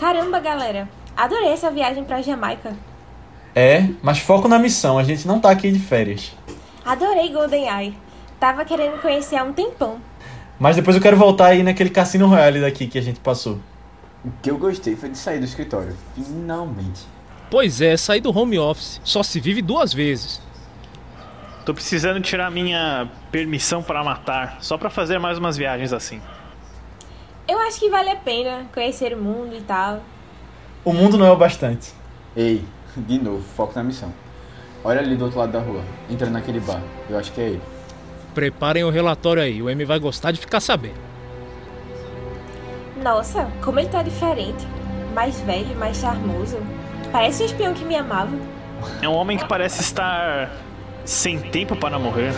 Caramba, galera. Adorei essa viagem pra Jamaica. É, mas foco na missão, a gente não tá aqui de férias. Adorei GoldenEye. Tava querendo conhecer há um tempão. Mas depois eu quero voltar aí naquele Cassino Royale daqui que a gente passou. O que eu gostei foi de sair do escritório, finalmente. Pois é, sair do home office. Só se vive duas vezes. Tô precisando tirar minha permissão para matar, só para fazer mais umas viagens assim. Eu acho que vale a pena conhecer o mundo e tal. O mundo não é o bastante. Ei, de novo, foco na missão. Olha ali do outro lado da rua, entra naquele bar. Eu acho que é ele. Preparem o relatório aí, o M vai gostar de ficar sabendo. Nossa, como ele tá diferente. Mais velho, mais charmoso. Parece o espião que me amava. É um homem que parece estar sem tempo para morrer.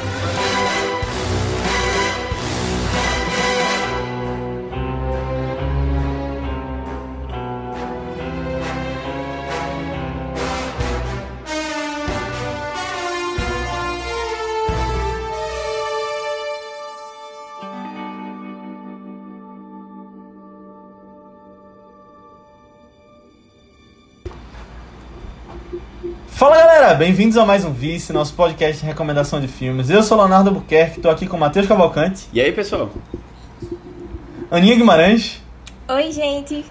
Fala galera, bem-vindos a mais um Vice, nosso podcast de recomendação de filmes. Eu sou Leonardo Buquerque, tô aqui com o Matheus Cavalcante, E aí, pessoal? Aninha Guimarães, Oi, gente.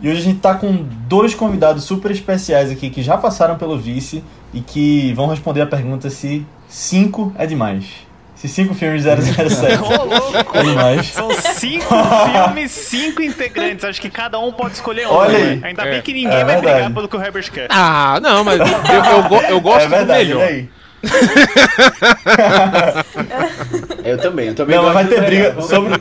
e hoje a gente tá com dois convidados super especiais aqui que já passaram pelo Vice e que vão responder a pergunta se 5 é demais. Se 5 filmes de 007 Ô, louco! é demais. São cinco filmes, cinco integrantes. Acho que cada um pode escolher um. Olha aí. né? Ainda É. bem que ninguém É vai verdade. brigar pelo que o Herbert quer. Ah, não, mas eu, eu, go- eu gosto é verdade, do melhor. aí. Eu também, eu também Não, mas vai ter briga sobre- é.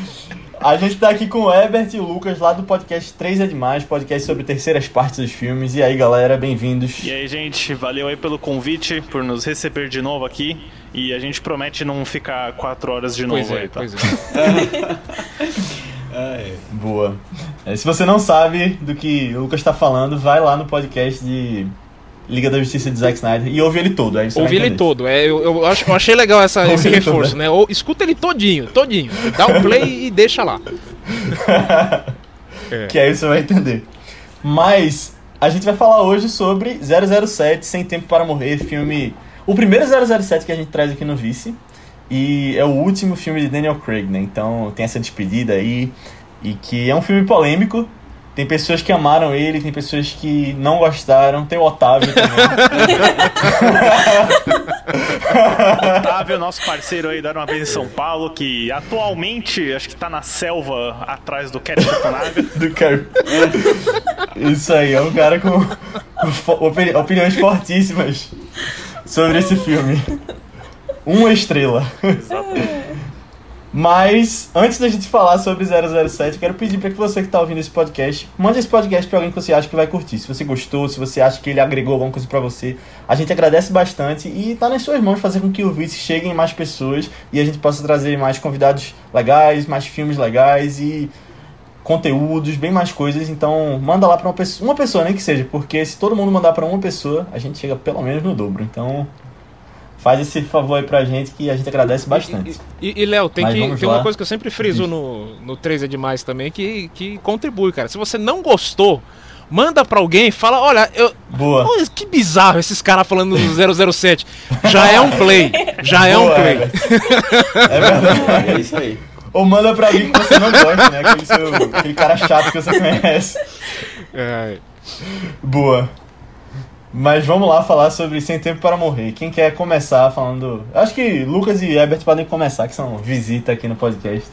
A gente tá aqui com o Herbert e o Lucas lá do podcast 3 é Demais, podcast sobre terceiras partes dos filmes. E aí galera, bem-vindos. E aí, gente, valeu aí pelo convite, por nos receber de novo aqui. E a gente promete não ficar quatro horas de novo Pois é, aí, tá? pois é. É. Boa. É, se você não sabe do que o Lucas tá falando, vai lá no podcast de Liga da Justiça de Zack Snyder e ouve ele todo. Ouvi vai ele todo. É, eu, eu, acho, eu achei legal essa, esse todo, reforço, né? Ou, escuta ele todinho, todinho. Dá um play e deixa lá. É. Que aí você vai entender. Mas a gente vai falar hoje sobre 007 Sem Tempo para Morrer, filme. O primeiro 007 que a gente traz aqui no Vice. E é o último filme de Daniel Craig, né? Então tem essa despedida aí. E que é um filme polêmico. Tem pessoas que amaram ele, tem pessoas que não gostaram. Tem o Otávio também. Otávio, nosso parceiro aí, dar uma vez em São Paulo, que atualmente acho que tá na selva atrás do Cat Fukunaga. do Carrie. Isso aí, é um cara com, opini- opiniões fortíssimas sobre esse filme. Uma estrela. Mas, antes da gente falar sobre 007, quero pedir para que você que está ouvindo esse podcast, mande esse podcast para alguém que você acha que vai curtir. Se você gostou, se você acha que ele agregou alguma coisa para você, a gente agradece bastante e tá nas suas mãos fazer com que o Vice chegue em mais pessoas e a gente possa trazer mais convidados legais, mais filmes legais e conteúdos, bem mais coisas. Então, manda lá para uma pessoa, uma pessoa nem que seja, porque se todo mundo mandar para uma pessoa, a gente chega pelo menos no dobro. Então, faz esse favor aí pra gente que a gente agradece bastante. E, e, Léo, tem, Mas que, tem lá. uma coisa que eu sempre friso no, no 3 é demais também, que, que contribui, cara. Se você não gostou, manda pra alguém e fala, olha, eu, Boa. Pô, que bizarro esses caras falando do 007. Já é um play, já é um play. Herbert. É verdade. É isso aí. Ou manda pra alguém que você não gosta, né? Aquele, seu- aquele cara chato que você conhece. É, Boa. Mas vamos lá falar sobre Sem Tempo para Morrer. Quem quer começar falando. Acho que Lucas e Herbert podem começar, que são visita aqui no podcast.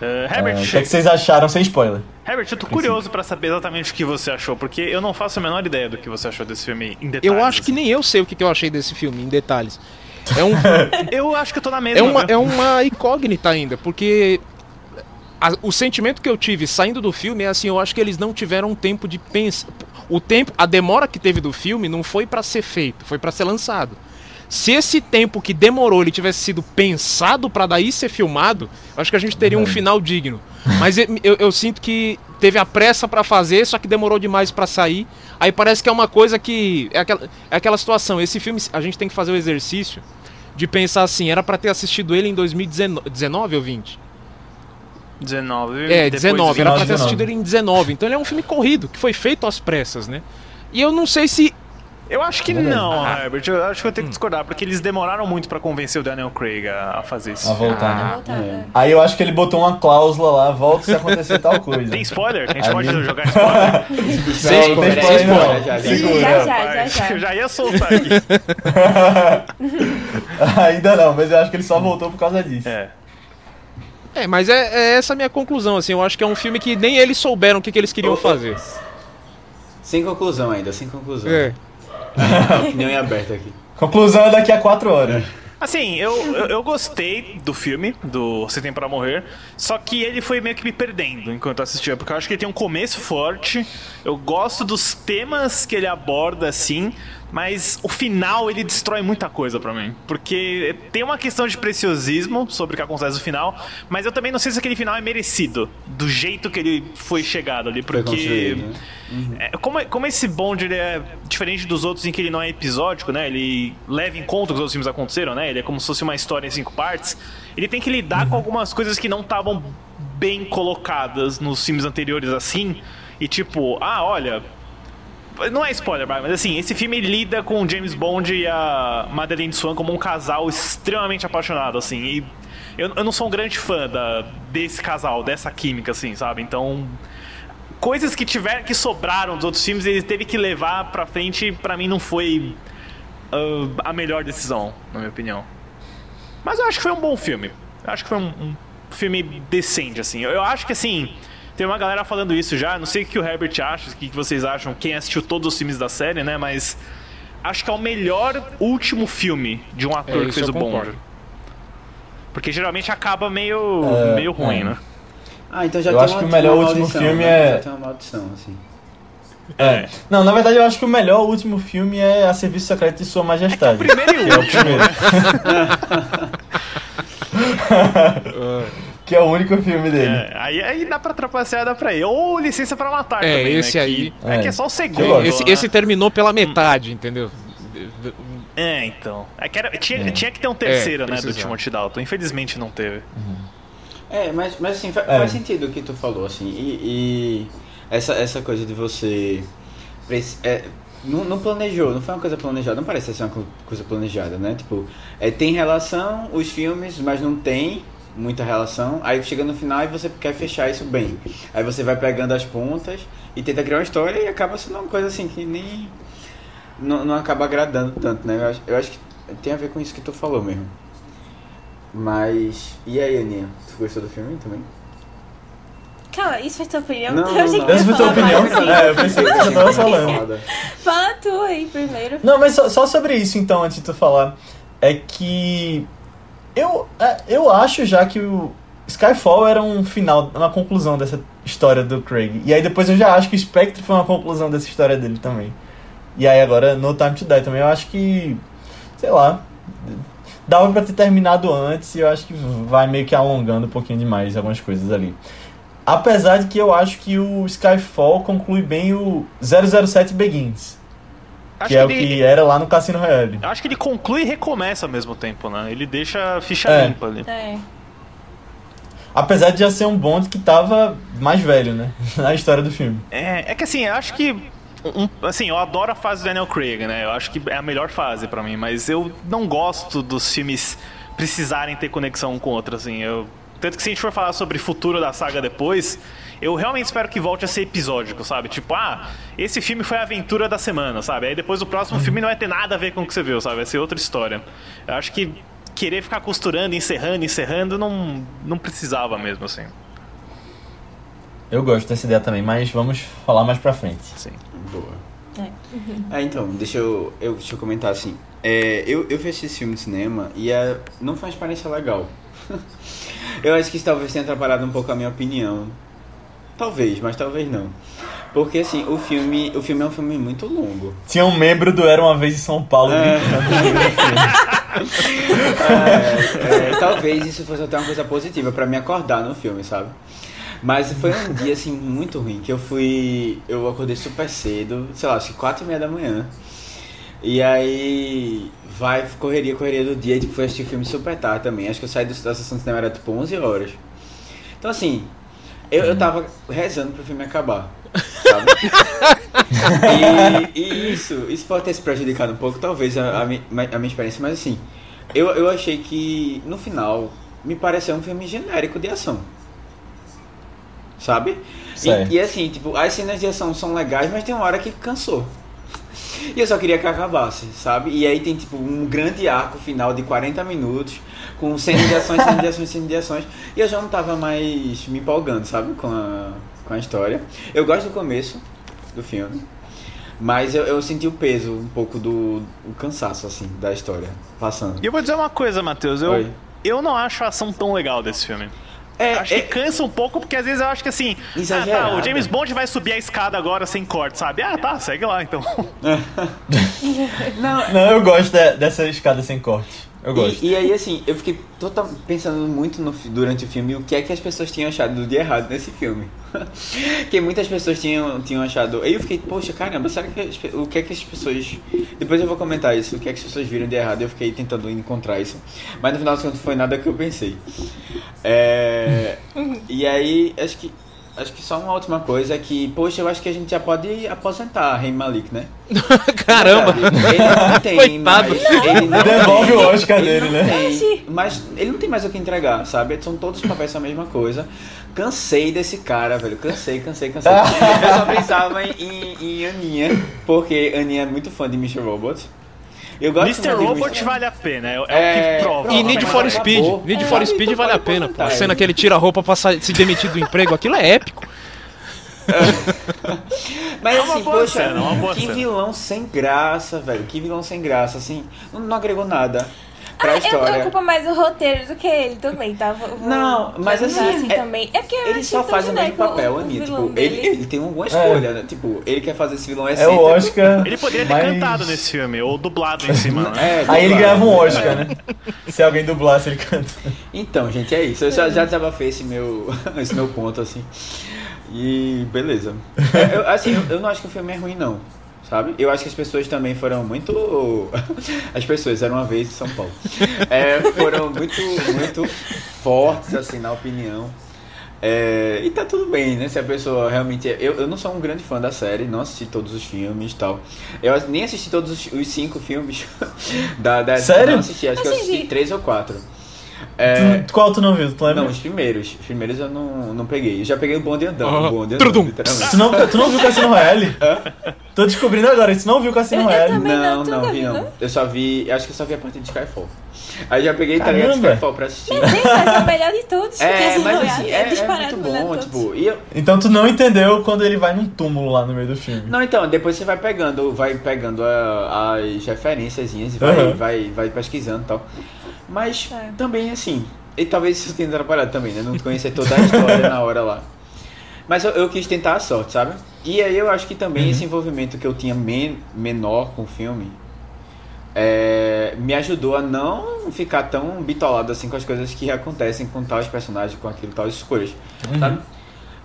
Uh, Herbert, o que, é que vocês acharam sem spoiler? Herbert, eu tô curioso pra saber exatamente o que você achou, porque eu não faço a menor ideia do que você achou desse filme em detalhes. eu acho que assim. nem eu sei o que que eu achei desse filme, em detalhes. É, um, Eu acho que eu tô na mesma. é, uma, é uma incógnita ainda, porque a- o sentimento que eu tive saindo do filme é assim, eu acho que eles não tiveram tempo de pensar. O tempo, a demora que teve do filme não foi pra ser feito, foi pra ser lançado. Se esse tempo que demorou ele tivesse sido pensado pra daí ser filmado, eu acho que a gente teria um Verdade. final digno. Mas eu, eu- sinto que teve a pressa pra fazer, só que demorou demais pra sair. Aí parece que é uma coisa que é aquela, é aquela situação. Esse filme a gente tem que fazer o exercício de pensar assim, era pra ter assistido ele em 2019 ou 20? 19. É, depois 19. Era pra ter 19. assistido ele em 19. Então ele é um filme corrido, que foi feito às pressas, né? E eu não sei se. Eu acho que Verdade. não, Ah. Herbert. Eu acho que eu tenho que discordar, porque eles demoraram muito pra convencer o Daniel Craig a, a fazer isso. A voltar, Ah. né? Voltar, É. né? Aí eu acho que ele botou uma cláusula lá, volta se acontecer tal coisa. Tem spoiler? A gente Aí- pode jogar spoiler? Sem spoiler, sem não. spoiler, já, já. Segura. Já, já, já, já. Eu já ia soltar aqui. Ainda não, mas eu acho que ele só voltou por causa disso. É. É, mas é, é essa a minha conclusão, assim. Eu acho que é um filme que nem eles souberam o que, que eles queriam fazer. Sem conclusão ainda, sem conclusão. É. Opinião em aberto aqui. Conclusão é daqui a quatro horas. Assim, eu, eu, eu gostei do filme, do Você Tem Pra Morrer, só que ele foi meio que me perdendo enquanto eu assistia, porque eu acho que ele tem um começo forte, eu gosto dos temas que ele aborda, assim, mas o final ele destrói muita coisa pra mim. Porque tem uma questão de preciosismo sobre o que acontece no final, mas eu também não sei se aquele final é merecido, do jeito que ele foi chegado ali, porque... né? É, como, como esse Bond ele é diferente dos outros em que ele não é episódico, né? Ele leva em conta o que os outros filmes aconteceram, né? Ele é como se fosse uma história em cinco partes. Ele tem que lidar com algumas coisas que não estavam bem colocadas nos filmes anteriores assim. E tipo, ah, olha. Não é spoiler, mas assim, esse filme lida com o James Bond e a Madeleine Swan como um casal extremamente apaixonado, assim. E eu, eu não sou um grande fã da, desse casal, dessa química, assim, sabe? Então coisas que tiver que sobraram dos outros filmes ele teve que levar pra frente pra mim não foi ah, a melhor decisão na minha opinião mas eu acho que foi um bom filme eu acho que foi um, um filme decente assim eu, eu acho que assim tem uma galera falando isso já não sei o que o Herbert acha o que vocês acham quem assistiu todos os filmes da série né mas acho que é o melhor último filme de um ator É, que fez o Bond porque geralmente acaba meio É, meio ruim é. né Ah, então já Eu tem acho uma, que o melhor último filme né? é- Já tem uma maldição, assim. É. Não, na verdade eu acho que o melhor último filme é A Serviço Secreto de Sua Majestade. primeiro e que é o último, primeiro. que é o único filme dele. É, aí, aí dá pra trapacear, dá pra ir. Ou licença pra matar É, também, esse né? aí- Que, é. É. que é só o segundo. Esse, né? esse terminou pela metade, entendeu? É, então. É que era- tinha, É. tinha que ter um terceiro, É, né, do. Timothy Dalton. Infelizmente não teve. É, mas, mas assim, fa- É. faz sentido o que tu falou, assim. E, e essa, essa coisa de você. É, não, não planejou, não foi uma coisa planejada, não parece ser uma co- coisa planejada, né? Tipo, é, tem relação os filmes, mas não tem muita relação. Aí chega no final e você quer fechar isso bem. Aí você vai pegando as pontas e tenta criar uma história e acaba sendo uma coisa assim que nem. Não, não acaba agradando tanto, né? Eu acho, eu acho que tem a ver com isso que tu falou mesmo. Mas. E aí, Aninha? Tu gostou do filme também? Calma, isso foi tua opinião? Não, eu achei não, que Essa foi tua falar opinião? assim. É, eu pensei que você tava falando. Fala tu aí primeiro. Não, mas só, só sobre isso então, antes de tu falar. É que. Eu, é, eu acho já que o Skyfall era um final, uma conclusão dessa história do Craig. E aí depois eu já acho que o Spectre foi uma conclusão dessa história dele também. E aí agora No Time to Die também eu acho que. Sei lá. Dava pra ter terminado antes e eu acho que vai meio que alongando um pouquinho demais algumas coisas ali. Apesar de que eu acho que o Skyfall conclui bem o 007 Begins. Acho que é o ele, que era lá no Cassino Royale. Acho que ele conclui e recomeça ao mesmo tempo, né? Ele deixa a ficha É. limpa ali. É. Apesar de já ser um Bond que tava mais velho, né? Na história do filme. É, é que assim, eu acho que. um- assim, eu adoro a fase do Daniel Craig, né? Eu acho que é a melhor fase pra mim, mas eu não gosto dos filmes precisarem ter conexão um com o outro, assim. Eu, tanto que se a gente for falar sobre futuro da saga depois, eu realmente espero que volte a ser episódico, sabe? Tipo, ah, esse filme foi a aventura da semana, sabe? Aí depois o próximo filme não vai ter nada a ver com o que você viu, sabe? Vai ser outra história. Eu acho que querer ficar costurando, encerrando, encerrando, não, não precisava mesmo, assim. Eu gosto dessa ideia também, mas vamos falar mais pra frente. Sim. Boa. É. É, então, deixa eu, eu, deixa eu comentar assim. É, eu, eu fiz esse filme no cinema e é, não foi uma experiência legal. eu acho que isso talvez tenha atrapalhado um pouco a minha opinião. Talvez, mas talvez não. Porque assim, o filme, o filme é um filme muito longo. Tinha um membro do Era Uma Vez em São Paulo É. do filme. É, é, talvez isso fosse até uma coisa positiva pra me acordar no filme, sabe? Mas foi um dia assim muito ruim que eu fui, eu acordei super cedo, sei lá, acho que quatro e meia da manhã. E aí vai correria, correria do dia, e tipo, fui assistir o filme super tarde também. Acho que eu saí do- da sessão de cinema era tipo 11 horas. Então assim, Eu, eu tava rezando pro filme acabar. Sabe? e, e isso, isso pode ter se prejudicado um pouco, talvez, a, a, mi- a minha experiência, mas assim, eu, eu achei que no final me pareceu um filme genérico de ação. Sabe? E, e assim, tipo, as cenas de ação são legais, mas tem uma hora que cansou. E eu só queria que acabasse, sabe? E aí tem tipo um grande arco final de 40 minutos, com cenas de ações, cenas de ações, cenas de ações. E eu já não tava mais me empolgando, sabe? Com a, com a história. Eu gosto do começo do filme. Mas eu, eu senti o peso um pouco do o cansaço, assim, da história passando. E eu vou dizer uma coisa, Matheus. Eu, Oi. eu não acho a ação tão legal desse filme. É, acho que cansa um pouco, porque às vezes eu acho que assim. Ah, tá, o James Bond vai subir a escada agora sem corte, sabe? Ah, tá, segue lá então. Não, Não, eu gosto de- dessa escada sem corte. Eu gosto. E, e aí, assim, eu fiquei total, pensando muito no durante o filme o que é que as pessoas tinham achado de errado nesse filme. que muitas pessoas tinham, tinham achado. Aí eu fiquei, poxa, caramba, será que as o que é que as pessoas. Depois eu vou comentar isso, o que é que as pessoas viram de errado. Eu fiquei tentando encontrar isso. Mas no final das contas foi nada que eu pensei. É, e aí, acho que. Acho que só uma última coisa é que, poxa, eu acho que a gente já pode aposentar Rei Malik, né? Caramba! Ele não tem Coitado. mais. Ele não Devolve tem, o Oscar ele dele, não né? tem, mas ele não tem mais o que entregar, sabe? São todos os papéis a mesma coisa. Cansei desse cara, velho. Cansei, cansei, cansei. Eu só pensava em, em, em Aninha, porque Aninha é muito fã de Mr. Robot. Eu gosto Mr. de Robot Mr. vale a pena, é, é o É, que prova. E Need for Acabou. Speed. Need for É, Speed então vale a pena, pô. A cena é. que ele tira a roupa pra se demitir do emprego, aquilo é épico. Mas É uma assim, boa poxa, cena, é uma boa que cena. vilão sem graça, velho. Que vilão sem graça, assim. Não, não agregou nada pra Ah, eu, história. eu culpo mais o roteiro do que ele também, tá? Vou- Não, mas avisar assim, é- também. É porque Ele só faz o mesmo papel, o vilão Tipo, ele, ele tem alguma escolha, né? Tipo, ele quer fazer esse vilão É o Oscar. Ele poderia ter mas- cantado nesse filme, ou dublado em cima, né? É, Aí ele dublado. ganhava um Oscar, né? Se alguém dublasse, ele canta. Então, gente, é isso. Eu já, já desabafei esse meu, esse meu ponto, assim. E beleza. É, eu, assim, eu, eu não acho que o filme é ruim, não. Sabe? Eu acho que as pessoas também foram muito. As pessoas, era uma vez em São Paulo. É, foram muito, muito fortes, assim, na opinião. É, e tá tudo bem, né? Se a pessoa realmente. é- Eu, eu não sou um grande fã da série, não assisti todos os filmes e tal. Eu nem assisti todos os, os cinco filmes da, da Sério? Não assisti, acho que eu Assisti. assisti três ou quatro. É, Tu- qual tu não viu? Tu lembra? não, os primeiros. Os primeiros eu não, não peguei. Eu já peguei o bonde andando. Ah, o bonde andando, trudum. literalmente. Tu não, tu não viu Cassino Royale? Tô descobrindo agora, tu não viu Cassino Eu- Royale? também. Não, não, não, vi viu, não. não? Eu só vi. Acho que eu só vi a partir de Skyfall. Aí já peguei tá ligado, Caramba. Skyfall pra assistir. Meu Deus, mas é o melhor de todos. É, mas Royale, assim, é, é disparado muito bom, tipo, e eu, Então tu não entendeu quando ele vai num túmulo lá no meio do filme. Não, então, depois você vai pegando, vai pegando a- as referências e vai, Uhum. vai, vai pesquisando e tal. Mas É. também, assim, e talvez isso tenha atrapalhado também, né? Não conhecer toda a história na hora lá. Mas eu, eu quis tentar a sorte, sabe? E aí eu acho que também esse envolvimento que eu tinha men menor com o filme é, me ajudou a não ficar tão bitolado assim com as coisas que acontecem com tais personagens, com aquilo, tais escolhas, sabe?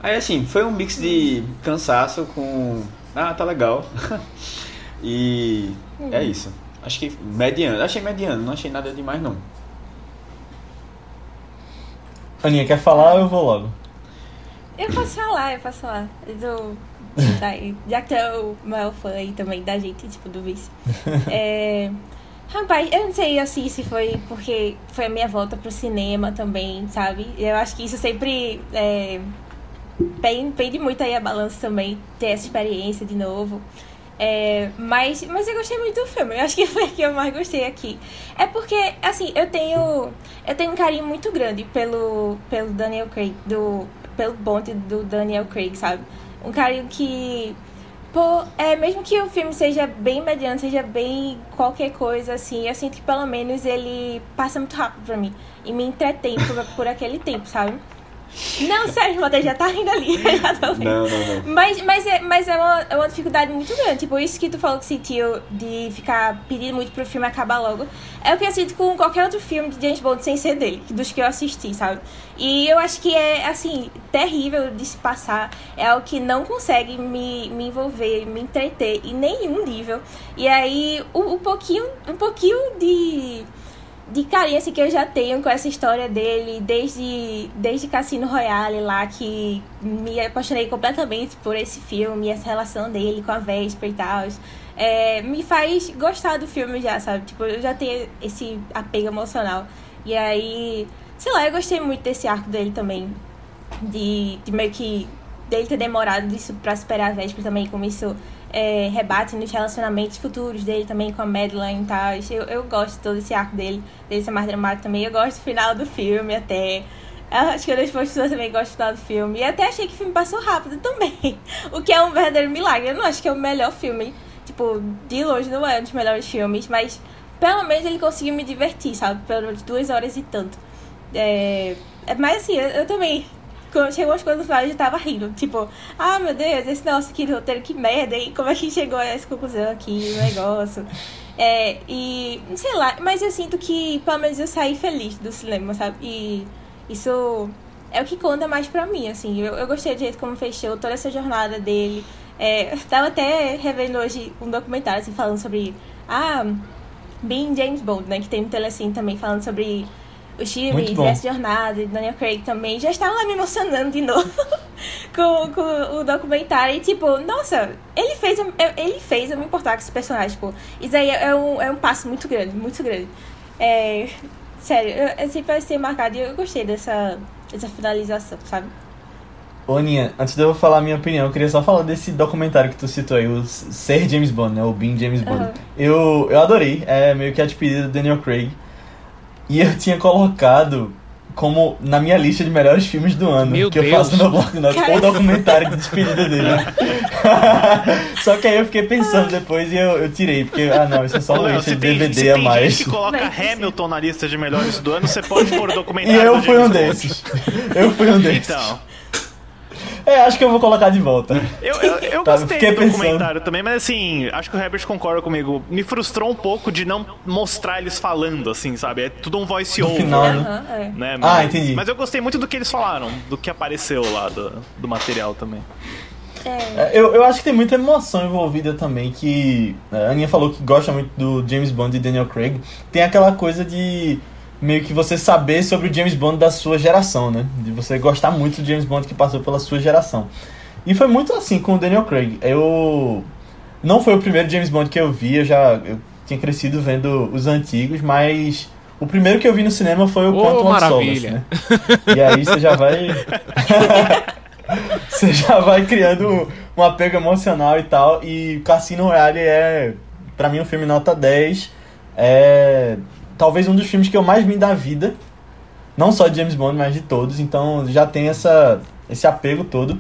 Aí assim, foi um mix de cansaço com. Ah, tá legal. e é isso. Acho que mediano. Achei mediano, não achei nada demais não. Aninha, quer falar ou eu vou logo? Eu posso falar, eu posso falar. Do, tá, já que tu é o maior fã aí também da gente, tipo, do vice. É, rapaz, eu não sei assim se foi porque foi a minha volta pro cinema também, sabe? Eu acho que isso sempre é, pen- pende muito aí a balança também, ter essa experiência de novo. É, mas, mas eu gostei muito do filme. Eu acho que foi a que eu mais gostei aqui. É porque, assim, eu tenho. Eu tenho um carinho muito grande pelo, pelo Daniel Craig, do, pelo Bond do Daniel Craig, sabe? Um carinho que. Pô, é, mesmo que o filme seja bem mediano, seja bem qualquer coisa, assim, eu sinto que pelo menos ele passa muito rápido pra mim. E me entretém por, por aquele tempo, sabe? Não, sério, você já tá rindo ali. já tô vendo. Não, não, não. Mas, mas, é, mas é, uma, é uma dificuldade muito grande. Tipo, isso que tu falou que sentiu de ficar pedindo muito pro filme acabar logo. É o que eu sinto com qualquer outro filme de James Bond sem ser dele, dos que eu assisti, sabe? E eu acho que é, assim, terrível de se passar. É algo que não consegue me, me envolver, me entreter em nenhum nível. E aí, um, um pouquinho, um pouquinho de de assim, que eu já tenho com essa história dele, desde, desde Cassino Royale lá, que me apaixonei completamente por esse filme, essa relação dele com a Vesper e tal. É, me faz gostar do filme já, sabe? Tipo, eu já tenho esse apego emocional. E aí, sei lá, eu gostei muito desse arco dele também. De, de meio que dele ter demorado disso pra superar a Vesper também, como isso é, rebate nos relacionamentos futuros dele também com a Madeline e tal. Eu, eu gosto de todo esse arco dele, dele ser mais dramático também. Eu gosto do final do filme até. Acho que as pessoas também gostam do final do filme. E até achei que o filme passou rápido também. O que é um verdadeiro milagre. Eu não acho que é o melhor filme. Tipo, de longe não é um dos melhores filmes, mas pelo menos ele conseguiu me divertir, sabe? Pelo menos duas horas e tanto. É... Mas assim, eu, eu também quando chegou as coisas no final, eu já tava rindo. Tipo, ah, meu Deus, esse nosso aqui roteiro, que merda, hein? Como é que chegou a essa conclusão aqui, o negócio? É, e, sei lá, mas eu sinto que, pelo menos, eu saí feliz do cinema, sabe? E isso é o que conta mais pra mim, assim. Eu, eu gostei do jeito como fechou toda essa jornada dele. É, eu tava até revendo hoje um documentário, assim, falando sobre, ah, Being James Bond, né? Que tem um telecine também falando sobre os filmes, essa jornada, e Daniel Craig também, já estavam lá me emocionando de novo com, com o documentário. E tipo, nossa, ele fez, ele fez eu me importar com esse personagem. Tipo, isso aí é um, é um passo muito grande, muito grande. É, sério, eu, eu sempre vai ser marcado e eu gostei dessa, dessa finalização, sabe? Ô, Aninha, antes de eu falar a minha opinião, eu queria só falar desse documentário que tu citou aí, o Ser James Bond, né? O Being James Bond. Uhum. Eu, eu adorei, é meio que a despedida do Daniel Craig. E eu tinha colocado como na minha lista de melhores filmes do ano. Meu que Deus. eu faço no meu bloco de notas, o documentário de despedida dele. Só que aí eu fiquei pensando depois e eu, eu tirei, porque, ah não, isso é só lista de tem, DVD a mais. Se tem gente que coloca Hamilton na lista de melhores do ano, você pode pôr o documentário E eu fui um desses. Eu fui um desses. Então... É, acho que eu vou colocar de volta. Eu, eu, eu tá, gostei do documentário também, mas assim, acho que o Herbert concorda comigo. Me frustrou um pouco de não mostrar eles falando, assim, sabe? É tudo um voice over. Final, né? É. né? Mas, ah, entendi. Mas eu gostei muito do que eles falaram, do que apareceu lá do, do material também. É. Eu, eu acho que tem muita emoção envolvida também, que a Aninha falou que gosta muito do James Bond e Daniel Craig. Tem aquela coisa de meio que você saber sobre o James Bond da sua geração, né? De você gostar muito do James Bond que passou pela sua geração. E foi muito assim com o Daniel Craig. Eu não foi o primeiro James Bond que eu vi, eu já eu tinha crescido vendo os antigos, mas o primeiro que eu vi no cinema foi o oh, Quantum of Solace, né? E aí você já vai você já vai criando um, um apego emocional e tal. E Cassino Royale é para mim um filme nota 10. É talvez um dos filmes que eu mais vi da vida. Não só de James Bond, mas de todos. Então já tem essa, esse apego todo.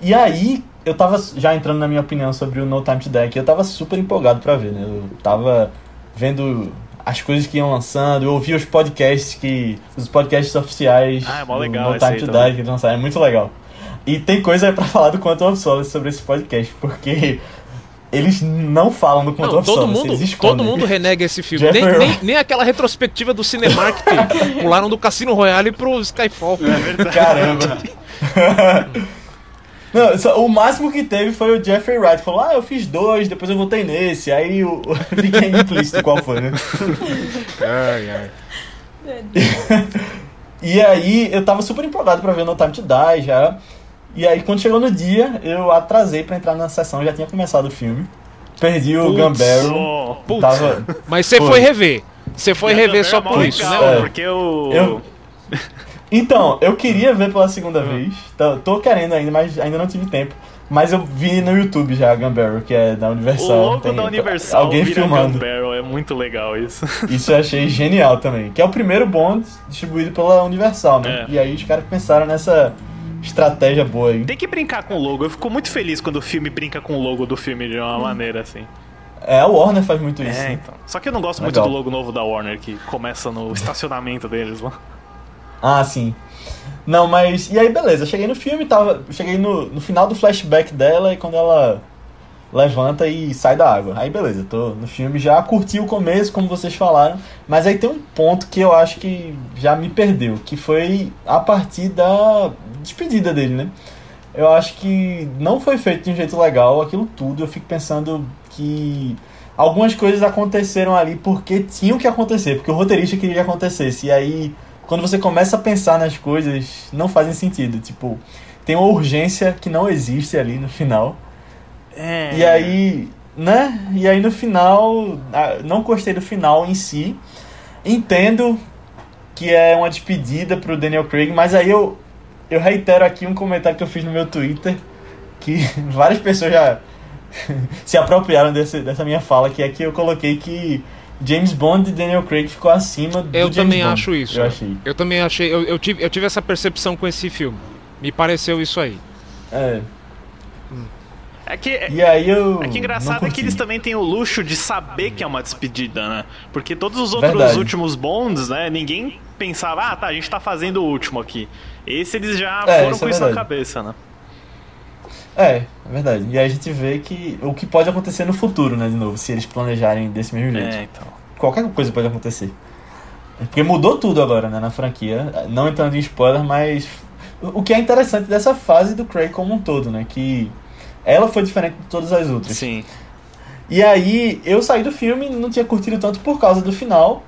E aí, eu tava já entrando na minha opinião sobre o No Time to Die, que eu tava super empolgado para ver, né? Eu tava vendo as coisas que iam lançando, eu ouvi os podcasts que. os podcasts oficiais ah, é mó legal No Time to Die que lançaram, é muito legal. E tem coisa para falar do Quantum of Solace sobre esse podcast, porque eles não falam do Quantum não, of todo mundo, Todo mundo renega esse filme. Nem, nem, nem, aquela retrospectiva do Cinemark que pularam do Cassino Royale pro Skyfall. É verdade. Caramba. Não, só, o máximo que teve foi o Jeffrey Wright. Falou, ah, eu fiz dois, depois eu voltei nesse. Aí o, fiquei implícito qual foi, né? Ai, ai. e aí eu tava super empolgado pra ver No Time to Die já. E aí, quando chegou no dia, eu atrasei para entrar na sessão, já tinha começado o filme. Perdi o Gambero. Putz. Tava... Mas você foi rever. Você foi rever só por isso, legal, né? É. Porque o. Eu... Então, eu queria ver pela segunda uhum. vez. Tô, tô, querendo ainda, mas ainda não tive tempo. Mas eu vi no YouTube já Gunbarrel, que é da Universal. O logo Tem, da Universal alguém filmando. Gunbarrel, é muito legal isso. Isso eu achei genial também. Que é o primeiro Bond distribuído pela Universal, né? É. E aí os caras pensaram nessa estratégia boa aí. Tem que brincar com o logo. Eu fico muito feliz quando o filme brinca com o logo do filme de uma hum. maneira assim. É, a Warner faz muito isso. É, né? então. Só que eu não gosto Legal. muito do logo novo da Warner, que começa no estacionamento deles lá. Ah, sim. Não, mas. E aí, beleza. Cheguei no filme, tava. Cheguei no, no final do flashback dela e quando ela levanta e sai da água. Aí beleza, tô no filme já curti o começo, como vocês falaram, mas aí tem um ponto que eu acho que já me perdeu, que foi a partir da despedida dele, né? Eu acho que não foi feito de um jeito legal aquilo tudo. Eu fico pensando que algumas coisas aconteceram ali porque tinham que acontecer, porque o roteirista queria que acontecesse. E aí, quando você começa a pensar nas coisas, não fazem sentido. Tipo, tem uma urgência que não existe ali no final. É. E aí, né? E aí no final, não gostei do final em si. Entendo que é uma despedida pro Daniel Craig, mas aí eu, eu reitero aqui um comentário que eu fiz no meu Twitter, que várias pessoas já se apropriaram desse, dessa minha fala, que é que eu coloquei que James Bond e Daniel Craig ficou acima do Eu James também Bond, acho isso. Eu achei. Eu também achei. Eu, eu tive, eu tive essa percepção com esse filme. Me pareceu isso aí. É. É que, é, E aí eu. é que engraçado é que eles também têm o luxo de saber que é uma despedida, né? Porque todos os outros Verdade. últimos Bonds, né? Ninguém pensava, ah, tá, a gente tá fazendo o último aqui. Esse eles já É, foram isso com é isso na cabeça, né? É, é verdade. E aí a gente vê que o que pode acontecer no futuro, né, de novo, se eles planejarem desse mesmo jeito. É, então. Qualquer coisa pode acontecer. Porque mudou tudo agora, né, na franquia. Não entrando em spoiler, mas o o que é interessante dessa fase do Craig como um todo, né, que ela foi diferente de todas as outras. Sim. E aí eu saí do filme não tinha curtido tanto por causa do final.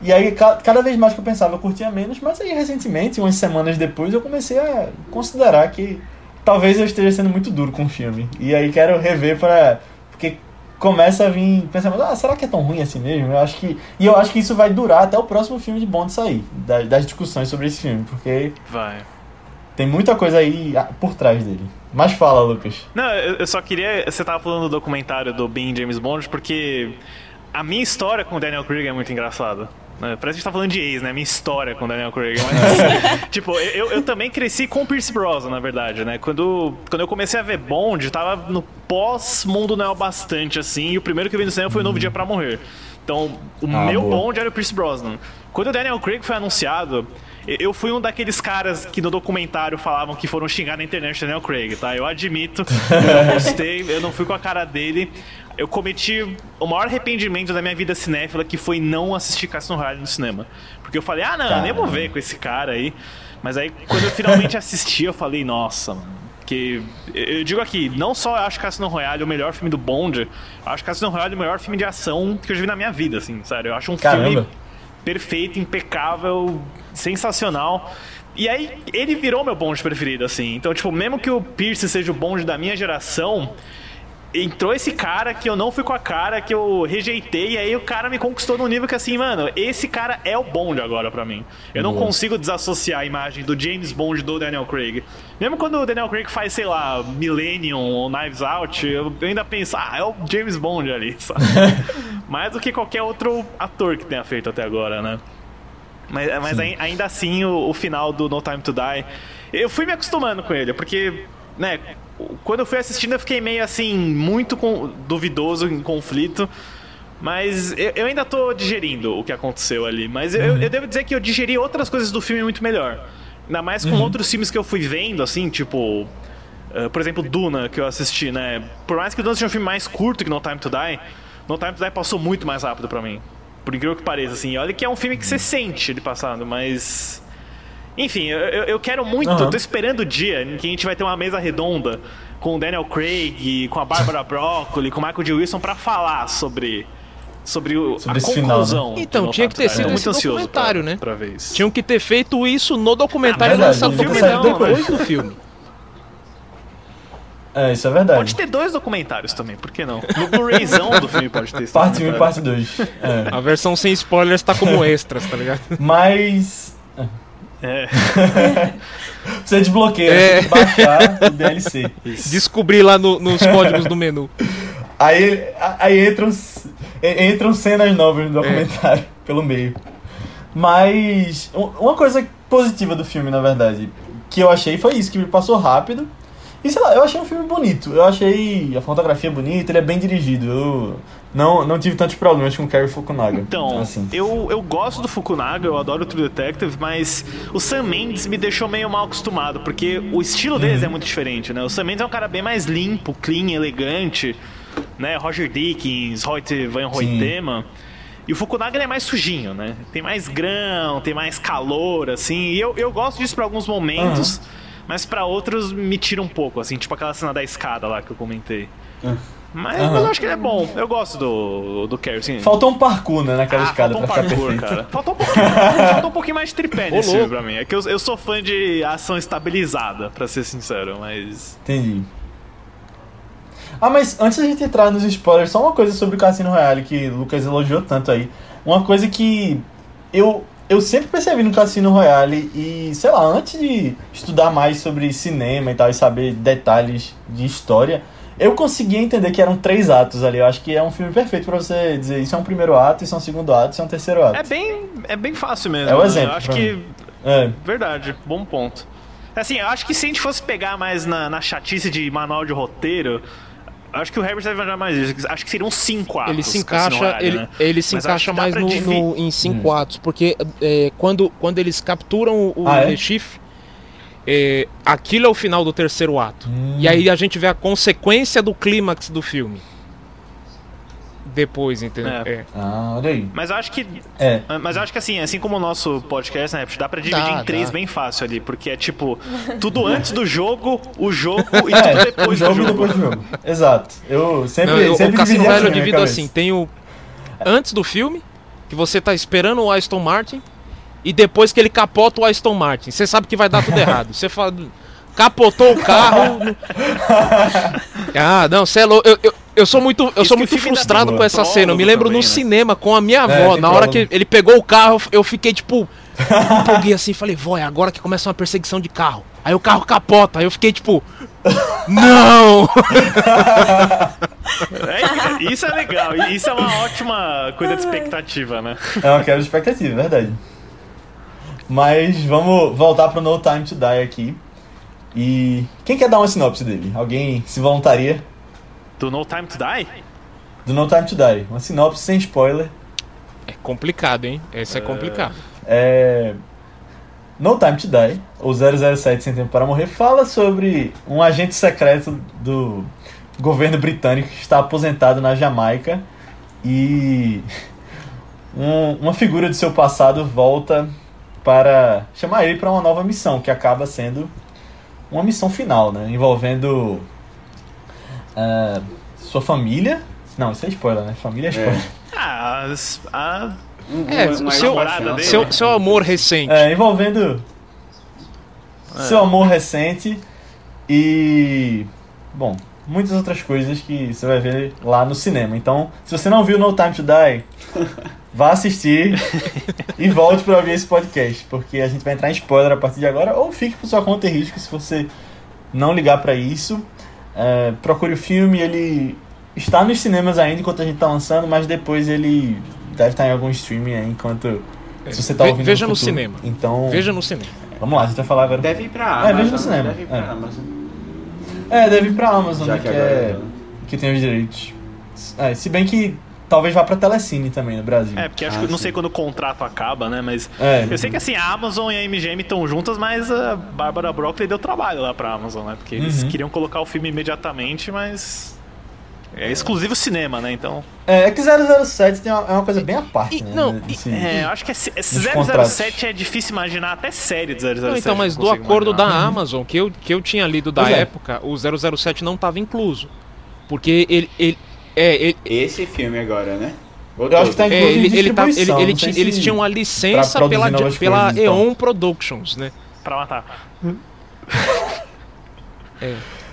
E aí ca- cada vez mais que eu pensava eu curtia menos, mas aí recentemente, umas semanas depois, eu comecei a considerar que talvez eu esteja sendo muito duro com o filme. E aí quero rever para porque começa a vir pensamento, ah, será que é tão ruim assim mesmo? Eu acho que e eu acho que isso vai durar até o próximo filme de Bond sair, da- das discussões sobre esse filme, porque Vai. tem muita coisa aí ah, por trás dele. Mas fala, Lucas. Não, eu só queria. Você tava falando do documentário do Being James Bond, porque a minha história com o Daniel Craig é muito engraçada. né? Parece que a gente tá falando de ex, né? Minha história com o Daniel Craig. Mas, tipo, eu, eu também cresci com o Pierce Brosnan, na verdade, né? Quando, quando eu comecei a ver Bond, tava no pós-mundo não é o bastante, assim, e o primeiro que eu vi no cinema foi o Novo Dia Pra Morrer. Então, o Ah, meu boa. Bond era o Pierce Brosnan. Quando o Daniel Craig foi anunciado, eu- fui um daqueles caras que no documentário falavam que foram xingar na internet o Daniel Craig, tá? Eu admito, eu não gostei, eu não fui com a cara dele. Eu cometi o maior arrependimento da minha vida cinéfila, que foi não assistir Cassino Royale no cinema. Porque eu falei, ah, não, eu nem vou ver com esse cara aí. Mas aí, quando eu finalmente assisti, eu falei, nossa, mano. Que eu digo aqui, não só eu acho Cassino Royale o melhor filme do Bond, eu acho Cassino Royale o melhor filme de ação que eu já vi na minha vida, assim, sério. Eu acho um filme Caramba. perfeito, impecável, sensacional. E aí, ele virou meu bonde preferido, assim. Então, tipo, mesmo que o Pierce seja o bonde da minha geração, entrou esse cara que eu não fui com a cara, que eu rejeitei, e aí o cara me conquistou num nível que, assim, mano, esse cara é o bonde agora pra mim. Eu não consigo desassociar a imagem do James Bond do Daniel Craig. Mesmo quando o Daniel Craig faz, sei lá, Millennium ou Knives Out, eu ainda penso, ah, é o James Bond ali, sabe? Mais do que qualquer outro ator que tenha feito até agora, né? Mas, mas ai- ainda assim, o, o final do No Time to Die, eu fui me acostumando com ele, porque, né, quando eu fui assistindo eu fiquei meio assim, muito com- duvidoso, em conflito. Mas eu, eu ainda tô digerindo o que aconteceu ali. Mas eu, eu devo dizer que eu digeri outras coisas do filme muito melhor. Ainda mais com outros filmes que eu fui vendo, assim, tipo. eh, por exemplo, Duna, que eu assisti, né? Por mais que o Duna seja um filme mais curto que No Time to Die, No Time to Die passou muito mais rápido pra mim. Por incrível que pareça, assim. Olha que é um filme que você sente ele passando, mas. Enfim, eu, eu quero muito, eu tô esperando o dia em que a gente vai ter uma mesa redonda com o Daniel Craig, com a Bárbara Broccoli, com o Michael J. Wilson pra falar sobre. Sobre, o, Sobre a esse final, né? conclusão. de Então, tinha que ter sido Tô esse muito ansioso documentário, pra, né? Pra ver isso. Tinham que ter feito isso no documentário Ah, lançado depois do filme. É, isso é verdade. Pode ter dois documentários também, por que não? No Blu-rayzão do filme pode ter Parte 1 e parte 2. É. A versão sem spoilers tá como extras, tá ligado? Mas. É. Você desbloqueia, É. você tem que baixar o DLC. Descobri lá no- nos códigos do menu. Aí, aí entram, en- entram cenas novas no documentário, pelo meio. Mas um- uma coisa positiva do filme, na verdade, que eu achei foi isso, que me passou rápido. E sei lá, eu achei um filme bonito. Eu achei a fotografia bonita, ele é bem dirigido. Eu não, não tive tantos problemas com o Cary Fukunaga. Então, assim. eu, eu gosto do Fukunaga, eu adoro o True Detective, mas o Sam Mendes me deixou meio mal acostumado, porque o estilo deles é muito diferente, né? O Sam Mendes é um cara bem mais limpo, clean, elegante, né? Roger Dickens, Hoyt Van Hoytema. E o Fukunaga é mais sujinho, né? Tem mais grão, tem mais calor, assim. E eu, eu gosto disso pra alguns momentos, mas pra outros me tira um pouco, assim, tipo aquela cena da escada lá que eu comentei. Mas, Aham. mas eu acho que ele é bom. Eu gosto do, do Carrie, sim. Faltou um parkour, né, naquela Ah, escada faltou um pra ficar parkour, perfeito. cara. Faltou um pouquinho, faltou um pouquinho mais de tripé nesse filme pra mim. É que eu, eu sou fã de ação estabilizada, pra ser sincero, mas. Entendi. Ah, mas antes da gente entrar nos spoilers, só uma coisa sobre o Cassino Royale que o Lucas elogiou tanto aí. Uma coisa que eu, eu sempre percebi no Cassino Royale e, sei lá, antes de estudar mais sobre cinema e tal e saber detalhes de história, eu conseguia entender que eram três atos ali. Eu acho que é um filme perfeito pra você dizer isso é um primeiro ato, isso é um segundo ato, isso é um terceiro ato. É bem, é bem fácil mesmo. É o né? exemplo Eu acho que. É. Verdade, bom ponto. Assim, eu acho que se a gente fosse pegar mais na, na chatice de manual de roteiro, acho que o Herbert deve manjar mais isso. Acho que seriam cinco atos. Ele se Cassino encaixa, ele, né? ele se Mas encaixa mais no, no- em cinco atos, porque é, quando, quando eles capturam o Ah, é? Recife, é, aquilo é o final do terceiro ato. Hum. E aí a gente vê a consequência do clímax do filme. Depois, entendeu? É. É. Ah, olha aí. Mas eu acho que. É. Mas eu acho que assim, assim como o nosso podcast, né, dá pra dividir Dá, em três dá. bem fácil ali, porque é tipo, tudo antes do jogo, o jogo e É, tudo o depois jogo do jogo. depois do jogo. Exato. Eu sempre, Não, eu- sempre o Cassino eu assim minha divido assim: tem o antes do filme, que você tá esperando o Aston Martin, e depois que ele capota o Aston Martin. Você sabe que vai dar tudo errado. Você fala. Capotou o carro. ah, não, você é louco. Eu, eu, eu sou muito, eu Isso sou muito frustrado com essa cena. Eu me lembro também, no né? cinema com a minha É, avó. tem na hora que ele pegou o carro, eu fiquei tipo. me empolguei assim, falei, vó, é agora que começa uma perseguição de carro. Aí o carro capota, aí eu fiquei tipo. Não! É, isso é legal, isso é uma ótima coisa de expectativa, né? É uma quebra de expectativa, verdade. Mas vamos voltar pro No Time to Die aqui. E quem quer dar uma sinopse dele? Alguém se voluntaria? Do No Time to Die? Do No Time to Die. Uma sinopse sem spoiler. É complicado, hein? Esse é complicado. É... No Time to Die, ou 007 Sem Tempo para Morrer, fala sobre um agente secreto do governo britânico que está aposentado na Jamaica e um- uma figura de seu passado volta para chamar ele para uma nova missão, que acaba sendo uma missão final, né? Envolvendo ah, sua família. Não, isso é spoiler, né? Família é spoiler. Ah, as- a, Um- É, uma- uma seu- dele. Seu, seu amor recente. É, envolvendo seu amor recente e. Bom, muitas outras coisas que você vai ver lá no cinema. Então, se você não viu No Time to Die, vá assistir e volte para ouvir esse podcast, porque a gente vai entrar em spoiler a partir de agora, ou fique por sua conta e risco se você não ligar para isso. É, procure o filme, ele está nos cinemas ainda enquanto a gente está lançando, mas depois ele deve estar em algum streaming aí enquanto. Se você tá Ve- ouvindo veja no futuro. cinema. Então, Veja no cinema. vamos lá, a gente vai falar agora. Deve ir pra É, Amazon. veja no cinema. Deve ir pra É. Amazon. É, deve ir pra Amazon, Já né, que é, é- que tem os direitos. É, se bem que talvez vá pra Telecine também no Brasil. é, porque acho Ah, que eu não sim. sei quando o contrato acaba, né? Mas É. eu sei que assim, a Amazon e a MGM estão juntas, mas a Bárbara Broccoli deu trabalho lá pra Amazon, né? Porque eles Uhum. queriam colocar o filme imediatamente, mas. É exclusivo cinema, né? Então. É, é que 007 tem uma, é uma coisa bem à parte, E- né? não, desse- É, eu acho que é, se- esse Nos 007 é difícil imaginar até série de 007. Não, então, mas do acordo da imaginar. Amazon, que eu, que eu tinha lido da Pois é. época, o 007 não estava incluso. Porque ele. ele é, ele, Esse filme agora, né? Eu acho que tá é, incluso em ele, ele tá- ele- ele eles tinham uma licença pela, pela coisas, então. Eon Productions, né? Pra matar.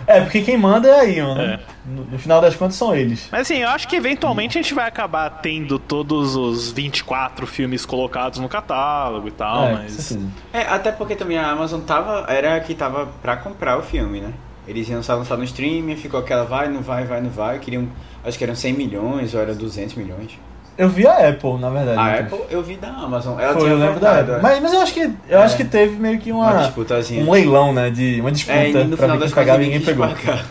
É, porque quem manda é a Ion, né? É. No, no final das contas são eles. Mas assim, eu acho que eventualmente a gente vai acabar tendo todos os 24 filmes colocados no catálogo e tal, é, mas. É, até porque também a Amazon tava, era a que tava pra comprar o filme, né? Eles iam só lançar no streaming, ficou aquela vai, não vai, vai, não vai. Queriam, acho que eram 100 milhões ou era 200 milhões. Eu vi a Apple, na verdade. A então. Apple eu vi da Amazon. Ela Foi, tinha eu lembro da Apple. é. Mas, mas eu acho que eu acho que teve meio que uma uma, disputazinha. um leilão, né? De uma disputa É, no pra final ver das quem pegava e ninguém ninguém pegou. pagar.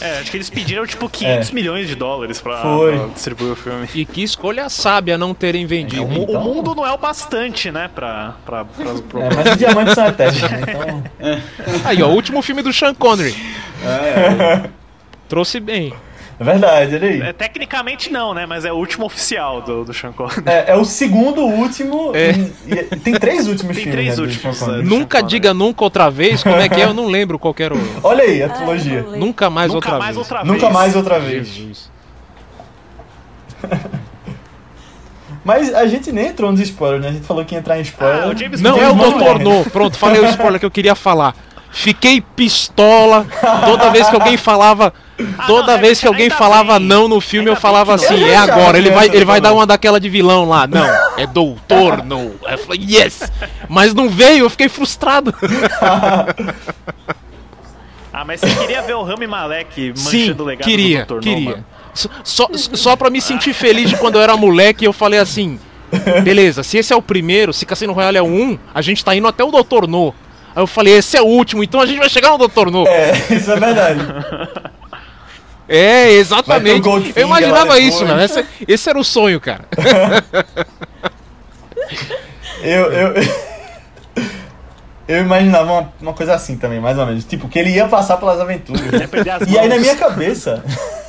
É, acho que eles pediram tipo 500 milhões de dólares pra, Foi. pra distribuir o filme. E que escolha sábia não terem O, vendido. mu- Então- o mundo não é o bastante, né, pra. pra, pra, pra- É, mas os diamantes são eternos, né? Então. Aí, ó, o último filme do Sean Connery. É, Trouxe bem. É verdade, olha aí. É, tecnicamente não, né? Mas é o último oficial do, do Sean Connery. É, é o segundo último. É. e- e- tem três últimos Tem filmes. três né, do últimos, Sean Connery. é. Nunca Sean diga nunca outra vez, como é que é? Eu não lembro qual que era o. Olha aí a Ah, trilogia. Nunca mais Nunca outra mais vez. outra vez. Nunca mais outra vez. Jesus. Mas a gente nem entrou nos spoilers, né? A gente falou que ia entrar em spoiler. Ah, o James Não, Bond é o James Doutor Bond. No. Pronto, falei o spoiler que eu queria falar. Fiquei pistola toda vez que alguém falava. Toda não, vez que alguém bem. falava não no filme, eu Ainda falava bem que assim: não. é Eu agora. Ele vai, ele vai não. dar uma daquela de vilão lá. Não, é Doutor No. Aí eu falei: yes! Mas não veio, eu fiquei frustrado. Ah, mas você queria ver o Rami Malek Sim, manchando o legado queria, do Dr. queria. Só, só, só pra me sentir feliz de quando eu era moleque, eu falei assim: beleza, se esse é o primeiro, se Cassino Royale é o 1, a gente tá indo até o Doutor No. Aí eu falei: esse é o último, então a gente vai chegar no Doutor No. É, isso é verdade. É, Vai ter exatamente. Goldfinger Eu imaginava isso, mano. Esse, esse era o sonho, cara. Eu, eu, eu imaginava uma, uma coisa assim também, mais ou menos. Tipo, que ele ia passar pelas aventuras. E aí na minha cabeça.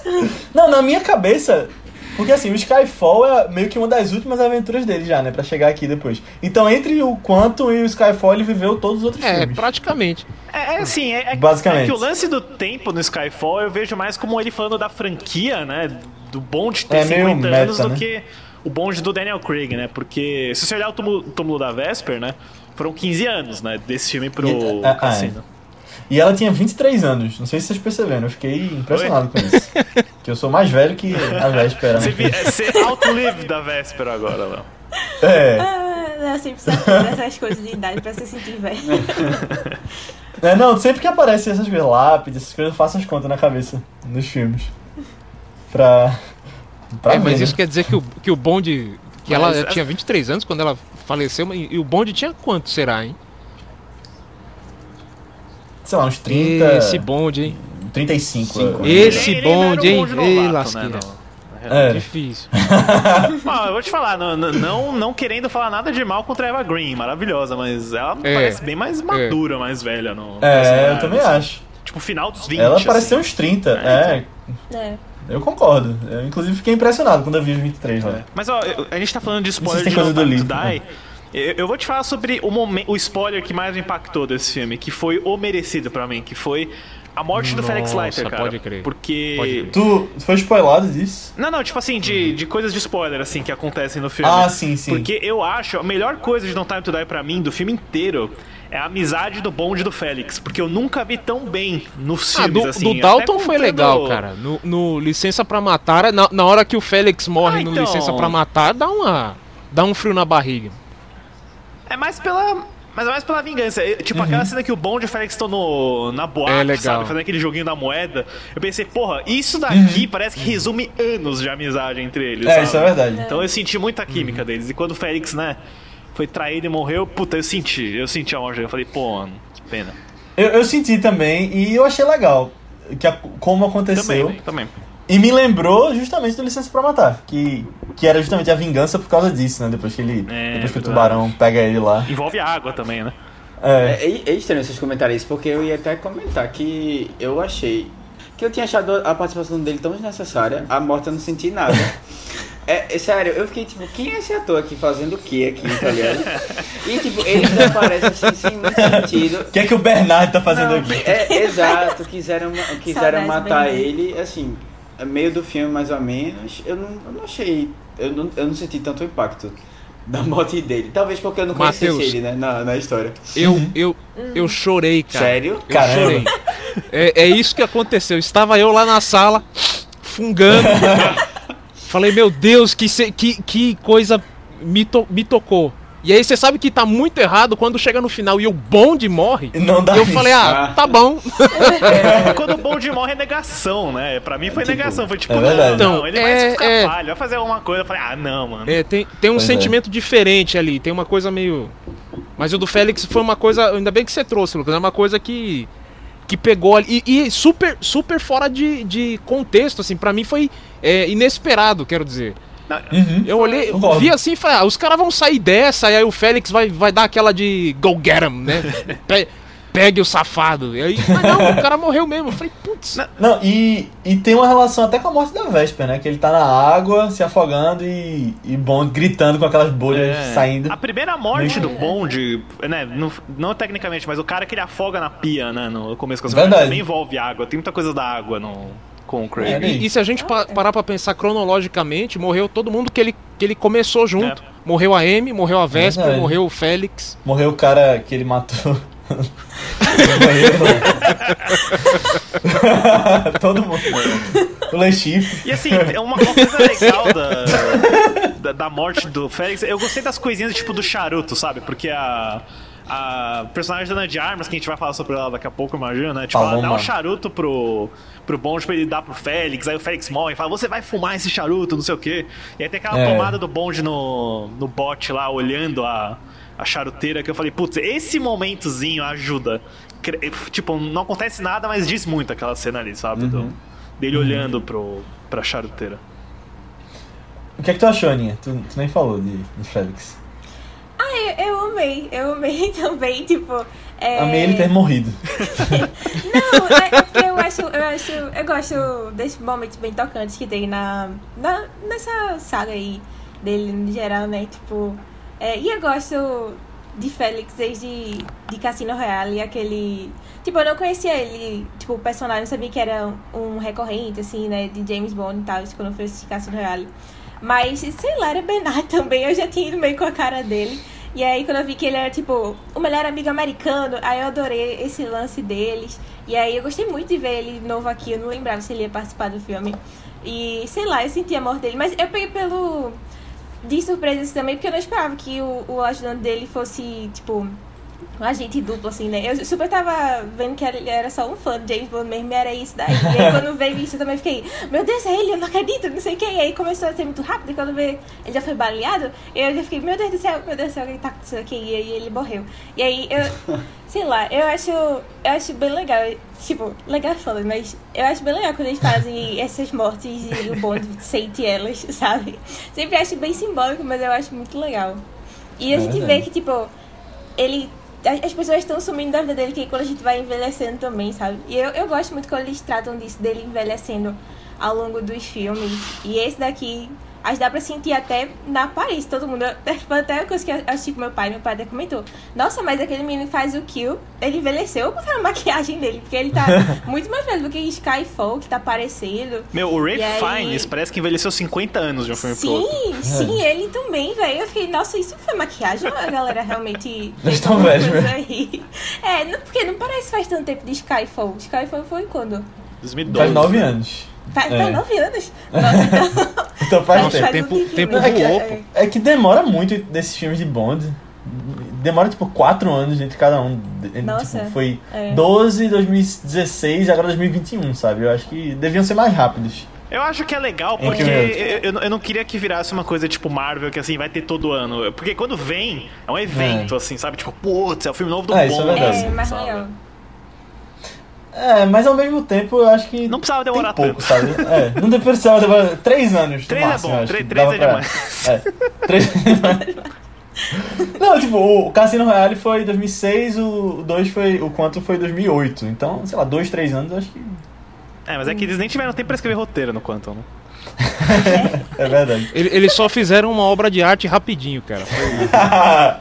Não, na minha cabeça. Porque assim, o Skyfall é meio que uma das últimas aventuras dele já, né? Pra chegar aqui depois. Então, entre o Quantum e o Skyfall, ele viveu todos os outros É, filmes. praticamente. É, é assim, é, é- Basicamente. é que o lance do tempo no Skyfall eu vejo mais como ele falando da franquia, né? Do Bond ter É meio 50 meta, anos do né? que o Bond do Daniel Craig, né? Porque se você olhar o túmulo, túmulo da Vesper, né? Foram 15 anos, né? Desse filme pro ah, Cassino. E ela tinha 23 anos. Não sei se vocês perceberam. Eu fiquei impressionado com isso. que eu sou mais velho que a véspera. Você, Né? vi- é, você outlive da Véspera agora, Léo. É. Ah, eu sempre sabia dessas coisas de idade pra se sentir velho. É, não, sempre que aparecem essas coisas, lápides, essas coisas, eu faço as contas na cabeça nos filmes. Pra. pra É, mas ver, isso né? quer dizer que o, que o Bond. Que ela Mas- tinha 23 anos quando ela faleceu, mas- e o Bond tinha quanto será, hein? Sei lá, uns 30. Esse Bond, hein? 35. Cinco. é. Esse Ele- ele ainda era Bond, um hein? Ei, lasqueira. né, no- É. Difícil. Ó, eu vou te falar, não, não- não, querendo falar nada de mal contra a Eva Green, maravilhosa, mas ela É. parece bem mais madura, mais velha no É, eu também assim. acho. Tipo, final dos 20. Ela assim. parece ter uns 30. É, É, É. eu concordo. Eu, inclusive, fiquei impressionado quando eu vi os 23 lá. Mas ó, a gente tá falando de spoiler de coisa No do Time to livro, Die. Eu, eu vou te falar sobre o, momen- o spoiler que mais me impactou desse filme, que foi o merecido pra mim, que foi a morte do Felix Leiter, cara. pode crer. Porque. Pode crer. Tu foi spoilado disso? Não, não, tipo assim, de, de coisas de spoiler, assim, que acontecem no filme. Ah, sim, sim. Porque eu acho, a melhor coisa de No Time to Die pra mim, do filme inteiro, é a amizade do Bond e do Félix. Porque eu nunca vi tão bem nos Ah, filmes, do, assim. do Dalton foi legal, cara. No, no Licença pra Matar, na, na hora que o Félix morre Ah, no então. Licença pra Matar, dá uma. Dá um frio na barriga. É mais pela. Mas é mais pela vingança. Tipo, aquela cena que o Bond e o Félix estão no, na boate, É legal. sabe? Fazendo aquele joguinho da moeda. Eu pensei, porra, isso daqui Uhum. parece que resume anos de amizade entre eles. É, sabe? isso é verdade. Então eu senti muita química deles. E quando o Félix, né, foi traído e morreu, puta, eu senti. Eu senti a morte. Eu falei, pô, mano, que pena. Eu, eu senti também e eu achei legal que a- como aconteceu. Também, também. E me lembrou justamente do Licença pra Matar, que, que era justamente a vingança por causa disso, né? Depois que ele. É, depois que o tubarão pega ele lá. Envolve água também, né? É. É, é- é estranho vocês comentarem isso, porque eu ia até comentar que eu achei que eu tinha achado a participação dele tão desnecessária, a morte eu não senti nada. É, é sério, eu fiquei tipo, quem é esse ator aqui fazendo o que aqui, tá ligado? E tipo, ele desaparece assim sem muito sentido. O que é que o Bernardo tá fazendo Não, aqui? É, exato, quiseram, quiseram Saudades, matar Bernardo. ele, assim, meio do filme mais ou menos. Eu não, eu não achei, eu não, eu não senti tanto impacto da morte dele. Talvez porque eu não conhecesse Mateus. ele, né, na, na história. Eu, eu, eu chorei, cara. Sério? Eu Caramba. chorei. É, é isso que aconteceu. Estava eu lá na sala, fungando. Falei, meu Deus, que, se- que, que coisa me, to- me tocou. E aí você sabe que tá muito errado quando chega no final e o bonde morre. Não dá E eu falei, ah, Ah. tá bom. Quando o Bond morre é negação, né? Pra mim foi Tipo, negação. Foi tipo, é não, verdade. não, Então, ele vai é- ficar é- falho, vai fazer alguma coisa. Eu falei, ah, não, mano. É, tem, tem um Pois é. sentimento diferente ali, tem uma coisa meio. Mas o do Félix foi uma coisa. Ainda bem que você trouxe, Lucas. É uma coisa que. Que pegou ali. E, e super, super fora de, de contexto, assim. Pra mim foi é, inesperado, quero dizer. Uhum. Eu olhei, Concordo. vi assim e falei, ah, os caras vão sair dessa, e aí o Félix vai, vai dar aquela de go get 'em, né? Pe- pegue o safado. E aí, mas não, o cara morreu mesmo. Eu falei, putz. Não, e, e tem uma relação até com a morte da Vesper, né? Que ele tá na água, se afogando e, e Bond gritando com aquelas bolhas É. saindo. A primeira morte do Bond, né, não, não tecnicamente, mas o cara que ele afoga na pia, né, no começo Verdade. segunda também envolve água. Tem muita coisa da água no, É, E, e se a gente pa- parar pra pensar cronologicamente, morreu todo mundo que ele, que ele começou junto. É. Morreu a Amy, morreu a Vesper, Verdade. morreu o Félix. Morreu o cara que ele matou. Todo mundo. O Lechif. E assim, é uma, uma coisa legal da, da, da morte do Félix. Eu gostei das coisinhas tipo do charuto, sabe? Porque a. A personagem da Ana de Armas, que a gente vai falar sobre ela daqui a pouco, imagina, né? Tipo, ela dá Paloma. um charuto pro, pro Bond pra ele dar pro Félix, aí o Félix morre e fala, você vai fumar esse charuto, não sei o quê. E aí tem aquela É. tomada do Bond no, no bote lá, olhando a, a charuteira, que eu falei, putz, esse momentozinho ajuda. Tipo, não acontece nada, mas diz muito aquela cena ali, sabe? Do- dele olhando pro, pra charuteira. O que é que tu achou, Aninha? Tu, tu nem falou de, de Félix. Ah, eu, eu amei, eu amei também, tipo. É... Amei ele ter morrido. Não, é, é porque eu acho, eu acho, eu gosto desses momentos bem tocantes que tem na, na nessa saga aí dele no geral, né? Tipo, é, e eu gosto de Félix desde de Cassino Royale, aquele, tipo, eu não conhecia ele, tipo, o personagem, eu sabia que era um recorrente assim, né, de James Bond e tal, quando eu fui assistir Cassino Royale. Mas, sei lá, era Bernard também, eu já tinha ido meio com a cara dele. E aí, quando eu vi que ele era, tipo, o melhor amigo americano, aí eu adorei esse lance deles. E aí, eu gostei muito de ver ele novo aqui. Eu não lembrava se ele ia participar do filme. E, sei lá, eu senti a morte dele. Mas eu peguei pelo... De surpresa também, porque eu não esperava que o, o ajudante dele fosse, tipo... Um agente duplo, assim, né? Eu super tava vendo que ele era só um fã de James Bond mesmo, e era isso daí. E aí, quando veio isso, eu também fiquei, meu Deus, é ele, eu não acredito, não sei o que. E aí começou a ser muito rápido, e quando veio, ele já foi baleado, eu já fiquei, meu Deus do céu, meu Deus do céu, o que tá acontecendo aqui? E aí ele morreu. E aí eu, sei lá, eu acho, eu acho bem legal, tipo, legal falando, mas eu acho bem legal quando eles fazem essas mortes e o Bond sente elas, sabe? Sempre acho bem simbólico, mas eu acho muito legal. E a É gente vê que, tipo, ele. As as pessoas estão sumindo da vida dele que quando a gente vai envelhecendo também, sabe? E eu, eu gosto muito quando eles tratam disso, dele envelhecendo ao longo dos filmes. E esse daqui, acho que dá pra sentir até na aparência, todo mundo. Foi até uma coisa que eu assisti com meu pai, meu pai até comentou. Nossa, mas aquele menino que faz o kill, ele envelheceu com a maquiagem dele, porque ele tá muito mais velho do que Skyfall, que tá parecendo. Meu, o Ray aí- Fiennes parece que envelheceu 50 anos de um filme. Sim, sim, ele também, velho. Eu fiquei, nossa, isso foi maquiagem ou a galera realmente. Eles fez tão alguma velhos? É, não, porque não parece faz tanto tempo de Skyfall. Skyfall foi quando? 2012. Faz nove anos. Faz, É. faz nove anos. Nossa, então. Então faz Nossa, tempo. o tempo- tempo né? voou, É. É que demora muito desses filmes de Bond. Demora tipo 4 anos entre cada um. De- Nossa, tipo, foi é. 12, 2016 e agora 2021, sabe? Eu acho que deviam ser mais rápidos. Eu acho que é legal, porque que eu, eu, eu não queria que virasse uma coisa tipo Marvel, que assim, vai ter todo ano. Porque quando vem, é um evento, assim, sabe? Tipo, putz, é o filme novo do É, isso é Bond. verdade. É, mais legal. É, mas ao mesmo tempo eu acho que. Não precisava demorar tem pouco, tanto. sabe? É, não precisava demorar. 3 anos. no Três é máximo, bom, eu acho três- que três dava é pra- demais. É, 3 Não, tipo, o Cassino Royale foi 2006, o 2 foi. O Quantum foi 2008. Então, sei lá, 2, 3 anos eu acho que. É, mas é que eles nem tiveram tempo pra escrever roteiro no Quantum, né? É verdade. Ele- Eles só fizeram uma obra de arte rapidinho, cara.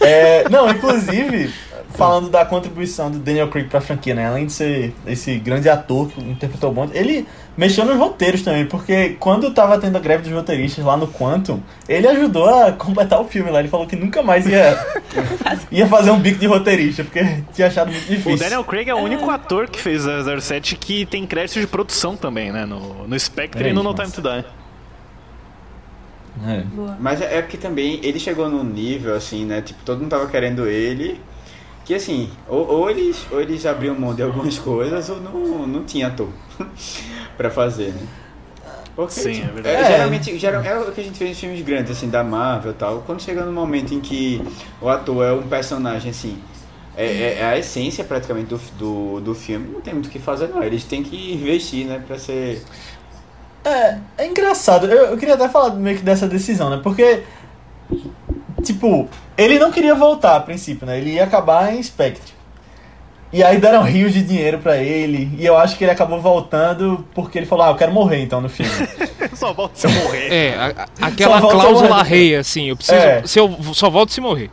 É, não, inclusive, falando da contribuição do Daniel Craig pra franquia, né? Além de ser esse grande ator que interpretou o Bond, ele mexeu nos roteiros também, porque quando tava tendo a greve dos roteiristas lá no Quantum, ele ajudou a completar o filme lá. Ele falou que nunca mais ia, ia fazer um bico de roteirista, porque tinha achado muito difícil. O Daniel Craig é o único ator que fez 007 que tem crédito de produção também, né? No, no Spectre É e no No Time to Die. É. Mas é é porque também ele chegou num nível assim, né? Tipo, todo mundo tava querendo ele. Que assim, ou, ou eles, ou eles abriam mão de algumas coisas ou não, não tinha ator pra fazer, né? Porque, Sim, é tipo, verdade. É. geralmente, geral, é o que a gente fez em filmes grandes, assim, da Marvel e tal. Quando chega no momento em que o ator é um personagem, assim, é, é- é a essência praticamente do, do, do filme, não tem muito o que fazer, não. Eles têm que investir, né, pra ser. É, é engraçado. Eu, eu queria até falar meio que dessa decisão, né? Porque, tipo, ele não queria voltar a princípio, né? Ele ia acabar em Spectre. E aí deram rios de dinheiro pra ele. E eu acho que ele acabou voltando porque ele falou: Ah, eu quero morrer então no filme. Só volta se eu morrer. É, a- a- aquela cláusula rei, assim, eu preciso. É. Se eu só volto se morrer.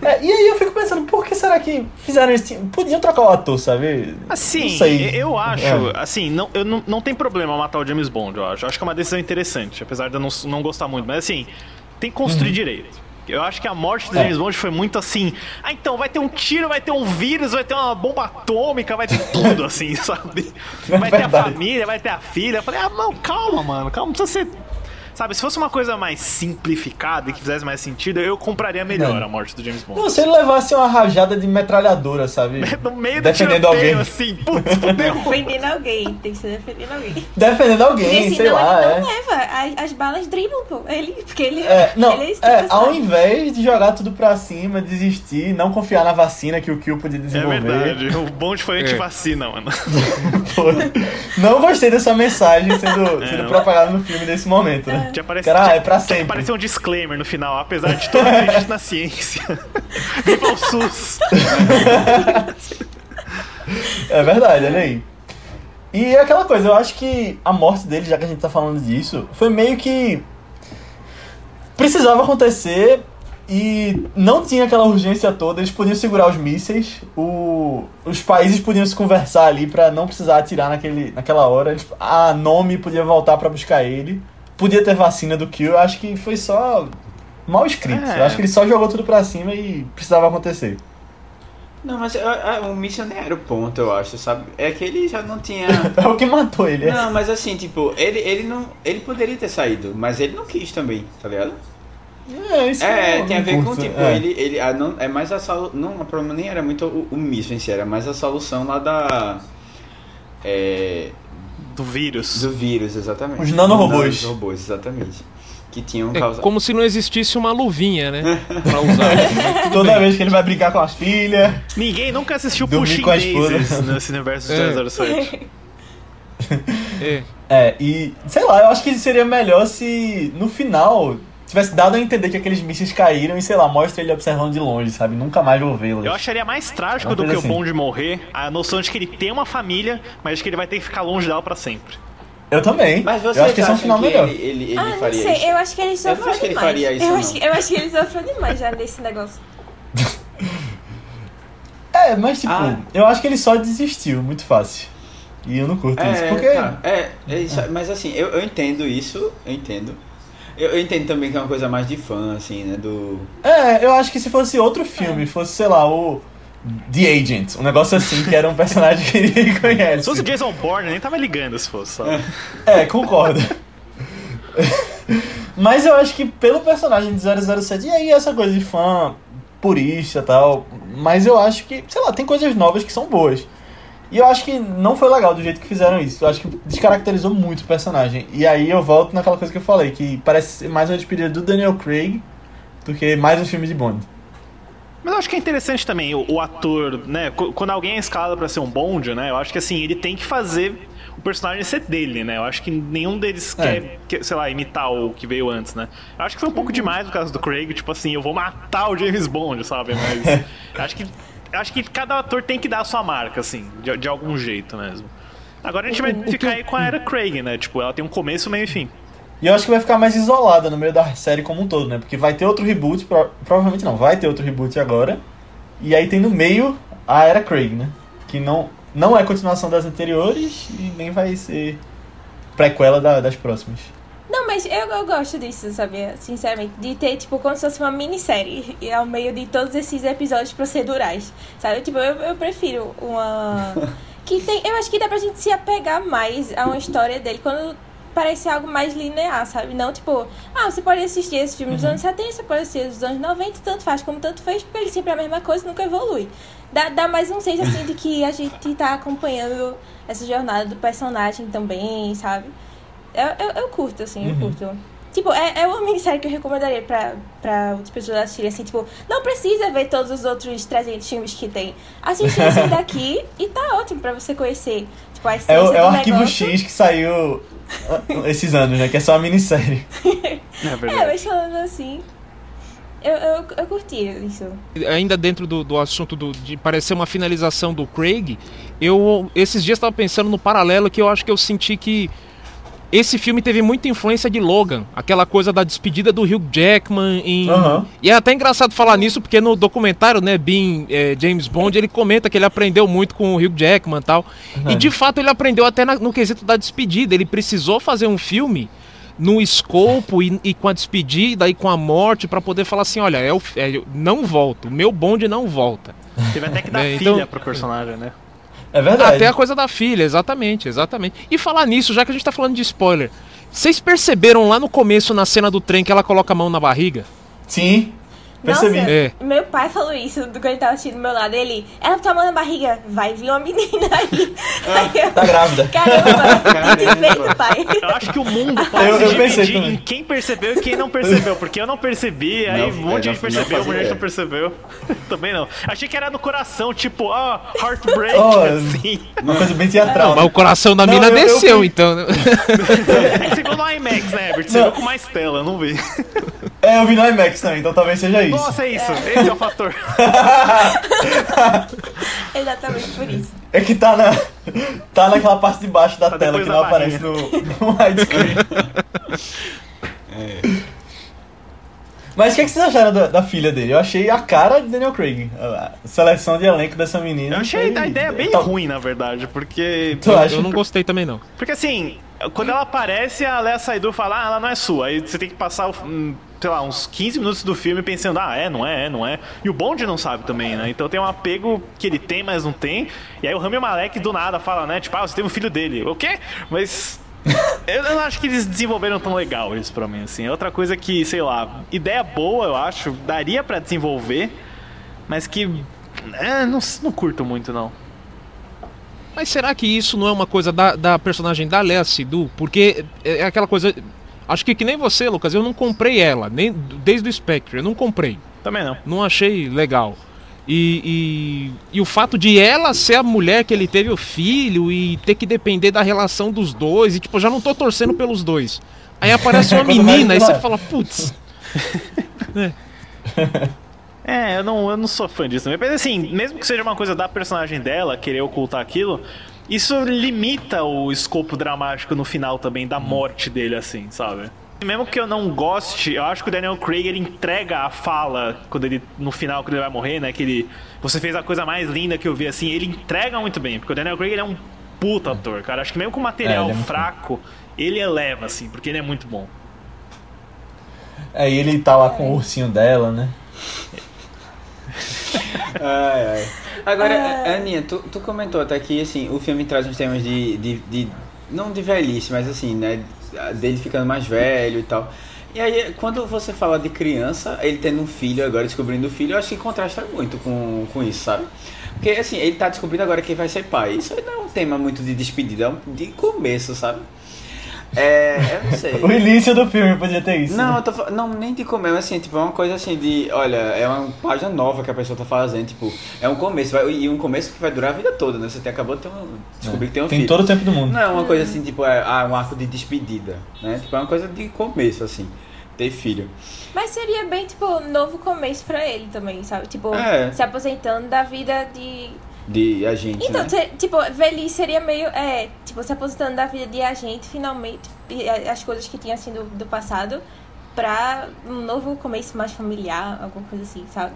É, e aí eu fico pensando, por que será que fizeram isso? Podiam trocar o ator, sabe? Assim, Não sei. eu acho, É. assim, não, eu não, não tem problema matar o James Bond, eu acho. Eu acho que é uma decisão interessante, apesar de eu não, não gostar muito. Mas assim, tem que construir Uhum. direito. Eu acho que a morte do É. James Bond foi muito assim. Ah, então, vai ter um tiro, vai ter um vírus, vai ter uma bomba atômica, vai ter tudo, assim, sabe? Vai ter a família, vai ter a filha. Eu falei, ah, não, calma, mano, calma, não precisa ser. Sabe, se fosse uma coisa mais simplificada e que fizesse mais sentido, eu compraria melhor É. a morte do James Bond. Não, se ele levasse uma rajada de metralhadora, sabe? No meio do defendendo tiroteio, alguém. assim, putz, fudeu. Defendendo alguém, tem que ser defendendo alguém. Defendendo alguém, sei senão lá, ele é. não leva. As, as balas driblam, pô. Ele, porque ele É, não, ele esse é, tipo ao invés de jogar tudo pra cima, desistir, não confiar na vacina que o Kill podia É desenvolver. verdade, o Bond foi anti-vacina, mano. Foi. Não gostei dessa mensagem sendo, É, sendo não. propagada no filme nesse momento, né? Tinha aparecido, Cara, tinha, é pra tinha sempre. aparecer um disclaimer no final, apesar de todo acredito na ciência. Viva o SUS! É verdade, olha aí. E é aquela coisa, eu acho que a morte dele, já que a gente tá falando disso, foi meio que. Precisava acontecer e não tinha aquela urgência toda, eles podiam segurar os mísseis, o... os países podiam se conversar ali pra não precisar atirar naquele... naquela hora, eles... a Nome podia voltar pra buscar ele, podia ter vacina do Kill, eu acho que foi só mal escrito. É. Eu acho que ele só jogou tudo pra cima e precisava acontecer. Não, mas o míssil nem era o ponto, eu acho, sabe? É que ele já não tinha. É o que matou ele. é. Não, mas assim, tipo, ele, ele não. Ele poderia ter saído, mas ele não quis também, tá ligado? É, isso É, eu tem a ver com, tipo, é. ele. ele ah, não, é mais a solu... Não, o problema nem era muito o, o em si, era mais a solução lá da. É, Do vírus. do vírus, exatamente. Os nanorobôs. Os robôs, exatamente. Que tinham É causado. como se não existisse uma luvinha, né? Pra usar. Toda vez que ele vai brincar com as filhas. Ninguém nunca assistiu Pushing. Daisies nesse universo de É. 007. É. É, e sei lá, eu acho que seria melhor se no final tivesse dado a entender que aqueles mísseis caíram e sei lá, mostra ele observando de longe, sabe? Nunca mais vou vê-los. Eu acharia mais trágico Uma do que coisa o assim. Bond morrer a noção de que ele tem uma família, mas de que ele vai ter que ficar longe dela pra sempre. Eu também. Mas você eu acho que esse é um final que melhor. ele, ele, ele Ah, não faria sei, isso? eu acho que ele sofreu que ele demais. faria isso, eu, não. acho, eu acho que ele sofreu demais já nesse negócio. É, mas tipo, Ah. eu acho que ele só desistiu muito fácil. E eu não curto isso. É, Porque. tá, é, é isso, mas assim, eu, eu entendo isso, eu entendo. Eu, eu entendo também que é uma coisa mais de fã, assim, né? Do. É, eu acho que se fosse outro filme, fosse, sei lá, o. The Agent, um negócio assim, que era um personagem que ninguém conhece. Se fosse o Jason Bourne, eu nem tava ligando se fosse, sabe? É, concordo. Mas eu acho que pelo personagem de 007, e aí essa coisa de fã purista e tal, mas eu acho que, sei lá, tem coisas novas que são boas. E eu acho que não foi legal do jeito que fizeram isso. Eu acho que descaracterizou muito o personagem. E aí eu volto naquela coisa que eu falei, que parece mais uma despedida do Daniel Craig do que mais um filme de Bond. Mas eu acho que é interessante também o, o ator, né? Qu- Quando alguém é escalado pra ser um Bond, né? Eu acho que assim, ele tem que fazer o personagem ser dele, né? Eu acho que nenhum deles É. quer, quer, sei lá, imitar o que veio antes, né? Eu acho que foi um pouco demais no caso do Craig, tipo assim, eu vou matar o James Bond, sabe? Mas acho que acho que cada ator tem que dar a sua marca, assim, de, de algum jeito mesmo. Agora a gente vai O- o ficar que- aí com a era Craig, né? Tipo, ela tem um começo, meio e fim. E eu acho que vai ficar mais isolada no meio da série como um todo, né? Porque vai ter outro reboot, pro- provavelmente não, vai ter outro reboot agora. E aí tem no meio a Era Craig, né? Que não, não é continuação das anteriores e nem vai ser prequela da- das próximas. Não, mas eu, eu gosto disso, sabia? Sinceramente. De ter, tipo, como se fosse uma minissérie. E ao meio de todos esses episódios procedurais. Sabe? Tipo, eu, eu prefiro uma. Que tem. Eu acho que dá pra gente se apegar mais a uma história dele quando parece algo mais linear, sabe? Não tipo, ah, você pode assistir esse filme dos anos 70, você pode assistir dos anos 90, tanto faz como tanto fez, porque ele sempre é a mesma coisa nunca evolui. Dá, dá mais um senso assim de que a gente tá acompanhando essa jornada do personagem também, sabe? Eu, eu, eu curto, assim, eu curto. Tipo, é, é uma minissérie que eu recomendaria pra, pra outras pessoas assistirem, assim, tipo, não precisa ver todos os outros 300 filmes que tem. Assiste esse daqui e tá ótimo pra você conhecer, tipo, a essência É o, é o Arquivo. X que saiu ah, esses anos, né? Que é só uma minissérie. É É, verdade. mas falando assim, Eu, eu, eu curti isso. Ainda dentro do, do assunto do, de parecer uma finalização do Craig, eu esses dias estava pensando no paralelo que eu acho que eu senti que esse filme teve muita influência de Logan, aquela coisa da despedida do Hugh Jackman em... Aham. E é até engraçado falar nisso porque no documentário, né, Being é, James Bond, ele comenta que ele aprendeu muito com o Hugh Jackman e tal. E de fato ele aprendeu até na- no quesito da despedida, ele precisou fazer um filme no escopo e, e com a despedida e com a morte pra poder falar assim, olha, é o, é, eu não volto, o meu bonde não volta. Teve até que dar É, então- filha pro personagem, né? É verdade. Até a coisa da filha, exatamente, exatamente. E falar nisso, já que a gente tá falando de spoiler, vocês perceberam lá no começo, na cena do trem, que ela coloca a mão na barriga? Sim. Percebi. Nossa, É. meu pai falou isso quando ele tava assistindo do meu lado. Ele, ela tá mão na barriga, vai vir uma menina aí. aí eu, Tá grávida. Caramba, que feito, pai. Eu acho que o mundo pode Eu- se eu dividir em quem percebeu e quem não percebeu. Porque eu não percebi, aí Não, um monte de eu gente não- não percebeu, um monte de gente não percebeu. Também não. Achei que era no coração, tipo, ó, heartbreak, Oh, assim. Uma coisa bem teatral. Mas o coração da Não, mina eu- eu desceu, fui- então. né? É que você viu no IMAX, né, Herbert? Você Não. viu com mais tela, eu não vi. É, eu vi no IMAX também, então talvez seja isso. Nossa, é isso. Esse é o fator. Exatamente por isso. É que tá na. Tá naquela parte de baixo da Tá tela que da não aparece no, no widescreen. Mas o que, é que vocês acharam da, da filha dele? Eu achei a cara de Daniel Craig. A seleção de elenco dessa menina. Eu achei foi- a ideia bem Tá- ruim, na verdade, porque. Tu acha? Eu não gostei também, não. Porque assim, quando ela aparece, a Lea Saidu fala, ah, ela não é sua. Aí você tem que passar, hum, sei lá, uns 15 minutos do filme pensando, ah, é, não é, é, não é. E o Bond não sabe também, né? Então tem um apego que ele tem, mas não tem. E aí o Rami Malek do nada fala, né? Tipo, ah, você tem um filho dele. O quê? Mas. Eu não acho que eles desenvolveram tão legal isso pra mim, assim. É outra coisa que, sei lá, ideia boa, eu acho, daria pra desenvolver, mas que. É, não, não curto muito, não. Mas será que isso não é uma coisa da, da personagem da Lea Sidhu? Porque é é aquela coisa. Acho que que nem você, Lucas, eu não comprei ela, nem desde o Spectre, eu não comprei. Também não. Não achei legal. E, e, e o fato de ela ser a mulher que ele teve o filho e ter que depender da relação dos dois, e tipo, já não tô torcendo pelos dois. Aí aparece uma menina e você fala, putz. É, eu não, eu não sou fã disso também. Mas assim, mesmo que seja uma coisa da personagem dela, querer ocultar aquilo, isso limita o escopo dramático no final também da morte dele, assim, sabe? Mesmo que eu não goste, eu acho que o Daniel Craig ele entrega a fala quando ele no final quando ele vai morrer, né, que ele você fez a coisa mais linda que eu vi assim, ele entrega muito bem, porque o Daniel Craig ele é um puta ator, cara. Acho que mesmo com material É, ele é fraco, ele eleva assim, porque ele é muito bom. É, e ele tá lá com o ursinho dela, né? Ai, ai. Agora, Aninha, tu, tu comentou até que assim, o filme traz uns temas de, de, de- Não de velhice, mas assim, né? Dele ficando mais velho e tal. E aí, quando você fala de criança, ele tendo um filho agora, descobrindo o filho, eu acho que contrasta muito com, com isso, sabe? Porque assim, ele tá descobrindo agora que vai ser pai. Isso aí não é um tema muito de despedida, é um de começo, sabe? É. Eu não sei. O início do filme podia ter isso. Não, né? eu tô, não, nem de comer, mas assim, tipo, é uma coisa assim de, olha, é uma página nova que a pessoa tá fazendo, tipo, é um começo, vai- e um começo que vai durar a vida toda, né? Você tem, acabou de ter um, descobrir que tem um Tem filho. todo o tempo do mundo. Não é uma coisa assim, tipo, é ah, um arco de despedida, né? Tipo, é uma coisa de começo, assim, ter filho. Mas seria bem, tipo, novo começo pra ele também, sabe? Tipo, É. se aposentando da vida de. De agente, Então, né? se- tipo, velhice seria meio. É, tipo, se aposentando da vida de agente, finalmente. E a- as coisas que tinha sido do passado, pra um novo começo mais familiar, alguma coisa assim, sabe?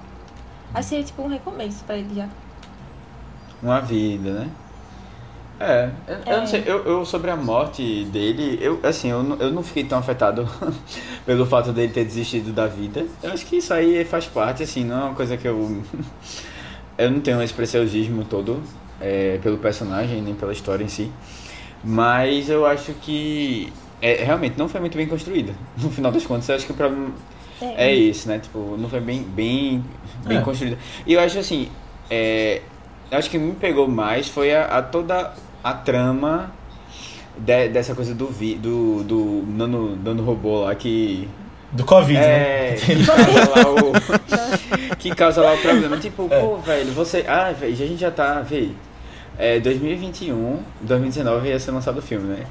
Acho que seria tipo um recomeço pra ele já. Uma vida, né? É, eu, eu É. não sei, eu, eu sobre a morte dele, eu assim, eu, eu não fiquei tão afetado pelo fato dele ter desistido da vida. Eu acho que isso aí faz parte, assim, não é uma coisa que eu. Eu não tenho esse preciosismo todo é, pelo personagem, nem pela história em si. Mas eu acho que é, realmente não foi muito bem construída. No final das contas, eu acho que o problema é esse, né? Tipo, não foi bem, bem, bem É. construída. E eu acho assim, é, eu acho que me pegou mais foi a, a toda a trama de- dessa coisa do vi, do, do nano, nano robô lá que Do Covid, é, né? que causa lá o que causa lá o problema. Tipo, É. pô, velho, você, ah, velho, a gente já tá, velho, é 2021, 2019 ia ser lançado o filme, né?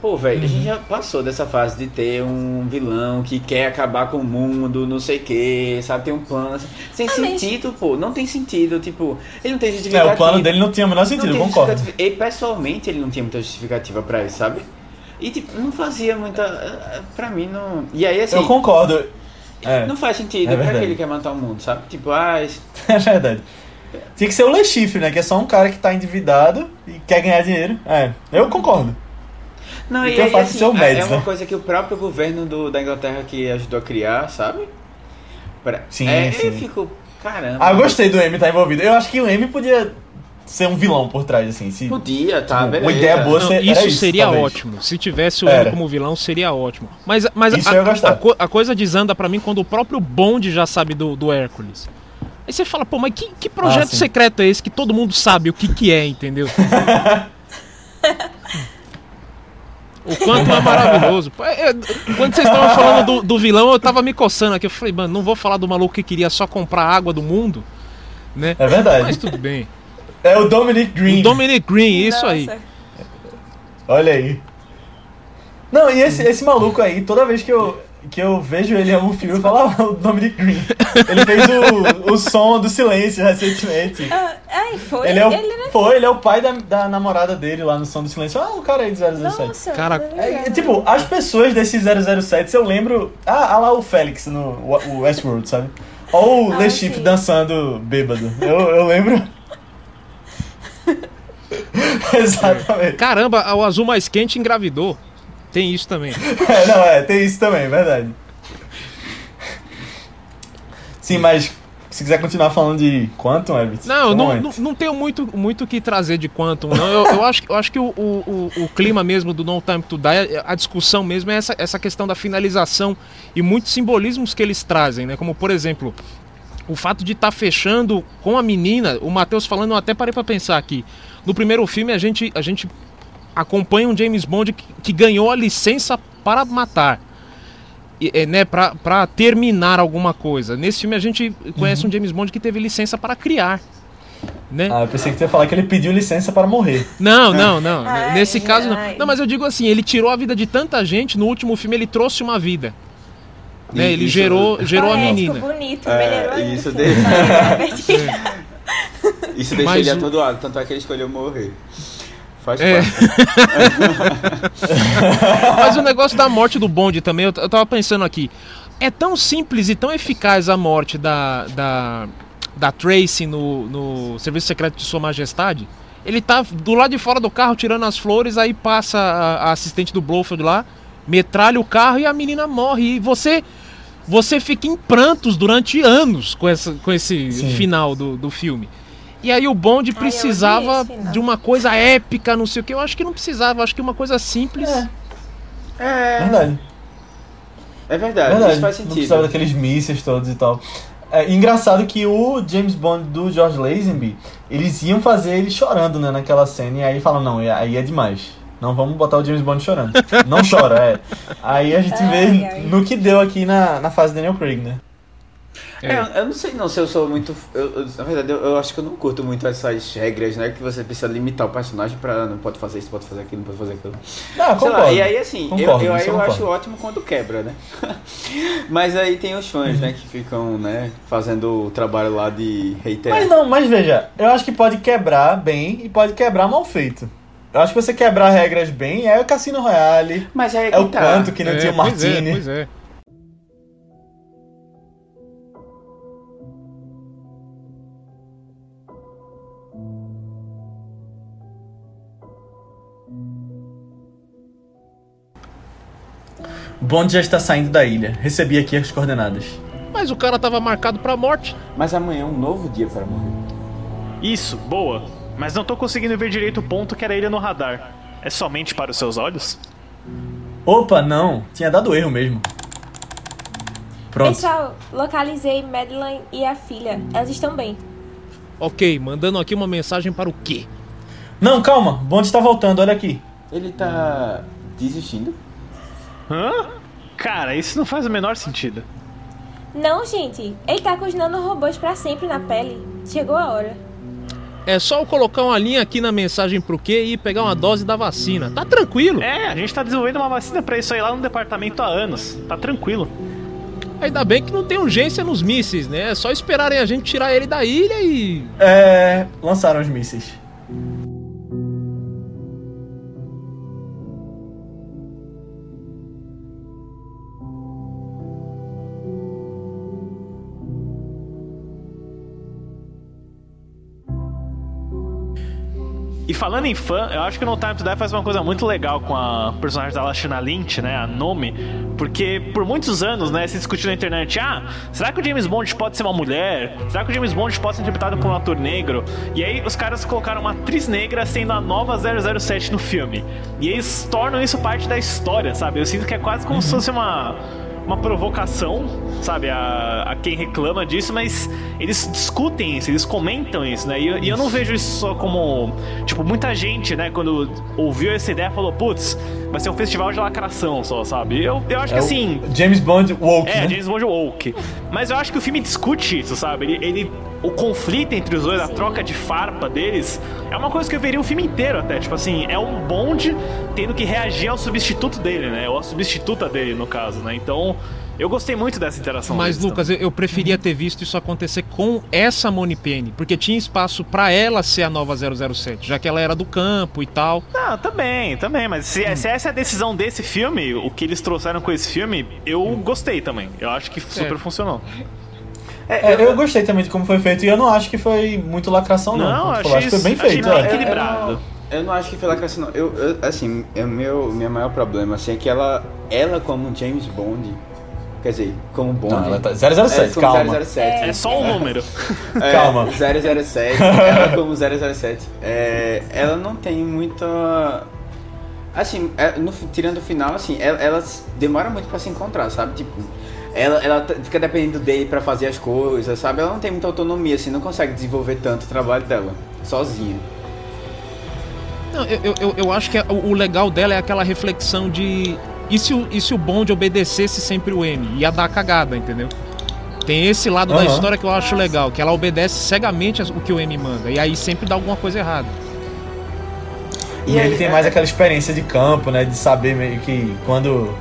Pô, velho, a gente já passou dessa fase de ter um vilão que quer acabar com o mundo, não sei o que, sabe? Tem um plano assim. Sem Ah, mas- sentido, pô. Não tem sentido. Tipo, ele não tem É, justificativa. o plano dele não tinha o menor sentido, concordo. E pessoalmente ele não tinha muita justificativa pra isso, sabe? E tipo, não fazia muita. eh, Pra mim não. E aí assim. Eu concordo. É, Não faz sentido. É pra que ele quer matar o mundo, sabe? Tipo, ah, esse- é verdade. Tinha que ser o Le Chiffre, né? Que é só um cara que tá endividado e quer ganhar dinheiro. É, eu concordo. Não, E e aí, assim, ser o é- Mads, é uma né? coisa que o próprio governo do, da Inglaterra que ajudou a criar, sabe? Pra- Sim, é, sim. Eu fico, caramba. Ah, eu gostei do M estar envolvido. Eu acho que o M podia ser um vilão por trás, assim. Se... Podia, tá, Tipo, beleza. uma ideia boa Não, Você- era isso isso, seria talvez. ótimo. Se tivesse o Era. M como vilão, seria ótimo. Mas, mas Isso a, a a coisa desanda pra mim quando o próprio Bond já sabe do, do Hércules. Aí você fala, pô, mas que, que projeto Ah, secreto é esse que todo mundo sabe o que, que é, entendeu? O quanto é maravilhoso. É, é, Quando vocês estavam falando do, do vilão, eu tava me coçando aqui. Eu falei, mano, não vou falar do maluco que queria só comprar água do mundo, né? É verdade. Mas tudo bem. É o Dominic Green. O Dominic Green, isso aí. Nossa. Olha aí. Não, e esse, esse maluco aí, toda vez que eu, que eu vejo ele em algum filme, eu falo, ah, o Dominic Green. Ele fez o, o som do silêncio recentemente. Ah, ai, foi? Ele é o, Ele não- foi, ele é o pai da, da namorada dele lá no som do silêncio. Ah, o cara aí de 007. Nossa, Cara, É, lembrava. tipo, as pessoas desse 007, eu lembro. Ah, ah lá o Félix no o- o Westworld, sabe? Ou o Ah, Le sim. dançando bêbado. Eu, eu lembro. Exatamente. Caramba, o azul mais quente engravidou. Tem isso também. É, não, é, tem isso também, verdade. Sim, mas se quiser continuar falando de Quantum, Evans. Não, não, não, não tenho muito muito o que trazer de Quantum, não. Eu, eu acho, eu acho que o, o, o- clima mesmo do No Time to Die, a discussão mesmo é essa, essa questão da finalização e muitos simbolismos que eles trazem, né? Como, por exemplo, o fato de estar fechando com a menina, o Matheus falando, eu até parei pra pensar aqui. No primeiro filme, a gente, a gente acompanha um James Bond que, que ganhou a licença para matar. E, é, né, pra, pra terminar alguma coisa. Nesse filme a gente conhece um James Bond que teve licença para criar. Né? Ah, eu pensei que você ia falar que ele pediu licença para morrer. Não, não, não. Ai, Nesse caso não. ai. Não, mas eu digo assim, ele tirou a vida de tanta gente, no último filme ele trouxe uma vida. Né? E Ele isso- gerou, gerou a Ah, é, menina. Bonito, É, isso sim. Isso deixa Mas ele atordoado, tanto é que ele escolheu morrer. Faz É. parte. Mas o negócio da morte do bonde também, eu, eu tava pensando aqui. É tão simples e tão eficaz a morte da, da, da Tracy no, no Serviço Secreto de Sua Majestade. Ele tá do lado de fora do carro tirando as flores, aí passa a, a assistente do Blofeld lá, metralha o carro e a menina morre. E você você fica em prantos durante anos com, essa, com esse Sim. final do, do filme. E aí o Bond Ai, precisava esse final. de uma coisa épica, não sei o que. Eu acho que não precisava, eu acho que uma coisa simples. É, Verdade. é verdade, Verdade. isso faz Não sentido. precisava daqueles mísseis todos e tal. É engraçado que o James Bond do George Lazenby, eles iam fazer ele chorando, né, naquela cena, e aí falam, não, aí é demais. Não vamos botar o James Bond chorando. Não chora, é. Aí a gente Ai, vê ai. no que deu aqui na, na fase Daniel Craig, né? É, eu- eu não sei não se eu sou muito. eu- eu- na verdade, eu, eu acho que eu não curto muito essas regras, né? Que você precisa limitar o personagem pra não pode fazer isso, pode fazer aquilo, não pode fazer aquilo. Ah, Sei concordo. lá, e aí assim, eu- Concordo, eu, aí isso eu eu acho ótimo quando quebra, né? Mas aí tem os fãs, né, que ficam, né, fazendo o trabalho lá de reiterar. Mas não, mas veja, eu acho que pode quebrar bem e pode quebrar mal feito. Eu acho que você quebrar regras bem é o Cassino Royale, Mas aí é o tá. quanto que não É, tinha o pois é, Martini. pois é. O Bond já está saindo da ilha. Recebi aqui as coordenadas. Mas o cara tava marcado pra morte. Mas amanhã é um novo dia para morrer. Isso, boa. Mas não tô conseguindo ver direito o ponto que era ele no radar. É somente para os seus olhos? Opa, não. Tinha dado erro mesmo. Pronto. Pessoal, localizei Madeline e a filha. Elas estão bem. Ok, mandando aqui uma mensagem para o quê? Não, calma. O Bond está voltando, olha aqui. Ele tá desistindo? Hã? Cara, isso não faz o menor sentido. Não, gente. Ele tá com os nanorobôs pra sempre na pele. Chegou a hora. É só eu colocar uma linha aqui na mensagem pro Q e pegar uma dose da vacina. Tá tranquilo. É, a gente tá desenvolvendo uma vacina pra isso aí lá no departamento há anos. Tá tranquilo. Ainda bem que não tem urgência nos mísseis, né? É só esperarem a gente tirar ele da ilha e. É. Lançaram os mísseis. E falando em fã, eu acho que No Time to Die faz uma coisa muito legal com a personagem da Lashana Lynch, né, a Nome, porque por muitos anos, né, se discutiu na internet, ah, será que o James Bond pode ser uma mulher? Será que o James Bond pode ser interpretado por um ator negro? E aí os caras colocaram uma atriz negra sendo a nova 007 no filme. E eles tornam isso parte da história, sabe? Eu sinto que é quase como se fosse uma uma provocação, sabe, a, a quem reclama disso, mas eles discutem isso, eles comentam isso, né? E, e, eu não vejo isso só como. Tipo, muita gente, né, quando ouviu essa ideia, falou, putz, vai ser um festival de lacração só, sabe? Eu, eu acho É que assim. James Bond woke, É, né? James Bond woke. Mas eu acho que o filme discute isso, sabe? Ele, ele- o conflito entre os dois, a troca de farpa deles, é uma coisa que eu veria o filme inteiro até. Tipo assim, é um Bond tendo que reagir ao substituto dele, né? Ou a substituta dele, no caso, né? Então, eu gostei muito dessa interação. Mas, Lucas, eu, eu preferia ter visto isso acontecer com essa Moni Penny, porque tinha espaço pra ela ser a nova 007, já que ela era do campo e tal. Não, também, também, mas se, se essa é a decisão desse filme, o que eles trouxeram com esse filme, eu gostei também. Eu acho que super É. funcionou. É, eu gostei também de como foi feito e eu não acho que foi muito lacração, não. Não, tu achei falou, acho que foi bem feito. bem é. equilibrado. equilibrado. Eu, eu não acho que foi lacração, não. Eu, eu, assim, é meu, meu maior problema, assim, é que ela, ela como James Bond, quer dizer, como Bond... Não, ela tá 007, como calma. 007. É só um número. É, Calma. 007, ela como 007. É, ela não tem muita. Assim, é, no, tirando o final, assim, ela, ela demora muito pra se encontrar, sabe? Tipo, ela, ela fica dependendo dele pra fazer as coisas, sabe? Ela não tem muita autonomia, assim, não consegue desenvolver tanto o trabalho dela, sozinha. Não, eu, eu- eu, acho que é- o legal dela é aquela reflexão de. E se, o, e se o Bond obedecesse sempre o M? Ia dar cagada, entendeu? Tem esse lado da Aham. história que eu acho legal, que ela obedece cegamente o que o M manda. E aí sempre dá alguma coisa errada. E ele tem mais aquela experiência de campo, né? De saber meio que quando,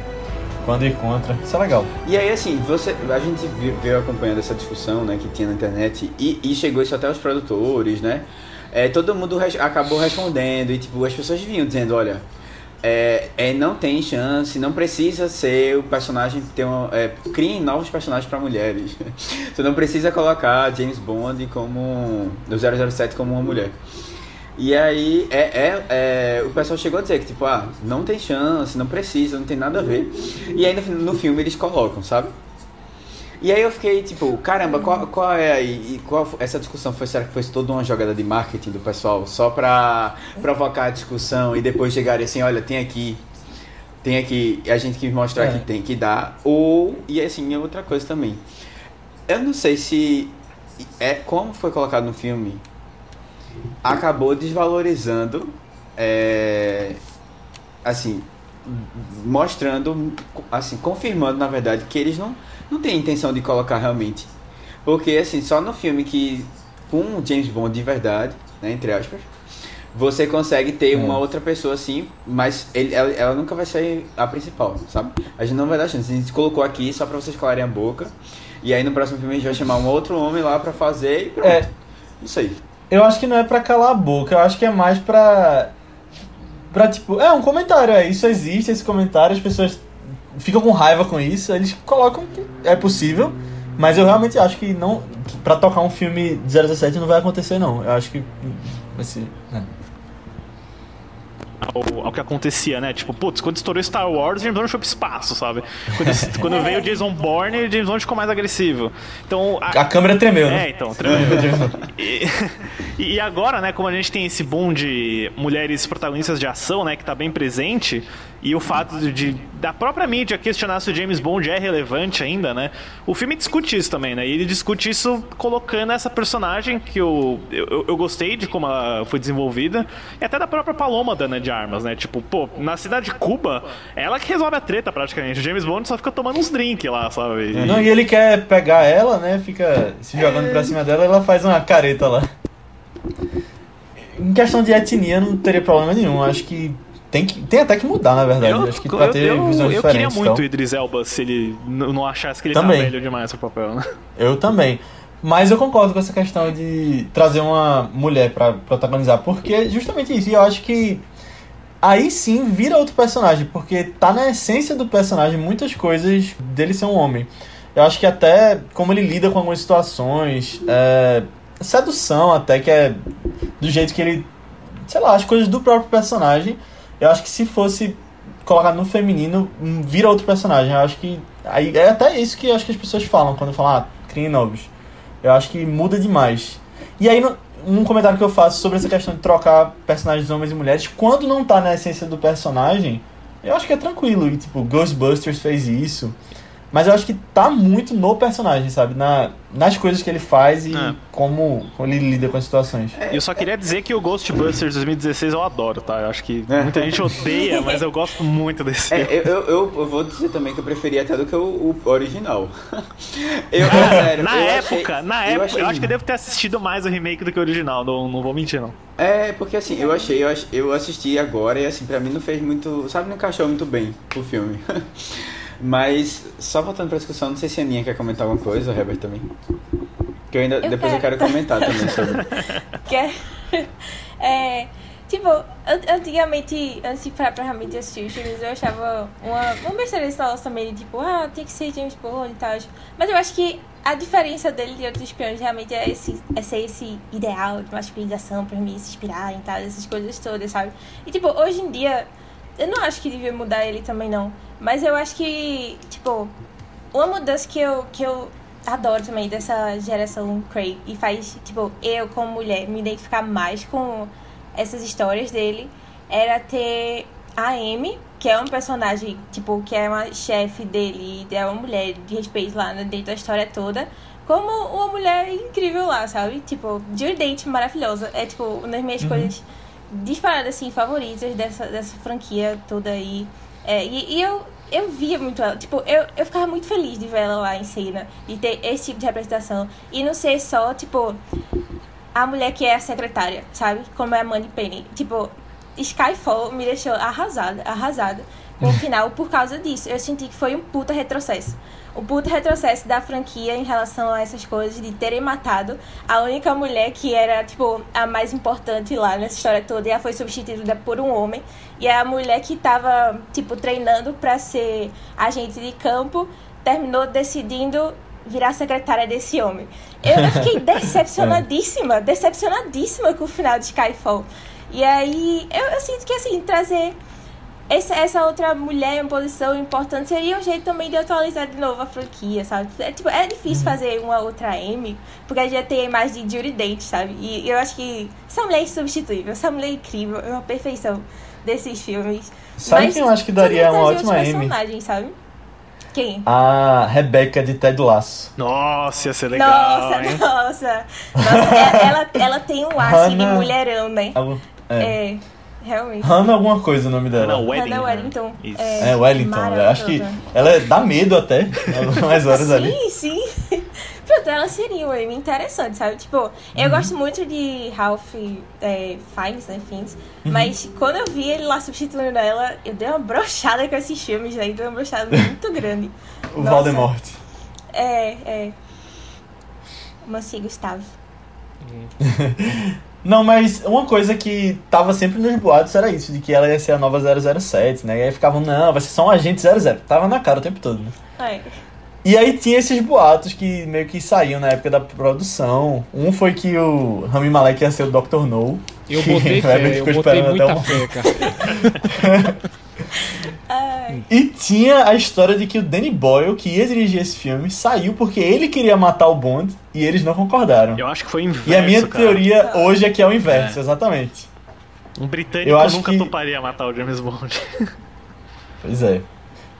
quando ir contra. Isso é legal. E aí, assim, você, a gente veio acompanhando essa discussão, né, que tinha na internet e, e chegou isso até os produtores, né? É, todo mundo res- acabou respondendo e, tipo, as pessoas vinham dizendo, olha, é, é, não tem chance, não precisa ser o personagem ter uma, é, novos personagens para mulheres. Você não precisa colocar James Bond como no 007 como uma mulher. E aí é, é, é, o pessoal chegou a dizer que tipo, ah, não tem chance, não precisa, não tem nada a ver. E aí no, no filme eles colocam, sabe? E aí eu fiquei tipo, caramba, qual, qual é aí? E qual essa discussão foi? Será que foi toda uma jogada de marketing do pessoal só pra provocar a discussão e depois chegarem assim, olha, tem aqui, tem aqui, a gente quis mostrar É. que tem que dar. Ou, e assim, é outra coisa também. Eu não sei se é como foi colocado no filme acabou desvalorizando é, assim mostrando assim confirmando na verdade que eles não não têm intenção de colocar realmente. Porque assim só no filme que com James Bond de verdade né, entre aspas você consegue ter Hum. uma outra pessoa assim mas ele, ela, ela nunca vai ser a principal sabe? A gente não vai dar chance. A gente colocou aqui só pra vocês calarem a boca. E aí no próximo filme a gente vai chamar um outro homem lá pra fazer e pronto. É. não sei Eu acho que não é pra calar a boca, eu acho que é mais pra. Pra tipo. É um comentário, é. Isso existe, esse comentário, as pessoas ficam com raiva com isso, eles colocam que é possível, mas eu realmente acho que não. Que pra tocar um filme de 017 não vai acontecer, não. Eu acho que. Vai ser. é. Ao, ao que acontecia, né? Tipo, putz, quando estourou Star Wars, James Bond foi pro espaço, sabe? Quando, quando veio o Jason Bourne, James Bond ficou mais agressivo. Então, a- A câmera tremeu, É, né? então, tremendo. E, e agora, né, como a gente tem esse boom de mulheres protagonistas de ação, né, que tá bem presente, e o fato de, de- da própria mídia questionar se o James Bond é relevante ainda, né, o filme discute isso também, né, e ele discute isso colocando essa personagem que eu, eu, eu gostei de como ela foi desenvolvida, e até da própria Paloma Dana de Armas, né, tipo, pô, na cidade de Cuba, é ela que resolve a treta praticamente, o James Bond só fica tomando uns drinks lá, sabe? E- Não, e ele quer pegar ela, né? Fica se jogando pra cima dela ela faz uma careta lá. em questão de etnia não teria problema nenhum. Acho que tem, que, tem até que mudar, na verdade. Eu, Acho que pra eu, ter eu, visões eu queria muito então. o Idris Elba se ele não achasse que ele Também. tá velho demais pro papel, né? Eu também. Mas eu concordo com essa questão de trazer uma mulher pra protagonizar, porque justamente isso. E eu acho que aí sim vira outro personagem, porque tá na essência do personagem muitas coisas dele ser um homem. Eu acho que até como ele lida com algumas situações, é, sedução até, que é do jeito que ele. Sei lá, as coisas do próprio personagem. Eu acho que se fosse colocar no feminino, hum, vira outro personagem. Eu acho que. Aí, é até isso que acho que as pessoas falam quando falam, ah, criem novos. Eu acho que muda demais. E aí, um comentário que eu faço sobre essa questão de trocar personagens homens e mulheres, quando não tá na essência do personagem, eu acho que é tranquilo. E, tipo, Ghostbusters fez isso. Mas eu acho que tá muito no personagem, sabe? Na, nas coisas que ele faz e É. como, como ele lida com as situações. E eu só queria dizer que o Ghostbusters 2016 eu adoro, tá? Eu acho que muita gente odeia, mas eu gosto muito desse É, eu, eu, eu- vou dizer também que eu preferia até do que o, o original. Eu, sério, na eu época, achei- na época, achei- eu acho que eu devo ter assistido mais o remake do que o original, não, não vou mentir, não. É, porque assim, eu achei, eu, eu assisti agora e assim, pra mim não fez muito. Sabe, não encaixou muito bem o filme. Mas, só voltando pra discussão, não sei se a Aninha quer comentar alguma coisa, o Herbert também. Que eu ainda. Eu depois eu quero. quero comentar também sobre. Que é, tipo, an- antigamente, antes de parar pra realmente assistir os filmes, eu achava uma, uma besteira esse negócio também, de tipo, ah, tem que ser James Bond e tal. Mas eu acho que a diferença dele de outros espiões realmente é, esse, é ser esse ideal de masculinização pra mim se inspirar em tal, essas coisas todas, sabe? E tipo, hoje em dia, eu não acho que devia mudar ele também não. Mas eu acho que, tipo, uma mudança que eu, que eu adoro também dessa geração Craig e faz, tipo, eu como mulher me identificar mais com essas histórias dele era ter a Amy, que é um personagem, tipo, que é uma chefe dele, é uma mulher de respeito lá dentro da história toda, como uma mulher incrível lá, sabe? Tipo, Judy Date maravilhosa. É, tipo, uma das minhas coisas disparadas, assim, favoritas dessa, dessa franquia toda aí. É, e, e eu, eu via muito ela. Tipo, eu, eu ficava muito feliz de ver ela lá em cena. E ter esse tipo de representação. E não ser só, tipo, a mulher que é a secretária, sabe? Como é a Mandy Penny. Tipo, Skyfall me deixou arrasada, arrasada com o final por causa disso. Eu senti que foi um puta retrocesso. Um puta retrocesso da franquia em relação a essas coisas de terem matado a única mulher que era, tipo, a mais importante lá nessa história toda e ela foi substituída por um homem. E a mulher que tava, tipo, treinando pra ser agente de campo terminou decidindo virar secretária desse homem. Eu, eu fiquei decepcionadíssima, decepcionadíssima com o final de Skyfall. E aí, eu, eu sinto que, assim, trazer essa, essa outra mulher em posição importante seria um jeito também de atualizar de novo a franquia, sabe? É, tipo, é difícil fazer uma outra M, porque a gente já tem a imagem de Judy Date, sabe? E eu acho que essa mulher é insubstituível, essa mulher é incrível, é uma perfeição desses filmes. Sabe Mas quem eu acho que daria uma ótima personagens, sabe? Quem? A Rebecca de Ted Lasso. Nossa, ia ser legal, nossa, hein? nossa. Nossa, ela, ela tem um ar assim, de mulherão, né? É. É, realmente. Hannah alguma coisa o nome dela. Hannah Wedding, Hannah né? Wellington. Isso. É, Wellington. Eu acho que ela é- dá medo até, algumas horas ali. Sim, sim. Pronto, ela seria uma Amy interessante, sabe? Tipo, eu Uhum. gosto muito de Ralph é, Fiennes, né? Fiennes. Uhum. Mas quando eu vi ele lá substituindo ela, eu dei uma brochada com esses filmes, né? Dei uma brochada muito grande. O Nossa. Voldemort. É, é. Monsieur Gustavo. Não, mas uma coisa que tava sempre nos boatos era isso, de que ela ia ser a nova 007, né? E aí ficavam, não, vai ser só um agente 00. Tava na cara o tempo todo, né? É. E aí tinha esses boatos que meio que saíam na época da produção. Um foi que o Rami Malek ia ser o Dr. No. Eu que botei o Herbert fé, eu ficou botei esperando muita até um- fé, cara. Ai, E tinha a história de que o Danny Boyle, que ia dirigir esse filme, saiu porque ele queria matar o Bond e eles não concordaram. Eu acho que foi inverso, E a minha cara. teoria hoje é que é o inverso, exatamente. Um britânico Eu acho nunca que- toparia matar o James Bond. Pois é.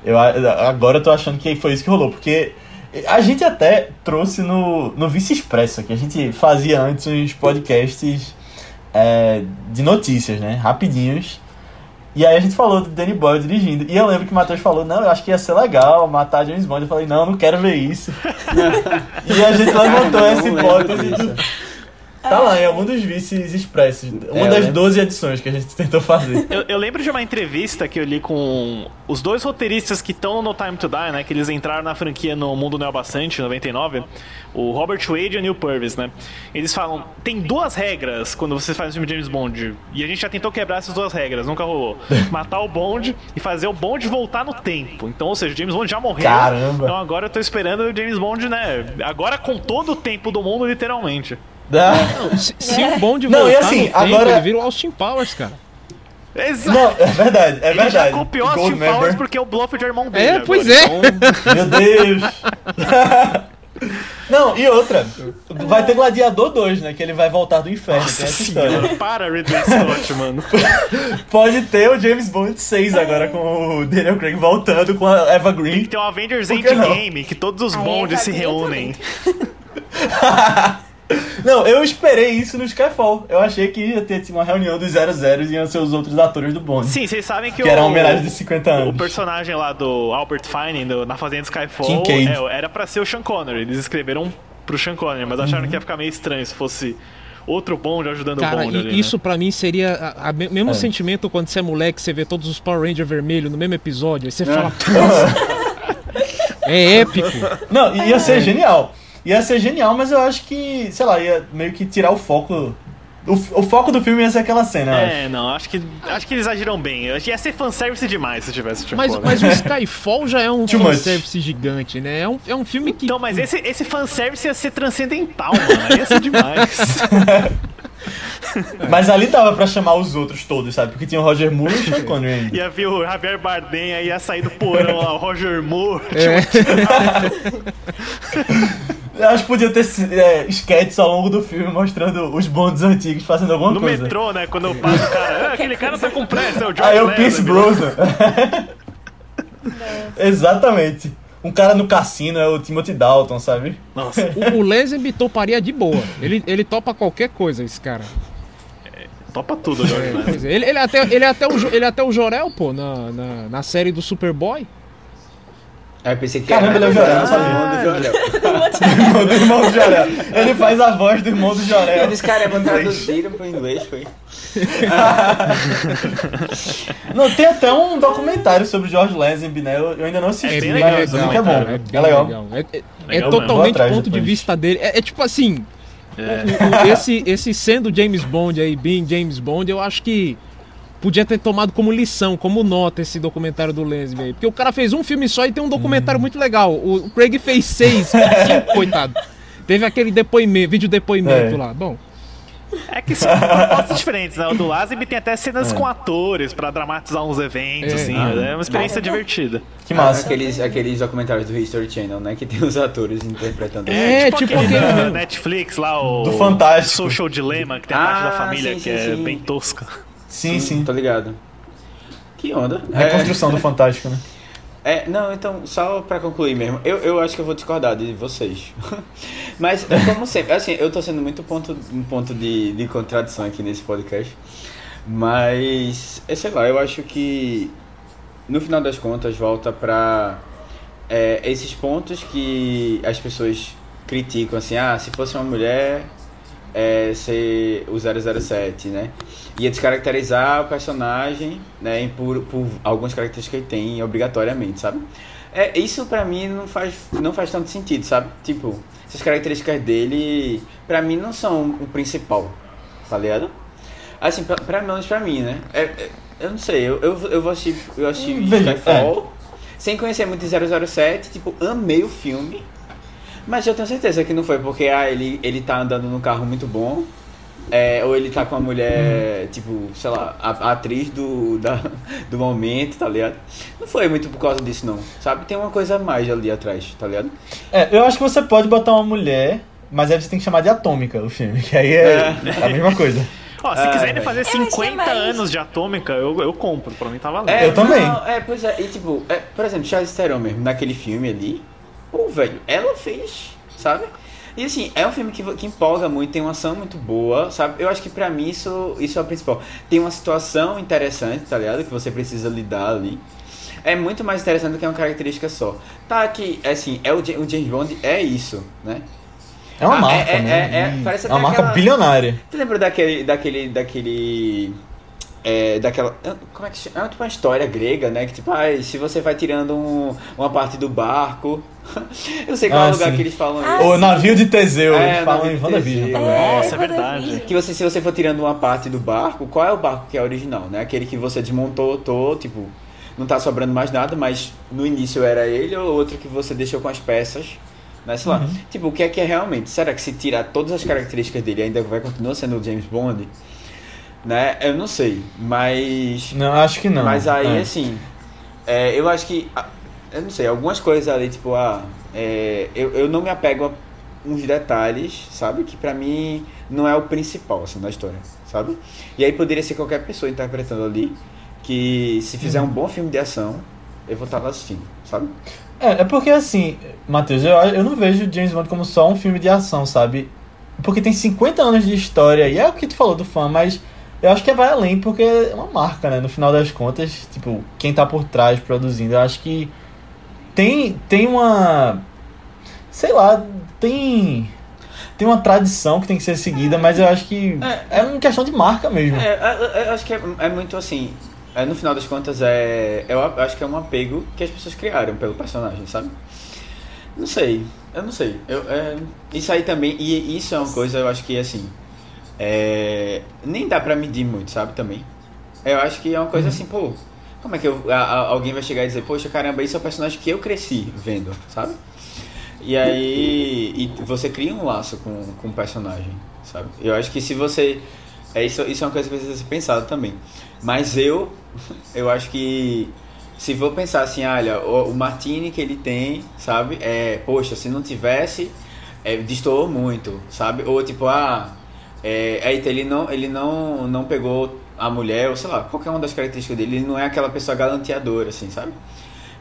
Eu, agora eu tô achando que foi isso que rolou, porque a gente até trouxe no, no Vice Expresso, que a gente fazia antes uns podcasts é, de notícias, né? Rapidinhos. E aí a gente falou do Danny Boyle dirigindo. E eu lembro que o Matheus falou, não, eu acho que ia ser legal matar James Bond. Eu falei, não, não quero ver isso. e a gente levantou essa hipótese Tá lá em algum dos vices expressos. Uma É, das né? 12 edições que a gente tentou fazer. Eu, eu lembro de uma entrevista que eu li com os dois roteiristas que estão no Time to Die, né? Que eles entraram na franquia no Mundo Neo Bastante, em 99. O Robert Wade e o Neil Purvis, né? Eles falam, tem duas regras quando você faz um filme de James Bond. E a gente já tentou quebrar essas duas regras, nunca rolou. Matar o Bond e fazer o Bond voltar no tempo. Então, ou seja, o James Bond já morreu. Caramba. Então agora eu tô esperando o James Bond, né? Agora com todo o tempo do mundo, literalmente. Não, se, se o Bond Não, voltar e assim, no tempo, agora- ele vira o Austin Powers, cara. Exato. Não, é verdade, é Ele verdade. já copiou Austin Goldmember. Powers porque é o bluff de irmão dele. É, agora. pois é. Então, Meu Deus. Não, e outra. Vai ter Gladiador 2, né? Que ele vai voltar do inferno. Nossa tem história. senhora, para Ridley Scott, mano. Pode ter o James Bond 6 agora com o Daniel Craig voltando com a Eva Tem Green. que ter um Avengers? Endgame, que todos os é se reúnem. Não, eu esperei isso no Skyfall. Eu achei que ia ter tipo, uma reunião dos 00 e iam ser os outros atores do Bond. Sim, vocês sabem que, Que o, era uma homenagem de 50 o anos. personagem lá do Albert Finney do- na Fazenda Skyfall é, era pra ser o Sean Connery. Eles escreveram pro Sean Connery, mas acharam que ia ficar meio estranho se fosse outro Bond ajudando Cara, o Bond e- ali, né? isso pra mim seria a- a me- mesmo É. sentimento quando você é moleque, você vê todos os Power Ranger vermelho no mesmo episódio, aí você fala, é épico. Não, ia ser genial. Ia ser genial, mas eu acho que, sei lá, ia meio que tirar o foco. O, o foco do filme ia ser aquela cena, eu acho. É, não, acho que, acho que eles agiram bem. Eu acho que ia ser fanservice demais se tivesse Sean Mas, Connery. mas o Skyfall já é um Too much. fanservice gigante, né? É um, é um filme que. Então, mas esse, esse fanservice ia ser transcendental, mano. Ia ser demais. Mas ali dava pra chamar os outros todos, sabe? Porque tinha o Roger Moore e o Sean Connery ainda. Ia ver o Javier Bardem, aí ia sair do porão lá, o Roger Moore. É. Eu acho que podia ter é, sketches ao longo do filme mostrando os bondes antigos fazendo alguma No coisa. metrô, né? Quando passa o cara, "Ah, aquele cara tá com pressa, é o George Aí é o Lazenby." Pierce Brosnan. Exatamente. Um cara no cassino é o Timothy Dalton, sabe? Nossa, O, o Lazenby toparia de boa. Ele, ele topa qualquer coisa, esse cara. topa tudo, George É, é. Ele, ele, é até, ele, é até o, ele é até o Jorel, pô, na, na, na série do Superboy. Aí eu pensei que Caramba, ele é o Jorel, sabia. irmão do Jorel. Irmão do irmão do Jorel. Ele faz a voz do irmão do Jorel. Eles, cara, traduziram pro inglês, foi. Não, tem até um documentário sobre o George Lazenby, né? Eu, eu ainda não assisti, É bem mas legal dizem esse que é bom. cara, É, bem legal. É, é- é Legal totalmente atrás ponto de vista dele. É, é tipo assim, É. o- o- esse, esse sendo James Bond aí, being James Bond, eu acho que podia ter tomado como lição, como nota esse documentário do Lazenby aí. Porque o cara fez um filme só e tem um documentário muito legal. O, Craig fez seis, cinco, coitado. Teve aquele depoimento, vídeo depoimento É. lá. Bom, É que são propostas diferentes, né? O do Lazenby tem até cenas com atores pra dramatizar uns eventos, É. assim. Ah. É uma experiência divertida. Que massa. Aqueles, aqueles documentários do History Channel, né? Que tem os atores interpretando. É, tipo aquele aquele. Netflix lá, o... Do Fantástico. Social Dilemma, que tem a parte da Ah, família, sim, que sim, é sim. bem tosca. Sim, sim. Tô ligado. Que onda. Reconstrução do Fantástico, né? É, não, então, só pra concluir mesmo, eu, eu acho que eu vou discordar de vocês. Mas, como sempre, assim, eu tô sendo muito ponto, um ponto de, de contradição aqui nesse podcast. Mas, é, sei lá, eu acho que no final das contas volta pra é, esses pontos que as pessoas criticam, assim, ah, se fosse uma mulher, é, ser o 007, né? Ia descaracterizar o personagem, né? Por, por algumas características que ele tem, obrigatoriamente, sabe? É, isso pra mim não faz, não faz tanto sentido, sabe? Tipo, essas características dele, pra mim, não são o principal, tá ligado? Assim, pra, pra menos pra mim, né? É, é, eu não sei, eu, eu, eu vou assistir, eu assisti Hum, Skyfall, sem conhecer muito de 007, tipo, amei o filme, mas eu tenho certeza que não foi porque ah, ele, ele tá andando num carro muito bom. é, ou ele tá com a mulher, tipo, sei lá, a, a atriz do, da, do momento, tá ligado? Não foi muito por causa disso, não. Sabe? Tem uma coisa a mais ali atrás, tá ligado? É, eu acho que você pode botar uma mulher, mas aí você tem que chamar de Atômica o filme, que aí é, a mesma coisa. Ó, se Ah, quiserem velho. fazer achei 50 mais- anos de Atômica, eu, eu compro. Pra mim tá valendo. É, Eu também. não, é, pois é, e tipo, é, por exemplo, Charlize Theron mesmo, naquele filme ali, pô, velho, ela fez, sabe? E assim, é um filme que, que empolga muito, tem uma ação muito boa, sabe? Eu acho que pra mim isso, isso é o principal. Tem uma situação interessante, tá ligado? Que você precisa lidar ali. É muito mais interessante do que uma característica só. Tá que, assim, é o, o James Bond é isso, né? É uma Ah, marca, é- é- né? é- parece é uma até marca aquela- bilionária. Tu lembra daquele. daquele. daquele. É, daquela. Como é que chama? É tipo uma história grega, né? Que tipo, ai, se você vai tirando um- uma parte do barco. Eu sei qual Ah, é o lugar sim. que eles falam Ah, isso. O navio de Teseu, É, eles falam navio em WandaVision também. Nossa, é quando eu verdade. Que você, se você for tirando uma parte do barco, qual é o barco que é original, né? Aquele que você desmontou, tô, tipo, não tá sobrando mais nada, mas no início era ele ou outro que você deixou com as peças, né? Sei lá. Tipo, o que é que é realmente? Será que se tirar todas as características dele ainda vai continuar sendo o James Bond? Né? Eu não sei, mas Não, acho que não. mas aí, É. assim, é, eu acho que. Eu não sei, algumas coisas ali, tipo, ah, é, eu, eu não me apego a uns detalhes, sabe? Que pra mim não é o principal, assim, da história, sabe? E aí poderia ser qualquer pessoa interpretando ali, que se fizer um bom filme de ação, eu vou estar lá assistindo, sabe? É, é porque assim, Matheus, eu, eu não vejo James Bond como só um filme de ação, sabe? Porque tem 50 anos de história, e é o que tu falou do fã, mas eu acho que vai além, porque é uma marca, né? No final das contas, tipo, quem tá por trás produzindo, eu acho que tem, tem uma. Sei lá, tem. Tem uma tradição que tem que ser seguida, mas eu acho que é, uma questão de marca mesmo. É, eu, eu- eu acho que é, é muito assim. é, no final das contas, é, eu a- acho que é um apego que as pessoas criaram pelo personagem, sabe? Não sei, eu não sei. Eu, é, isso aí também, e isso é uma coisa, eu acho que assim. É, nem dá pra medir muito, sabe? Também. Eu acho que é uma coisa assim, pô. Como é que eu- a- a- alguém vai chegar e dizer, poxa, caramba, isso é o personagem que eu cresci vendo, sabe? E aí e você cria um laço com, com o personagem, sabe? Eu acho que se você. É, isso, isso é uma coisa que precisa ser pensada também. Mas eu, eu acho que se for pensar assim, olha, o, o Martini que ele tem, sabe? É, poxa, se não tivesse, é, destoou muito, sabe? Ou tipo, ah, é, é, então ele não, ele não, não pegou a mulher, ou sei lá, qualquer uma das características dele, ele não é aquela pessoa galanteadora, assim, sabe?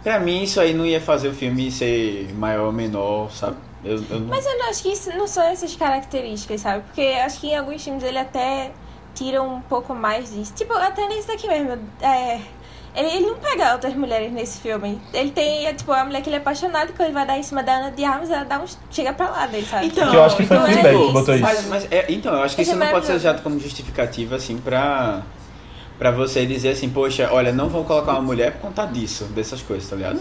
Pra mim, isso aí não ia fazer o filme ser maior ou menor, sabe? Eu, eu não... Mas eu não acho que isso não são essas características, sabe? Porque acho que em alguns filmes ele até tira um pouco mais disso. Tipo, até nesse daqui mesmo. É, ele, ele não pega outras mulheres nesse filme. Ele tem, é, tipo, a mulher que ele é apaixonado, que ele vai dar em cima da Ana de Armas, ela dá uns, chega pra lá dele, sabe? Então, Que eu acho que foi o então, Fleabag tipo, que botou isso. Mas, mas, é, então, eu acho que Isso isso é não pode ser usado como justificativa, assim, pra, pra você dizer assim, poxa, olha, não vão colocar uma mulher por conta disso, dessas coisas, tá ligado?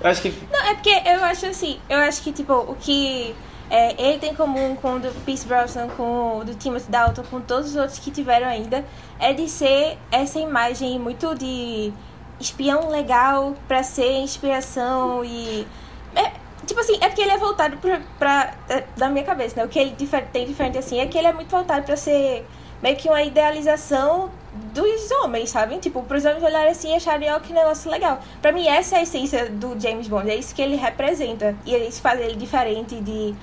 Eu acho que. Não, é porque eu acho assim, eu acho que, tipo, o que é, ele tem em comum com o do Pierce Brosnan, com o do Timothy Dalton, com todos os outros que tiveram ainda, é de ser essa imagem muito de espião legal pra ser inspiração e... É, tipo assim, é porque ele é voltado pra, pra... é, Da minha cabeça, né? O que ele tem diferente, assim, é que ele é muito voltado pra ser meio que uma idealização dos homens, sabe? Tipo, pros homens olharem assim e acharem, ó, que negócio legal. Pra mim, essa é a essência do James Bond, é isso que ele representa. E isso faz ele diferente de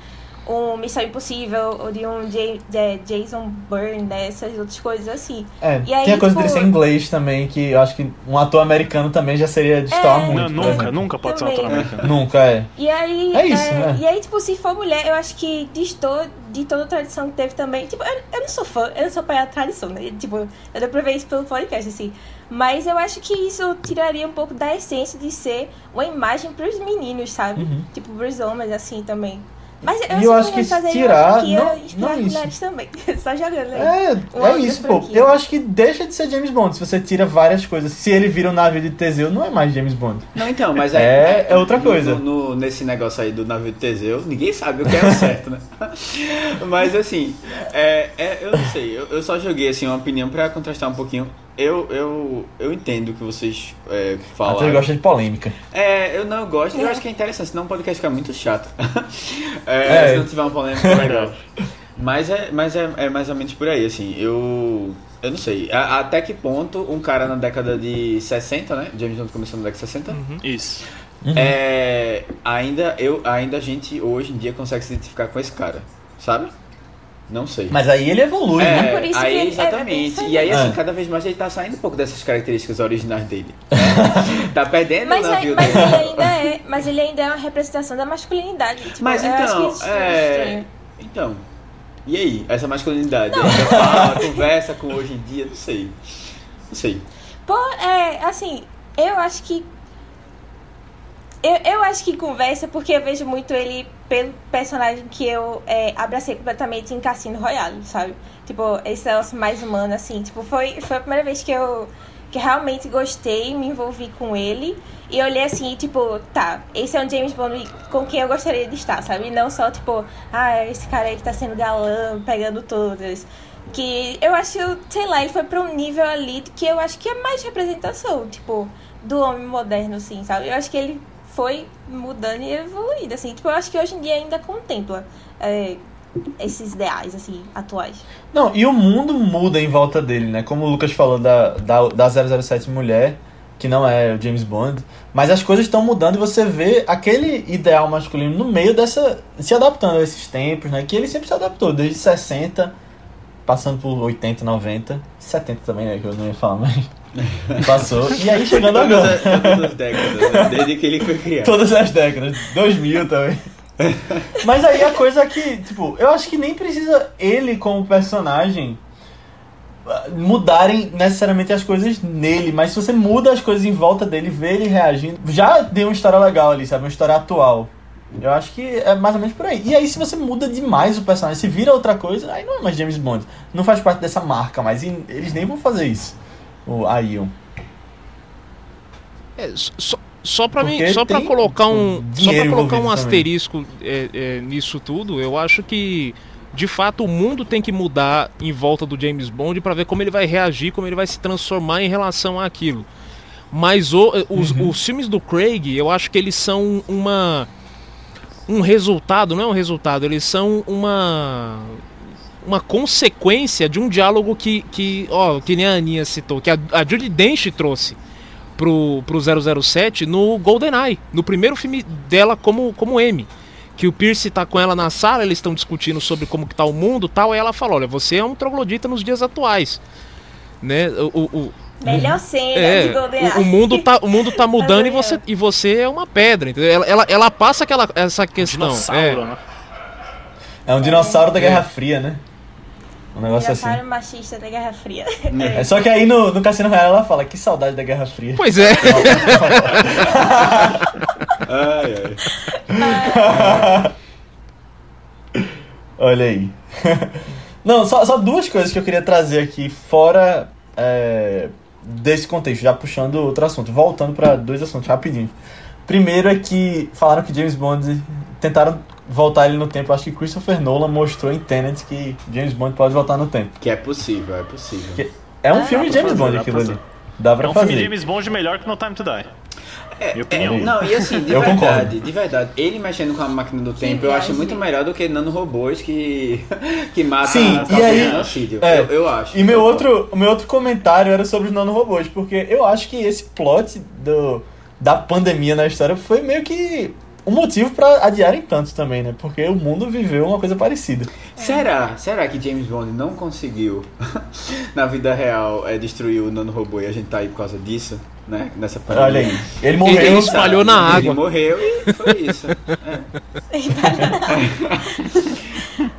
um Missão Impossível ou de um J- de Jason Bourne, né? Essas outras coisas assim. É, E aí, tem a coisa tipo- dele ser inglês também, que eu acho que um ator americano também já seria destoar É. muito. Não, nunca, nunca pode ser um ator Também. americano. Nunca, é. E aí, É isso, né? E aí, tipo, se for mulher, eu acho que distor de toda a tradição que teve também. Tipo, eu, eu não sou fã, eu não sou pai da tradição, né? Tipo, eu dou pra ver isso pelo podcast, assim. Mas eu acho que isso tiraria um pouco da essência de ser uma imagem pros meninos, sabe? Uhum. Tipo, pros homens, assim, também. Mas eu, E só eu acho queria que fazer tirar- não- e não as isso. também. Só jogando aí. É, Uma é outra isso, pô. Eu acho que deixa de ser James Bond. Se você tira várias coisas. Se ele vira o navio de Teseu, não é mais James Bond. Não, então, mas É- é outra no- coisa. no- no- nesse negócio aí do navio de Teseu, ninguém sabe o que é o certo, né? Mas assim, é, é- eu não sei, eu, eu só joguei assim uma opinião pra contrastar um pouquinho. Eu, eu, eu entendo o que vocês é, Matheus falaram. gosta de polêmica. É, eu não gosto, eu acho que é interessante, senão o podcast fica muito chato. É, É. Se não tiver uma polêmica legal. Mas, é, mas é, é mais ou menos por aí, assim, eu. Eu não sei. a- até que ponto um cara na década de 60, né? James Bond começou na década de 60. Isso. Uhum. É, ainda, eu, ainda a gente hoje em dia consegue se identificar com esse cara, sabe? Não sei. Mas aí ele evolui, é, né? por isso que aí ele é exatamente. e aí, assim, É. cada vez mais ele tá saindo um pouco dessas características originais dele. né? tá perdendo Mas, o aí- navio mas dele. ele ainda é, mas ele ainda é uma representação da masculinidade. Tipo, Mas que então, isso é. Então. E aí? Essa masculinidade? Ainda fala, conversa com hoje em dia? Não sei. Não sei. Pô, é, assim, eu acho que. Eu, eu acho que conversa porque eu vejo muito ele pelo personagem que eu é, abracei completamente em Cassino Royale, sabe? Tipo, esse negócio mais humano, assim. Tipo, foi, foi a primeira vez que eu que realmente gostei, me envolvi com ele. E olhei assim, tipo, tá, esse é um James Bond com quem eu gostaria de estar, sabe? E não só, tipo, ah, esse cara aí que tá sendo galã, pegando todas. Que eu acho, sei lá, ele foi pra um nível ali que eu acho que é mais representação, tipo, do homem moderno, assim, sabe? Eu acho que ele foi mudando e evoluindo, assim. Tipo, eu acho que hoje em dia ainda contempla é, esses ideais, assim, atuais. Não, e o mundo muda em volta dele, né? Como o Lucas falou da, da, da 007 mulher, que não é o James Bond, mas as coisas estão mudando e você vê aquele ideal masculino no meio dessa. se adaptando a esses tempos, né? Que ele sempre se adaptou, desde 60, passando por 80, 90, 70 também, né? Que eu não ia falar, mas. Passou. E aí chegando agora. Todas, as- todas as décadas, né? desde que ele foi criado. Todas as décadas. 2000 também. Mas aí a coisa é que, tipo, eu acho que nem precisa ele como personagem ah, mudarem necessariamente as coisas nele, mas se você muda as coisas em volta dele, vê ele reagindo, já deu uma história legal ali, sabe? Uma história atual. Eu acho que é mais ou menos por aí. E aí, se você muda demais o personagem, se vira outra coisa, aí não é mais James Bond. Não faz parte dessa marca, mas eles nem vão fazer isso. O a Ion. É, só, só para mim, só para colocar um, só para colocar um asterisco é, é, nisso tudo, eu acho que de fato o mundo tem que mudar em volta do James Bond para ver como ele vai reagir, como ele vai se transformar em relação àquilo. Mas o- os, Uhum. os filmes do Craig, eu acho que eles são uma um resultado, não é um resultado, eles são uma uma consequência de um diálogo que, que ó, que nem a Aninha citou, que a, a Judy Dench trouxe pro, pro 007 no GoldenEye, no primeiro filme dela como, como M. Que o Pierce tá com ela na sala, eles estão discutindo sobre como que tá o mundo e tal, e ela fala, olha, você é um troglodita nos dias atuais. Né? O, o, o- Melhor cena de é, GoldenEye. o, o mundo tá, o mundo tá mudando e você, e você é uma pedra, entendeu? Ela, ela, ela passa aquela, essa questão. Dinossauro, é. né? É um dinossauro da É. Guerra Fria, né? Um negócio assim. Machista da Guerra Fria. É só que aí no, no Cassino Royale ela fala, que saudade da Guerra Fria. Pois é. Ai, ai. Olha aí. Não, só, só duas coisas que eu queria trazer aqui, fora é, desse contexto, já puxando outro assunto, voltando para dois assuntos rapidinho. Primeiro é que falaram que James Bond tentaram voltar ele no tempo. Acho que Christopher Nolan mostrou em Tenet que James Bond pode voltar no tempo. Que é possível, é possível. Que- É um Ah, filme de James fazer, Bond aquilo ali. fazer. Dá pra É um fazer. filme de James Bond melhor que No Time to Die. É, Minha opinião. é, não, e assim, de Eu verdade, concordo. de verdade, ele mexendo com a máquina do tempo, eu acho muito melhor do que nanorobôs que, que matam Sim, as e aí- genocídio. é, eu, eu acho. E meu Eu outro, o meu outro comentário era sobre os nanorobôs, porque eu acho que esse plot do, da pandemia na história foi meio que um motivo pra adiarem tanto também, né? Porque o mundo viveu uma coisa parecida. Será? Será que James Bond não conseguiu, na vida real, é, destruir o nanorobô e a gente tá aí por causa disso, né? Nessa pandemia? Olha aí. Ele morreu. Ele espalhou na Ele água. morreu e foi isso. É.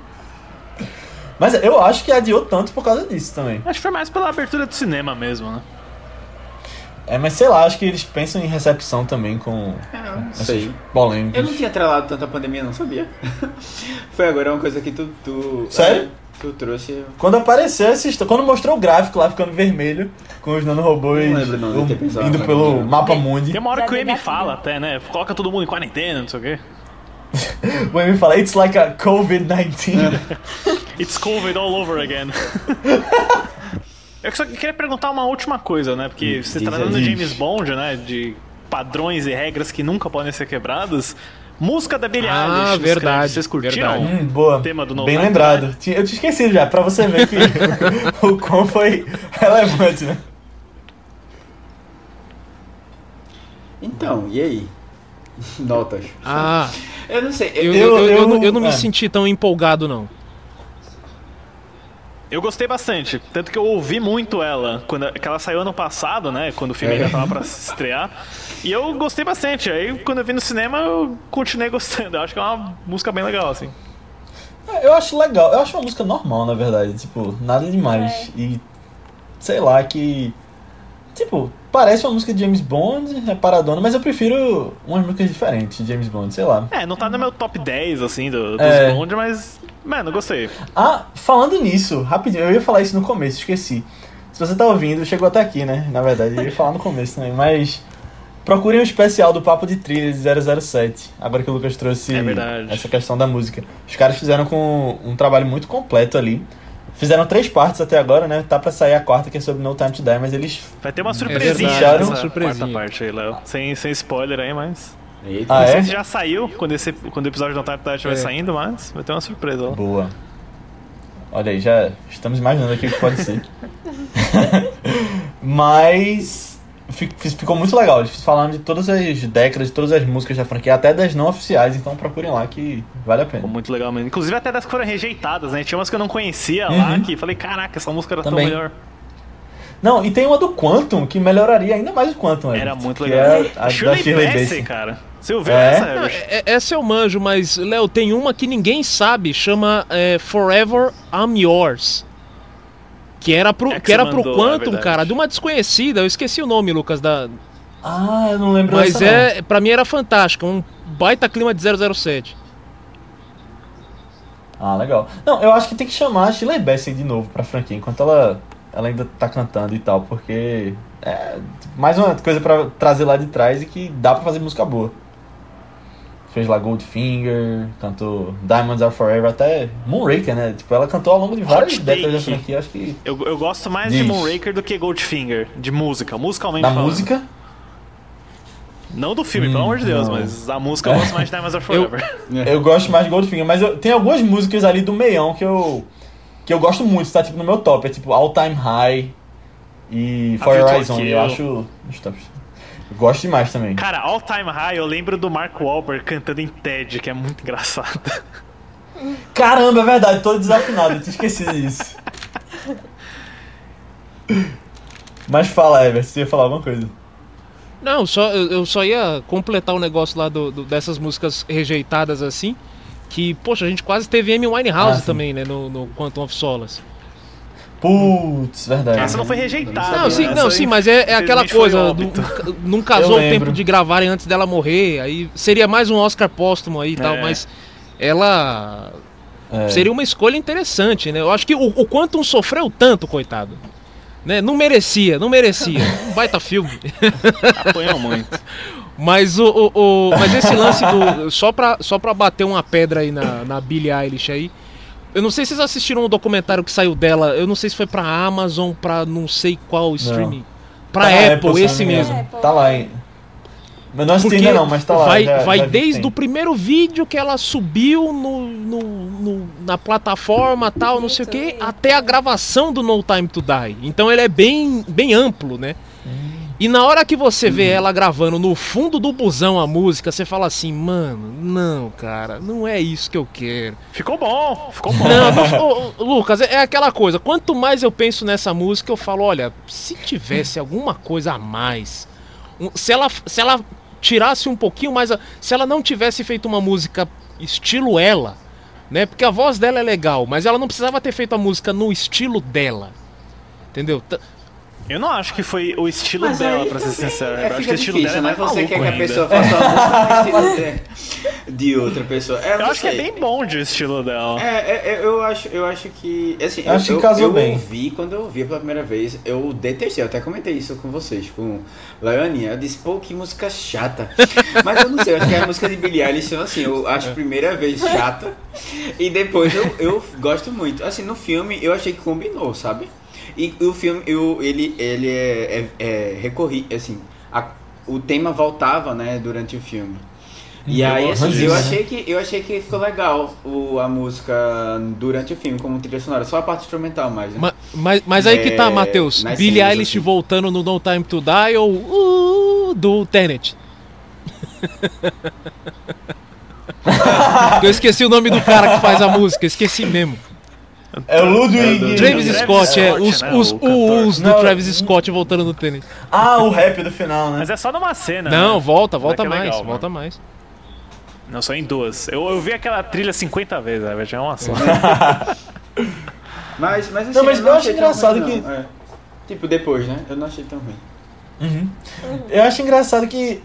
Mas eu acho que adiou tanto por causa disso também. Acho que foi mais pela abertura do cinema mesmo, né? É, mas sei lá, acho que eles pensam em recepção também com É, não essas sei. polêmicas. Eu não tinha trelado tanto a pandemia, não sabia. Foi agora uma coisa que tu. tu Sério? é, tu trouxe. Quando apareceu essa história, quando mostrou o gráfico lá ficando vermelho, com os nanorobôs Não lembro não de ter o- pensado indo pelo pandemia. mapa mundi. Tem uma hora que o M gatilho. fala até, né? Coloca todo mundo em quarentena, não sei o quê. O Amy fala, it's like a COVID-19. It's COVID all over again. Eu só queria perguntar uma última coisa, né? Porque você Diz tratando aí. de James Bond, né? De padrões e regras que nunca podem ser quebradas. Música da Billie Ah, Eilish. verdade. Vocês curtiram? verdade. Hum, boa. Tema do novo Bem Night lembrado. Tinha- Eu tinha esquecido já, pra você ver que o quão foi relevante, né? Então, e aí? Notas. Ah, Eu não sei. eu, Eu, eu, eu, eu- eu não, eu não me é. senti tão empolgado, não. Eu gostei bastante, tanto que eu ouvi muito ela, quando que ela saiu ano passado, né, quando o filme ainda tava pra se estrear. E eu gostei bastante. Aí quando eu vi no cinema, eu continuei gostando. Eu acho que é uma música bem legal assim. É, Eu acho legal, eu acho uma música normal, na verdade, tipo, nada demais. É. E sei lá que Tipo, parece uma música de James Bond, é paradona, mas eu prefiro umas músicas diferentes de James Bond, sei lá. É, não tá no meu top 10, assim, do, dos É. Bond, mas. Mano, gostei. Ah, falando nisso, rapidinho, eu ia falar isso no começo, esqueci. Se você tá ouvindo, chegou até aqui, né? Na verdade, eu ia falar no começo também, mas procurem o especial do Papo de Trilha de 007, agora que o Lucas trouxe É essa questão da música. Os caras fizeram com um trabalho muito completo ali. Fizeram três partes até agora, né? Tá pra sair a quarta, que é sobre No Time to Die, mas eles... Vai ter uma surpresinha verdade, nessa uma surpresinha. quarta parte aí, Léo. Sem, sem spoiler aí, mas. Eita. Ah, não sei é? se já saiu quando, esse, quando o episódio não tá tá- estiver É. saindo, mas vai ter uma surpresa lá. Boa. Olha aí, já estamos imaginando aqui o que pode ser. Mas ficou muito legal. Eles falaram de todas as décadas, de todas as músicas da franquia, até das não oficiais, então procurem lá que vale a pena. Ficou muito legal mesmo. Inclusive até das que foram rejeitadas, né? Tinha umas que eu não conhecia lá, Uhum. que falei, caraca, essa música era Também. tão melhor. Não, e tem uma do Quantum que melhoraria ainda mais o Quantum. Era Everton, muito que legal. É a, a Shirley da Shirley Bassey, Bassey. cara. Você ouviu É? essa, Não, Herbert? é- essa eu manjo, mas, Léo, tem uma que ninguém sabe, chama é, Forever I'm Yours. Que era pro, É que que era mandou, pro é Quantum, cara, de uma desconhecida. Eu esqueci o nome, Lucas, da. Ah, eu não lembro Mas é, pra mim era fantástica, um baita clima de 007. não. Ah, legal. Não, eu acho que tem que chamar a Shirley Bassey de novo pra franquia, enquanto ela, ela ainda tá cantando e tal, porque é mais uma coisa pra trazer lá de trás e que dá pra fazer música boa. Fez lá Goldfinger, cantou Diamonds Are Forever, até Moonraker, né? Tipo, ela cantou ao longo de várias Hot décadas da franquia, acho que... Eu, eu gosto mais Diz. de Moonraker do que Goldfinger, de música, musicalmente Da falando. música, Não do filme, Hum, pelo amor de Deus, não. mas a música eu gosto mais de Diamonds Are Forever. eu gosto mais de Goldfinger, mas eu, tem algumas músicas ali do meião que eu que eu gosto muito, tá tipo no meu top, é tipo All Time High e Virtual Eyes Kill. eu acho tops. Gosto demais também. Cara, All Time High, eu lembro do Mark Wahlberg cantando em TED, que é muito engraçado. Caramba, é verdade, tô desafinado, eu tinha esquecido disso. Mas fala, Ever, você ia falar alguma coisa. Não, só, eu, só ia completar o negócio lá do, do- dessas músicas rejeitadas assim. Que, poxa, a gente quase teve Amy Winehouse Ah, também, né? No, no Quantum of Solace. Putz, verdade. Essa não foi rejeitada. Não, sim, né? não, sim, mas é, é aquela coisa. óbito. Não, casou o tempo de gravarem antes dela morrer. Aí seria mais um Oscar póstumo aí e tal, É. mas ela. É. Seria uma escolha interessante, né? Eu acho que o, o Quantum sofreu tanto, coitado. Né? Não merecia, não merecia. Um baita filme. Apanhou muito. Mas o, o, o- mas esse lance do só pra, só pra bater uma pedra aí na, na Billie Eilish aí. Eu não sei se vocês assistiram um documentário que saiu dela, eu não sei se foi pra Amazon, pra não sei qual streaming. Pra Tá na Apple, se não esse mesmo. Apple. Tá lá, hein. Eu não assisti ainda não, mas tá lá. vai, já- vai já desde o primeiro vídeo que ela subiu no, no- no- na plataforma tal, não sei o que, até a gravação do No Time to Die. Então ele é bem, bem amplo, né? E na hora que você vê ela gravando no fundo do busão a música, você fala assim, mano, não, cara, não é isso que eu quero. Ficou bom, ficou bom. Não, ô, Lucas, é é aquela coisa. Quanto mais eu penso nessa música, eu falo, olha, se tivesse alguma coisa a mais, se ela, se ela tirasse um pouquinho mais, se ela não tivesse feito uma música estilo ela, né? Porque a voz dela é legal, mas ela não precisava ter feito a música no estilo dela. Entendeu? Eu não acho que foi o estilo Mas dela, pra ser sincero. é, eu acho que o estilo difícil, dela é né? mais Você quer que a pessoa faça uma música de, outra pessoa. É, Eu não acho que é bem bom de o estilo dela. É, é, é, eu acho, eu acho que. Assim, Acho eu, que casou eu, bem. Eu ouvi, quando eu ouvi pela primeira vez, eu detestei, eu até comentei isso com vocês, com Leoninha. Eu disse, pô, que música chata. Mas eu não sei, eu acho que a música de Billie Eilish, assim, eu acho a primeira vez chata. E depois eu, eu gosto muito. Assim, no filme eu achei que combinou, sabe? E o filme, eu, ele, ele é, é, é recorri, assim, a- o tema voltava, né, durante o filme. E aí, assim, eu né? achei que eu achei que ficou legal o, a música durante o filme, como trilha sonora, só a parte instrumental mais, né? ma- mas, mas aí que tá, É, Matheus. Billie cenas, Eilish assim. voltando no No Time to Die ou uh, do Tenet? eu esqueci o nome do cara que faz a música, esqueci mesmo. É o Ludwig. Travis Travis Scott, é. Os, né, os, o cantor. os do Não, Travis Scott voltando no tênis. Ah, o rap do final, né? Mas é só numa cena. Não, né? volta, volta é é mais, legal, volta mano. mais. Não, só em duas. Eu, eu vi aquela trilha 50 vezes, né? Já é uma só. Mas, mas assim, Não, mas eu não acho engraçado ruim, que- não, é. Tipo, depois, né? Eu não achei tão ruim. Uhum. Eu acho engraçado que.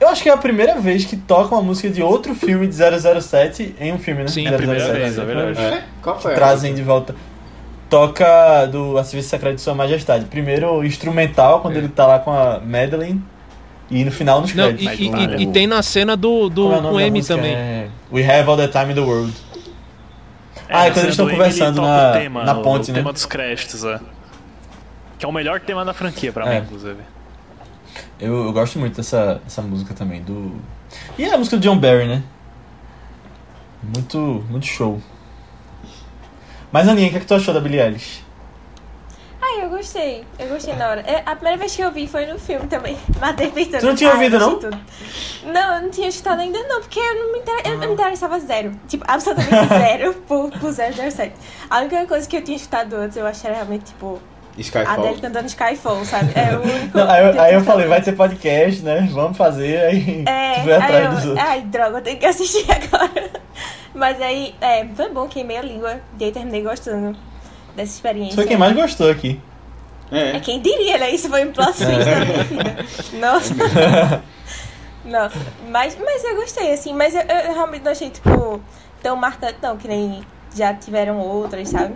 Eu acho que é a primeira vez que toca uma música de outro filme de 007 em um filme, né? Sim, 007, primeira vez, é verdade. É? Qual foi? a Trazem de volta. Toca do A Serviço Secreto de Sua Majestade. Primeiro o instrumental, quando É. ele tá lá com a Madeline. E no final nos Não, créditos. e, e- e- tem na cena do, do é o com M também. É We Have All the Time in the World. É, Ah, é quando cena eles estão do conversando na- o tema, na o- ponte, o né? tema dos créditos, é. Que é o melhor tema da franquia pra É. mim, inclusive. Eu, eu gosto muito dessa, dessa música também. do E é a música do John Barry, né? Muito, muito show. Mas Aninha, o que, é que tu achou da Billie Eilish? Ai, eu gostei. Eu gostei na hora. É, a primeira vez que eu vi foi no filme também. Matei pensando. Tu não tinha ah, ouvido, não? tudo. Não, eu não tinha escutado ainda não, porque eu não me, inter... eu me interessava zero. Tipo, absolutamente zero por, por 007. A única coisa que eu tinha escutado antes, eu achei realmente, tipo, a Skyfall. Adele cantando Skyfall, sabe? É o único... Não, aí eu, aí eu falei, vai ter podcast, né? Vamos fazer, aí É, tu vai atrás aí dos eu, outros. ai, droga, eu tenho que assistir agora. Mas aí, é, foi bom, queimei a língua. E aí terminei gostando dessa experiência. Foi quem mais gostou aqui. É É. quem diria, né? Isso foi um plot twist na minha vida. Nossa. Nossa. Mas, mas eu gostei, assim. Mas eu, eu realmente não achei, tipo, tão marcante, não. Que nem já tiveram outras, sabe?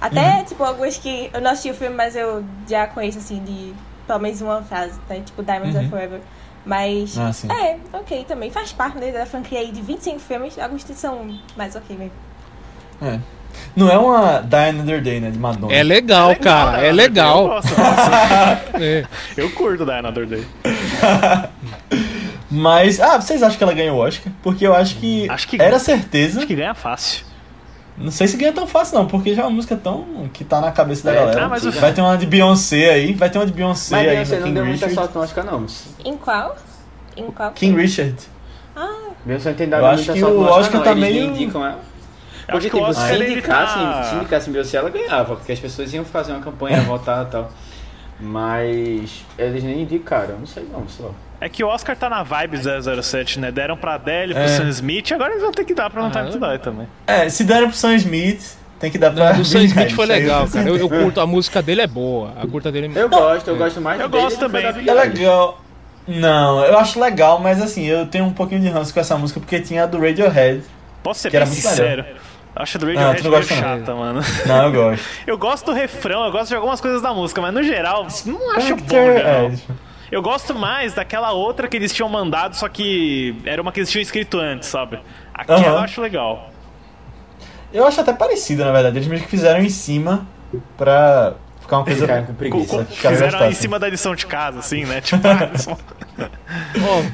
Até, tipo, algumas que eu não assisti o filme, mas eu já conheço, assim, de pelo menos uma frase, né? Tipo, Diamonds Uhum. Are Forever. Mas, Ah, sim. é, ok também. Faz parte né, da franquia aí de 25 filmes. Alguns são mais ok mesmo. É. Não é uma Die Another Day, né? De Madonna. É legal, cara. É Eu legal. gosto disso. É. Eu curto da Another Day. Mas, ah, vocês acham que ela ganhou o Oscar? Porque eu acho que, Acho que- era certeza. Acho que ganha fácil. Não sei se ganha tão fácil, não, porque já é uma música tão. que tá na cabeça da É, galera. ah, mas o- Vai ter uma de Beyoncé aí, vai ter uma de Beyoncé Mas aí Beyoncé no não King deu muita Richard. sorte no Oscar, não. Em qual? Em qual? King Richard. Ah, Beyoncé não tem dado Eu acho muita que sorte o no Oscar, Oscar não. tá Eles nem meio- indicam ela. Eu Porque, acho que o tipo, Oscar, se ele indicassem, tá- se indicassem Beyoncé, ela ganhava, porque as pessoas iam fazer uma campanha, votar e tal. Mas eles nem indicaram, não sei não, só. É que o Oscar tá na vibe 007, né? Deram pra Adele, pro É. Sam Smith, agora eles vão ter que dar pra No Ah, Time to Die também. É, se deram pro Sam Smith, tem que dar pra. Não, do Sam Smith foi legal, eu- cara. Eu, eu curto, a música dele é boa. A curta dele Eu gosto, eu gosto mais Eu dele gosto do que também. É legal. Não, eu acho legal, mas assim, eu tenho um pouquinho de ranço com essa música porque tinha a do Radiohead. Posso ser Que era bem muito sincero. Eu acho a do Ah, Radiohead não meio chata, mano. Não, eu gosto. Eu gosto do refrão, eu gosto de algumas coisas da música, mas no geral, não acho bom. Edge. Eu gosto mais daquela outra que eles tinham mandado, só que era uma que eles tinham escrito antes, sabe? Aquela eu Aham. acho legal. Eu acho até parecida, na verdade. Eles meio que fizeram em cima pra ficar uma coisa. Ficaram com Co- preguiça. Fizeram em cima da lição de casa, assim, né? Tipo,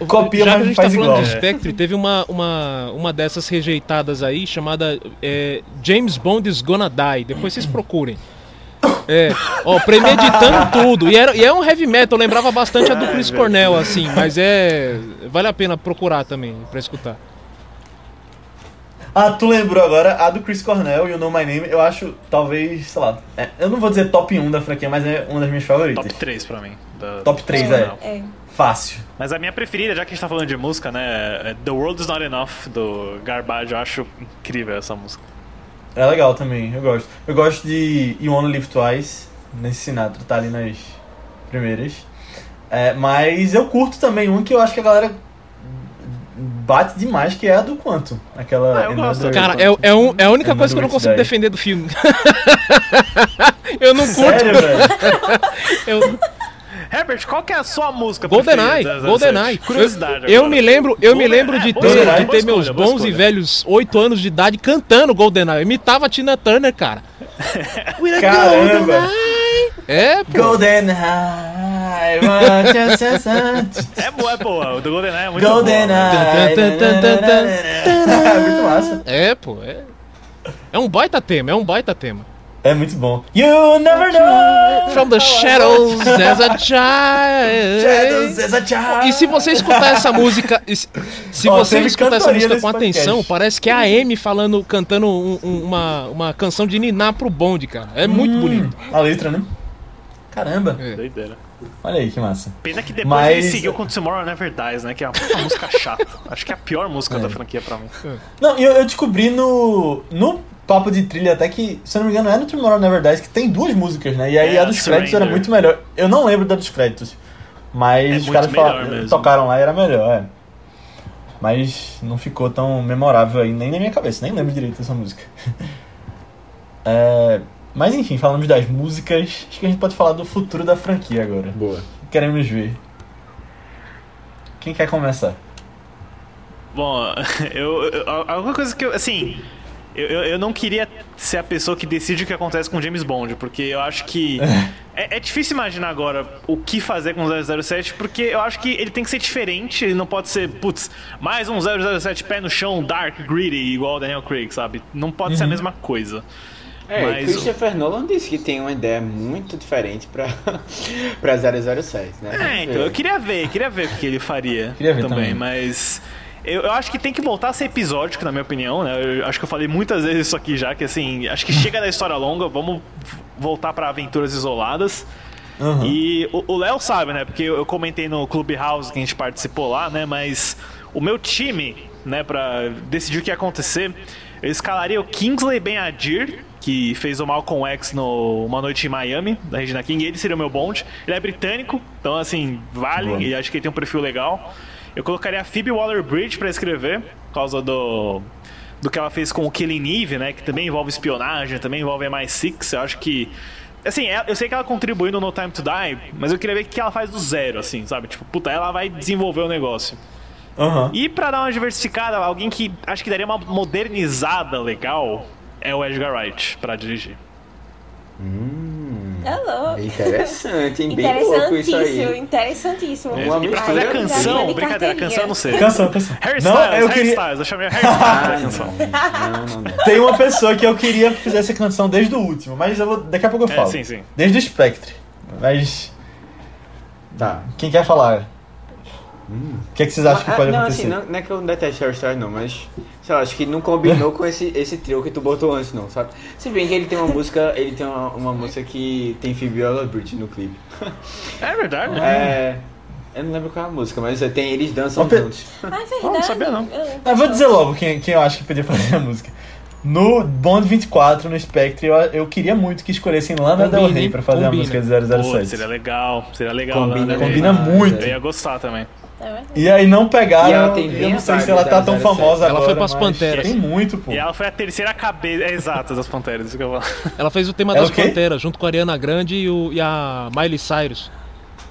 Ó, Copia, já mas que a gente faz tá falando igual. de Spectre, teve uma, uma, uma dessas rejeitadas aí chamada é, James Bond is Gonna Die. Depois vocês procurem. É, ó, premeditando tudo. E, era, e é um heavy metal, lembrava bastante a do Chris Cornell, assim, mas é. Vale a pena procurar também pra escutar. Ah, tu lembrou agora a do Chris Cornell e o No My Name, eu acho, talvez, sei lá. é, eu não vou dizer top 1 da franquia, mas é uma das minhas favoritas. top 3 pra mim. da- Top 3, do é. É. Fácil. Mas a minha preferida, já que a gente tá falando de música, né? é The World Is Not Enough, do Garbage. Eu acho incrível essa música. É legal também, eu gosto. Eu gosto de You Wanna Live Twice, nesse Sinatra, tá ali nas primeiras. É, mas eu curto também uma que eu acho que a galera bate demais, que é a do Quanto. Aquela. Ah, eu gosto. Another- Cara, é, é, um, é a única coisa que eu não consigo defender do filme. eu não curto. Sério, velho? Eu, Herbert, qual que é a sua música GoldenEye, preferida? 007? GoldenEye. Curiosidade. Eu, eu me lembro, eu me lembro de é, ter, escolha, de ter meus escolha, boa bons e velhos 8 anos de idade cantando GoldenEye. Eu imitava a Tina Turner, cara. Caramba. GoldenEye. É, pô. Golden High, what you say, son? É boa, é boa. O do GoldenEye é muito Golden boa. Tan, tan, Muito massa. É, pô. É, é um baita tema, é um baita tema. É muito bom. You never know. From the shadows as a Shadows child. as a child. E se você escutar essa música, se, se Ó, você escutar essa música com atenção, podcast. parece que é a Amy falando, cantando um- um- uma, uma canção de Niná pro bonde, cara. É muito Hum, bonito. A letra, né? Caramba. É. Doideira. Olha aí que massa. Pena que depois Mas- ele seguiu com Tomorrow Never Dies, né? Que é uma música chata. Acho que é a pior música É. da franquia pra mim. Não, e eu, eu descobri no, no papo de trilha até que, se eu não me engano, é no Tomorrow Never Dies que tem duas músicas, né? E aí É, a dos créditos era Surrender. muito melhor. Eu não lembro da dos créditos. Mas É os caras falaram- tocaram lá e era melhor, é. Mas não ficou tão memorável aí, nem na minha cabeça, nem lembro direito dessa música. É, mas enfim, falamos das músicas, acho que a gente pode falar do futuro da franquia agora. Boa. Queremos ver. Quem quer começar? Bom, eu, eu- alguma coisa que eu, assim, eu, eu, eu não queria ser a pessoa que decide o que acontece com James Bond, porque eu acho que é, é difícil imaginar agora o que fazer com o 007, porque eu acho que ele tem que ser diferente, ele não pode ser, putz, mais um 007 pé no chão, dark, greedy, igual o Daniel Craig, sabe? Não pode ser a mesma coisa. É, Mas Christopher Nolan disse que tem uma ideia muito diferente pra, pra 007, né? É, então eu queria ver, queria ver o que ele faria Queria ver também, também. mas eu, eu acho que tem que voltar a ser episódico, na minha opinião, né? Eu acho que eu falei muitas vezes isso aqui já, que assim, acho que chega da história longa, vamos voltar pra aventuras isoladas. Uhum. E o Léo sabe, né? Porque eu comentei no Clubhouse que a gente participou lá, né? Mas o meu time, né, pra decidir o que ia acontecer, eu escalaria o Kingsley Ben-Adir, que fez o Malcolm X no Uma Noite em Miami, da Regina King, ele seria o meu Bond. Ele é britânico, então assim, vale, Boa. e acho que ele tem um perfil legal. Eu colocaria a Phoebe Waller-Bridge pra escrever, por causa do do que ela fez com o Killing Eve, né? Que também envolve espionagem, também envolve MI6. Eu acho que. Assim, eu sei que ela contribuiu no No Time to Die, mas eu queria ver o que ela faz do zero, assim, sabe? Tipo, puta, ela vai desenvolver o negócio. Aham. E pra dar uma diversificada, alguém que acho que daria uma modernizada legal é o Edgar Wright pra dirigir. É louco. Interessante, hein? Bem louco isso Interessantíssimo, aí. interessantíssimo. Uma e pra mistura fazer a canção, de brincadeira, a canção eu não sei. Canção, canção. Hairstyles, Não, eu queria. Hairstyles, eu chamei Hairstyles Ah, pra não, canção. não, não, não. Tem uma pessoa que eu queria que fizesse a canção desde o último, mas eu vou, daqui a pouco eu É, falo. sim, sim. Desde o Spectre. Mas Tá. quem quer falar? O que, é que vocês acham que pode não, acontecer? assim, não, não é que eu detesto Hairstyle, não, mas. Sei lá, acho que não combinou com esse, esse trio que tu botou antes, não, sabe? Se bem que ele tem uma música. Ele tem uma, uma música que tem Phoebe Waller-Bridge no clipe. É verdade. É. Eu não lembro qual é a música, mas é, tem eles dançam Pe- juntos. Ah, é verdade. não sabia, não. Eu- Eu vou dizer logo quem, quem eu acho que podia fazer a música. No Bond 24, no Spectre, eu, eu queria muito que escolhessem Lana Del Rey pra fazer Combina. a música de Pô, 007. seria legal, seria legal. Combina, né? Combina muito. Eu ia gostar também. É. E aí não pegaram, E ela tem eu não sei se ela tá tão 007. famosa Ela agora, foi pras mas Panteras. Tem muito, pô. E ela foi a terceira cabeça. É exato, das Panteras, isso que eu falo. Ela fez o tema É das? Panteras, junto com a Ariana Grande e, o- e a Miley Cyrus.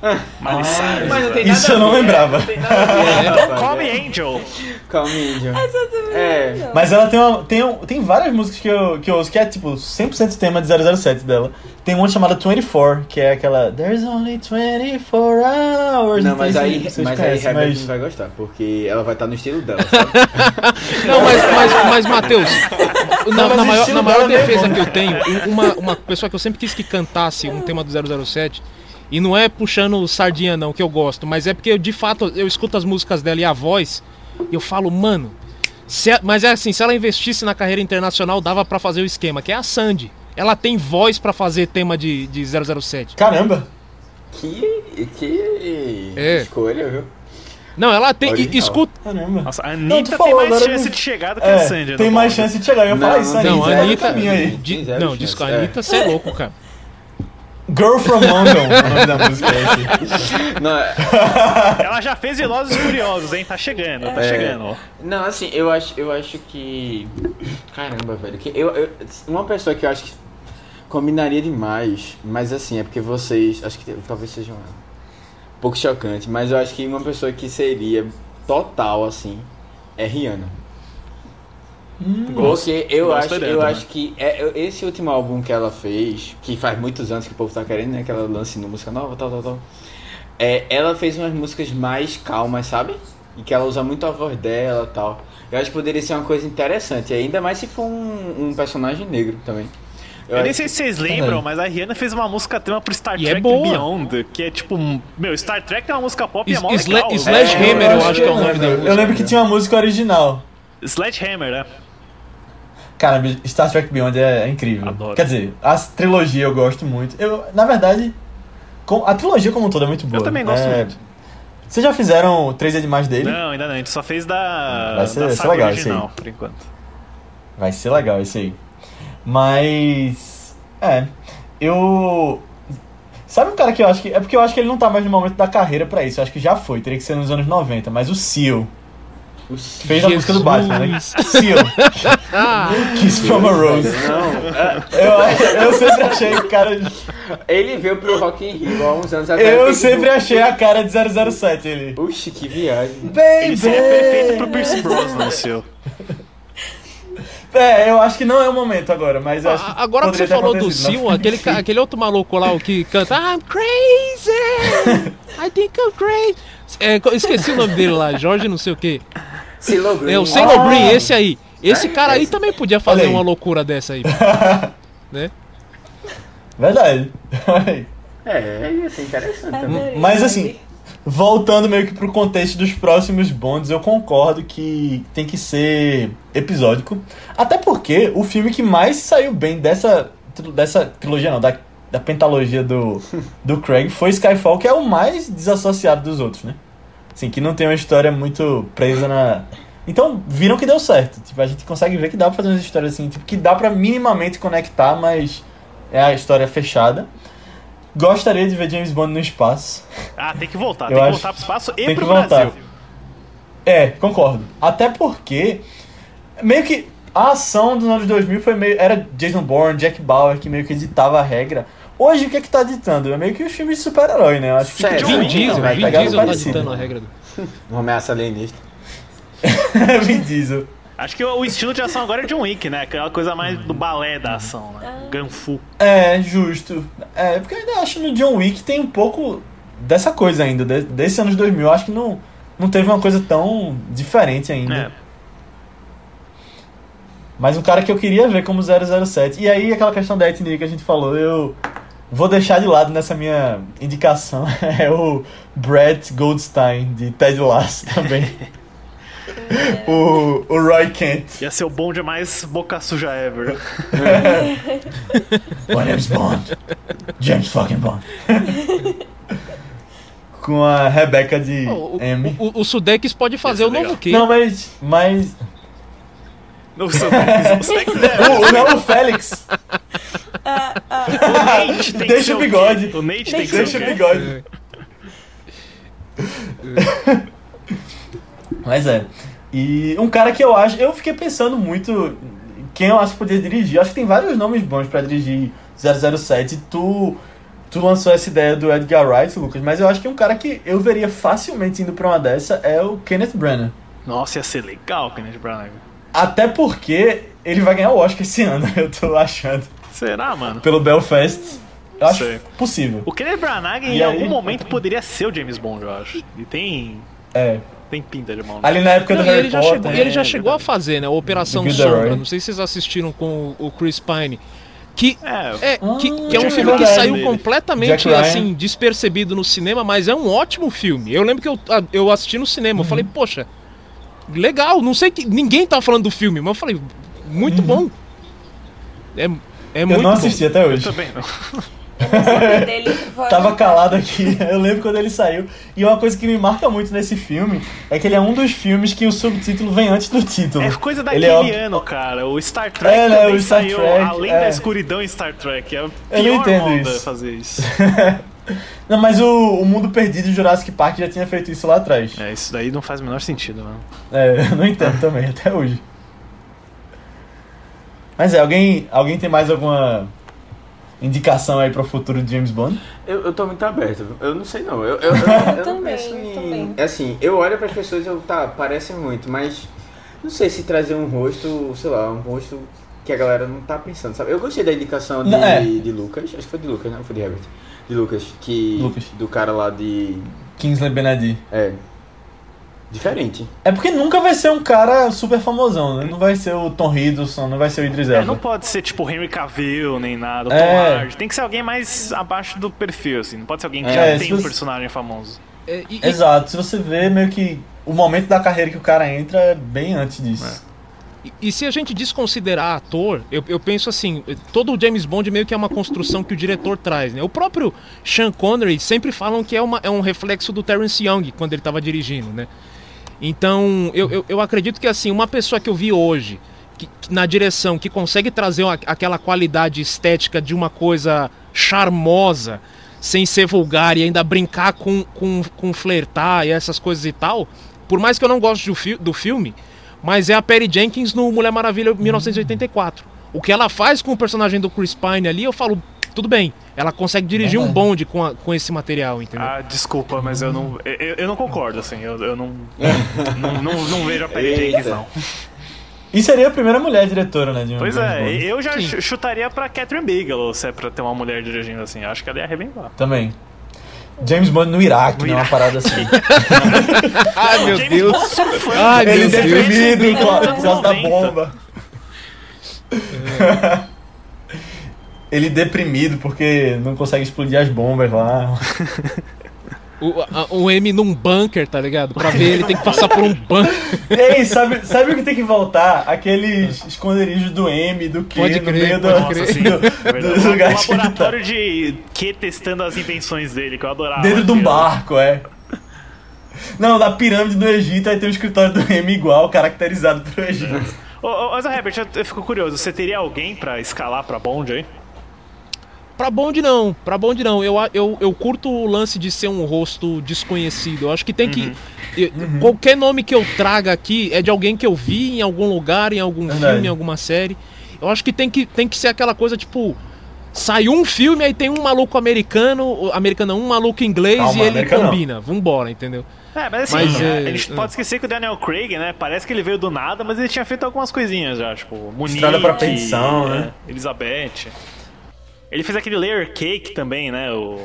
Cyrus, Mas não tem velho. Isso nada eu não lembrava. Não tem nada a ver, Don't rapaz, Call Me é. Angel. Call me Angel. Exatamente. É. Mas ela tem, uma, tem, um- tem várias músicas que eu, que eu ouço que é tipo 100% tema de 007 dela. Tem uma chamada 24, que é aquela There's only 24 hours. Não, mas sei aí, se vocês mas aí conhecem, mas- não vai gostar, porque ela vai estar no estilo dela, sabe? Não, mas, mas, mas Matheus, na, mas na o maior, estilo na maior dela é defesa que eu tenho, uma, uma pessoa que eu sempre quis que cantasse um tema do 007, e não é puxando sardinha não, que eu gosto, mas é porque eu, de fato eu escuto as músicas dela e a voz, e eu falo, mano, se a- mas é assim, se ela investisse na carreira internacional, dava pra fazer o esquema, que é a Sandy. Ela tem voz pra fazer tema de, de 007. Caramba! Que, que É. escolha, viu? Não, ela tem. e- Original. escuta. Caramba. Nossa, a Não, Anitta tu falou, tem mais chance eu- de chegar do que a É, Sandy. tem mais chance de chegar. Eu ia Não, falar isso aí. não, Não, Anitta. não, disco é. Anitta, você é louco, cara. Girl from London, o nome da música é. Não, é- Ela já fez Velozes e Furiosos, hein? Tá chegando, tá É. chegando. ó. não, assim, eu acho, eu acho que. Caramba, velho. Que eu, eu- uma pessoa que eu acho que combinaria demais, mas assim, é porque vocês. Acho que talvez seja um pouco chocante, mas eu acho que uma pessoa que seria total, assim, é Rihanna. Porque eu Gosto acho, da ideia eu acho que é, eu- esse último álbum que ela fez, que faz muitos anos que o povo tá querendo, né? Que ela lance no música nova, tal, tal, tal. É, ela fez umas músicas mais calmas, sabe? E que ela usa muito a voz dela e tal. Eu acho que poderia ser uma coisa interessante, ainda mais se for um, um personagem negro também. Eu, nem acho sei se vocês lembram, mas a Rihanna fez uma música tema pro Star E é Trek boa. Beyond, que é tipo, meu, Star Trek é uma música pop e é mó legal. Sledgehammer, É, eu acho que é o nome da Eu música. lembro que tinha uma música original. Sledgehammer, né? Cara, Star Trek Beyond é, é incrível. Adoro. Quer dizer, a trilogia eu gosto muito. Eu, na verdade, com- a trilogia como um todo é muito boa. Eu também gosto É, muito. Vocês já fizeram três animais dele? Não, ainda não. A gente só fez da, Vai ser- da vai ser legal isso aí. original, por enquanto. Vai ser legal isso aí. Mas. É. Eu. Sabe um cara que eu acho que. É porque eu acho que ele não tá mais no momento da carreira pra isso. Eu acho que já foi, teria que ser nos anos 90. Mas o Seal. Fez a música do Batman, né? Seal. Ah, Kiss from a Rose. Não, Eu, eu sempre achei o cara. ele veio pro Rock in Rio há uns anos atrás. Eu sempre um- achei a cara de 007 ele. Oxi, que viagem. Ele Baby! seria perfeito pro Pierce Brosnan, seu. É, eu acho que não é o momento agora, mas eu acho que agora que você falou do Sil, aquele, aquele outro maluco lá o que canta I'm crazy! I think I'm crazy! É, esqueci o nome dele lá, Jorge não sei o que. Silo Green. É o Sailor Ah! Green, esse aí. Esse cara aí também podia fazer uma loucura dessa aí. né? Verdade. É, ia ser interessante também. Adorei, Mas assim, voltando meio que pro contexto dos próximos bonds, eu concordo que tem que ser episódico. Até porque o filme que mais saiu bem dessa, dessa trilogia, não, da, da pentalogia do, do Craig foi Skyfall, que é o mais desassociado dos outros, né? Assim, que não tem uma história muito presa na. Então, viram que deu certo. Tipo, a gente consegue ver que dá pra fazer umas histórias assim, tipo, que dá pra minimamente conectar, mas é a história fechada. Gostaria de ver James Bond no espaço. Ah, tem que voltar. Eu tem que voltar pro espaço e tem que pro voltar. Brasil. É, concordo. Até porque, meio que a ação dos anos 2000 foi meio. Era Jason Bourne, Jack Bauer, que meio que ditava a regra. Hoje, o que é que tá ditando? É meio que os filmes de super-herói, né? Eu acho que Sério? Vin Vin Diesel, vai Vin pegar Diesel tá ditando a regra do. Uma ameaça alienista. Vin Diesel. Acho que o o estilo de ação agora é John Wick, né? Aquela coisa mais do balé da ação, né? Ganfu. É, justo. É, porque eu ainda acho no John Wick tem um pouco dessa coisa ainda, de- desse anos 2000. Eu acho que não, não teve uma coisa tão diferente ainda. É. Mas um cara que eu queria ver como 007. E aí, aquela questão da etnia que a gente falou, eu vou deixar de lado nessa minha indicação. É o Brett Goldstein, de Ted Lasso também. o, o Roy Kent. Ia ser o bom demais boca suja ever. My name's Bond. James fucking Bond. Com a Rebecca de O, M. o, o Sudeikis pode fazer o novo legal. quê? Não, mas. Mas. No o O, não, o Félix. Ah, ah, O Nate tem que Deixa ser o bigode. O Nate tem que ser Deixa o bigode. Mas é. E um cara que eu acho. Eu fiquei pensando muito. Quem eu acho que poderia dirigir. Eu acho que tem vários nomes bons pra dirigir 007. Tu. Tu lançou essa ideia do Edgar Wright, Lucas, mas eu acho que um cara que eu veria facilmente indo pra uma dessa é o Kenneth Branagh. Nossa, ia ser legal o Kenneth Branagh. Até porque ele vai ganhar o Oscar esse ano, eu tô achando. Será, mano? Pelo Belfast. Eu acho Sei. possível. O Kenneth Branagh em E aí? algum momento poderia ser o James Bond, eu acho. E tem, É. tem pinta de mão. Ali na época Não, do e Harry ele já Potter. chegou, e ele já é, chegou a verdade. fazer, né? A Operação. Sombra. Não sei se vocês assistiram com o Chris Pine. Que É, é, que, que é um Ah, filme que saiu Dele. completamente assim, despercebido no cinema, mas é um ótimo filme. Eu lembro que eu, ah, eu assisti no cinema, eu falei, poxa, legal, não sei que. Ninguém tá falando do filme, mas eu falei, muito bom. É, é Eu muito não bom. assisti até hoje. também não. Tava calado aqui. Eu lembro quando ele saiu. E uma coisa que me marca muito nesse filme é que ele é um dos filmes que o subtítulo vem antes do título. É coisa Ele daquele é ano, cara. O Star Trek É, né, o Star saiu Trek, além é. da escuridão em Star Trek. É a Eu pior não entendo onda isso. fazer isso. Não, mas o, o Mundo Perdido de Jurassic Park já tinha feito isso lá atrás. É, isso daí não faz o menor sentido, mano. É, eu não entendo também, até hoje. Mas é, alguém, alguém tem mais alguma indicação aí pro futuro de James Bond? Eu, eu tô muito aberto. Eu não sei não. Eu, eu, eu, eu não Também, penso em. também. Assim, eu olho pras pessoas e eu, tá, parece muito, mas não sei se trazer um rosto, sei lá, um rosto que a galera não tá pensando, sabe? Eu gostei da indicação de, é. de Lucas, acho que foi de Lucas, não foi de Herbert. De Lucas, que. Lucas. Do cara lá de. Kingsley Benedi. É. Diferente. É porque nunca vai ser um cara super famosão, né? Não vai ser o Tom Hiddleston, não vai ser o Idris É, Elba. não pode ser tipo Henry Cavill nem nada, Tom É. Hardy. Tem que ser alguém mais abaixo do perfil, assim. Não pode ser alguém que É, já tem um você- personagem famoso. É, e- e- Exato, se você vê meio que o momento da carreira que o cara entra é bem antes disso. E, se a gente desconsiderar ator, eu, eu penso assim, todo o James Bond meio que é uma construção que o diretor traz, né? O próprio Sean Connery sempre falam que é, uma, é um reflexo do Terence Young quando ele estava dirigindo, né? Então, eu, eu, eu acredito que assim, uma pessoa que eu vi hoje, que, que na direção, que consegue trazer uma- aquela qualidade estética de uma coisa charmosa, sem ser vulgar e ainda brincar com, com, com flertar e essas coisas e tal, por mais que eu não goste do, fi do filme, mas é a Perry Jenkins no Mulher Maravilha 1984. O que ela faz com o personagem do Chris Pine ali, eu falo, tudo bem. Ela consegue dirigir um bonde com, a, com esse material, entendeu? Ah, desculpa, mas eu não. Eu, eu não concordo, assim. Eu, eu não, não, não. não vejo a Perry Eita. Jenkins, não. E seria a primeira mulher diretora, né? De um Pois é, eu já Sim. chutaria pra Catherine Bigelow se é pra ter uma mulher dirigindo assim. Acho que ela ia arrebentar. Também. James Bond no Iraque, No né? Uma parada assim. Ai, meu James Deus. Bond sofreu. Ai, Ele Deus. deprimido com a- Anos por causa da 90. bomba. Ele deprimido porque não consegue explodir as bombas lá. O, a- o M num bunker, tá ligado? Pra ver ele tem que passar por um bunker. Ei, sabe, sabe o que tem que voltar? Aqueles esconderijos do M, do Q, Pode no crer, meio do, pode Nossa, crer. sim. do, É verdade. dos Um tá. laboratório de que testando as invenções dele, que eu adorava. Dentro de um barco, é. Não, da pirâmide do Egito, aí tem o escritório do M igual, caracterizado pro Egito. Ô, ô, mas, Herbert, eu, eu fico curioso. Você teria alguém pra escalar pra Bond aí? Pra bonde não, pra bonde não. Eu, eu, eu curto o lance de ser um rosto desconhecido. Eu acho que tem que. eu- Qualquer nome que eu traga aqui é de alguém que eu vi em algum lugar, em algum Verdade. filme, em alguma série. Eu acho que tem que, tem que ser aquela coisa tipo. Saiu um filme, aí tem um maluco americano, americano um maluco inglês Calma, e ele americano combina. Vambora, entendeu? É, mas assim, Mas, é, é, a gente é. pode esquecer que o Daniel Craig, né? Parece que ele veio do nada, mas ele tinha feito algumas coisinhas já, tipo, Munique, Estrada pra Perdição, é, né? Elizabeth. Ele fez aquele Layer Cake também, né? O...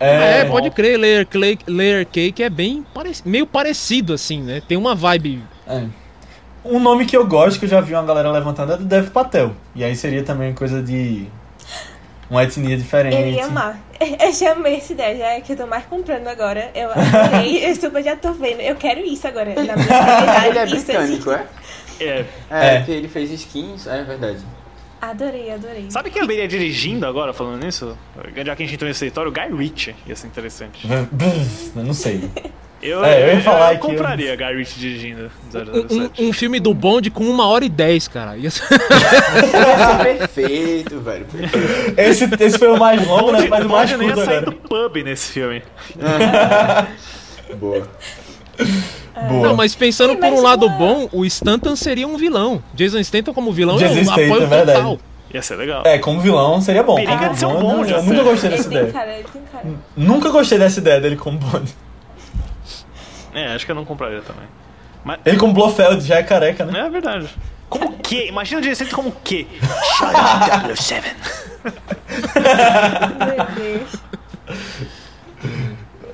É, pode crer, Layer Cake, Layer Cake é bem parec- meio parecido, assim, né? Tem uma vibe. É. Um nome que eu gosto, que eu já vi uma galera levantando, é do Dev Patel. E aí seria também coisa de. Uma etnia diferente. Eu ia amar. Eu já amei essa ideia, já é que eu tô mais comprando agora. Eu adorei, eu super já tô vendo. Eu quero isso agora. Na minha realidade, Ele é britânico, é? É. É, É. porque ele fez skins, é verdade. Adorei, adorei. Sabe quem eu veria dirigindo agora, falando nisso? Já que a gente entrou nesse território, o Guy Ritchie. Ia ser interessante. Eu não sei. Eu, É, eu ia falar eu que eu- compraria Guy Ritchie dirigindo Um, 007. um- um filme do Bond com uma hora e dez, cara. Ia ser- perfeito, velho. perfeito. Esse, esse foi o mais longo, né? Mas o mais Bond nem ia curto sair do pub nesse filme. Boa. Boa. Não, mas pensando Sim, por mas um lado bom, o Stanton seria um vilão. Jason Stanton como vilão Jason eu Statham, apoio é verdade. total. Ia ser legal. É, como vilão seria bom. Periga Como de ser um Bond, eu assim. nunca gostei dessa ideia. cara. Nunca gostei dessa ideia dele como Bond. É, acho que eu não compraria também. Mas, Ele como Blofeld já é careca, né? é verdade. Como que? Imagina o Jason como que? 007. Meu Deus.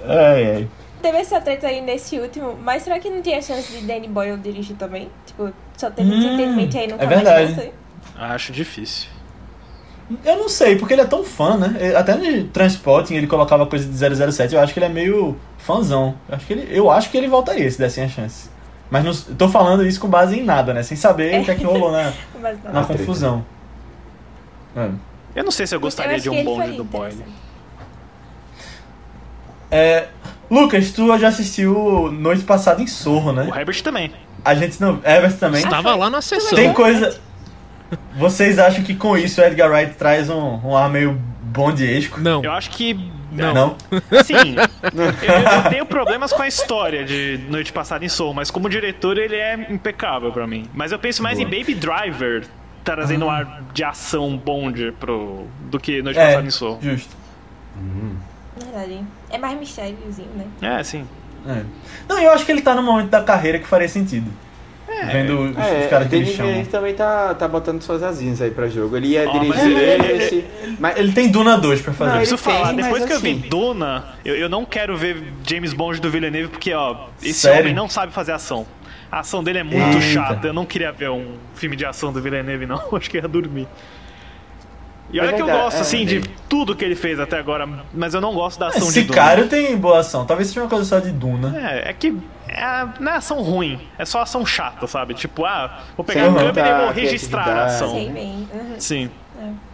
Ai, ai. Teve essa treta aí nesse último, mas será que não tinha chance de Danny Boyle dirigir também? Tipo, só teve Hum, desentendimento aí nunca é verdade. Acho difícil. Eu não sei, porque ele é tão fã, né? Até no Transporting ele colocava coisa de 007, eu acho que ele é meio fãzão. Eu acho que ele, eu acho que ele voltaria se dessem a chance. Mas não, tô falando isso com base em nada, né? Sem saber o que é que rolou na, não. na treta. confusão. É. Eu não sei se eu gostaria acho de um ele Bond faria do Boyle. É, Lucas, tu já assistiu noite passada em Sorro, O né? Herbert também. A gente não. Everton também. Estava lá na sessão. Tem coisa. Vocês acham que com isso o Edgar Wright traz um, um ar meio bondiesco? Não. Eu acho que. Não. Não? Assim, eu, eu tenho problemas com a história de Noite Passada em Soul, mas como diretor ele é impecável pra mim. Mas eu penso mais em Baby Driver trazendo um ar de ação Bond pro, do que Noite É, Passada em Soul. justo. Verdade. É mais mistériozinho, né? É, sim. É. Não, eu acho que ele tá no momento da carreira que faria sentido. Vendo os, os É, caras que ele chama. Villeneuve também tá, tá botando suas asinhas aí pra jogo. Ele ia mas dirigir ele- esse. Mas Ele tem Duna 2 pra Não, fazer. Eu ele preciso tem, falar, depois que eu vi assim- Duna, eu, eu não quero ver James Bond do Villeneuve porque, ó, esse Sério? homem não sabe fazer ação. A ação dele é muito Eita. chata. Eu não queria ver um filme de ação do Villeneuve, não. Acho que ia dormir. E olha É que eu gosto, é, assim, de é. tudo que ele fez até agora, mas eu não gosto da ação de Sicário tem boa ação. Talvez seja uma coisa só de Duna. Duna. É, é que é, não é ação ruim, é só ação chata, sabe? Tipo, ah, vou pegar Sem a câmera e vou registrar a ação. Sei bem. Uhum. Sim.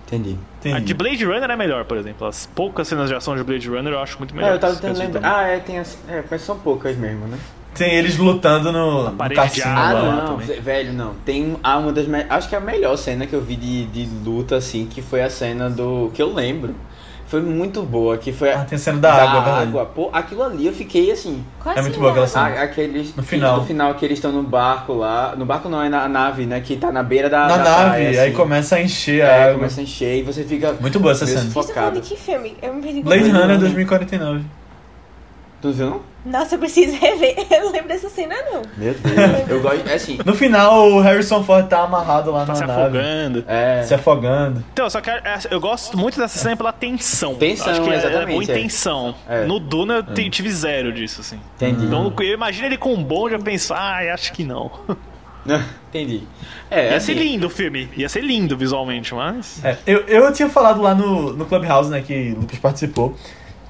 Entendi. Tem... A de Blade Runner é melhor, por exemplo. As poucas cenas de ação de Blade Runner eu acho muito É, melhor. eu tava tentando lembrar. Duna. Ah, é, tem as. É, mas são poucas mesmo, né? Tem eles lutando no, no cassino água. Ah, lá. lá não, também. ve- velho, não. Tem ah, uma das. Acho que é a melhor cena que eu vi de, de luta, assim, que foi a cena do. que eu lembro. foi muito boa, que foi Ah, tem a cena da água, verdade. Pô, aquilo ali eu fiquei assim. Qual É muito boa aquela cena. a- aqueles, No final. No final que eles estão no barco lá. No barco não, é na nave, né? Que tá na beira da. Na da nave, praia, aí assim. começa a encher É, a água. começa a encher e você fica. Muito boa essa cena. Vocês estão falando de que filme? Eu me perdi Blade. Runner 2049. Tu viu, não? Nossa, eu preciso rever. Eu não lembro dessa cena, não. Meu Deus. eu gosto. É assim. No final, o Harrison Ford tá amarrado lá Tá na se nave. afogando. É. Se afogando. Então, só que é- eu gosto muito dessa cena pela tensão. Tensão, Acho que é- é exatamente, boa é. intenção. É. No Duna eu te- tive zero disso, assim. Entendi. Então eu imagino ele com um bonde, eu penso, ah, acho que não. Entendi. É, Ia assim. ser lindo o filme, ia ser lindo visualmente, mas. É, eu, eu tinha falado lá no, no Clubhouse, né, que o Lucas participou,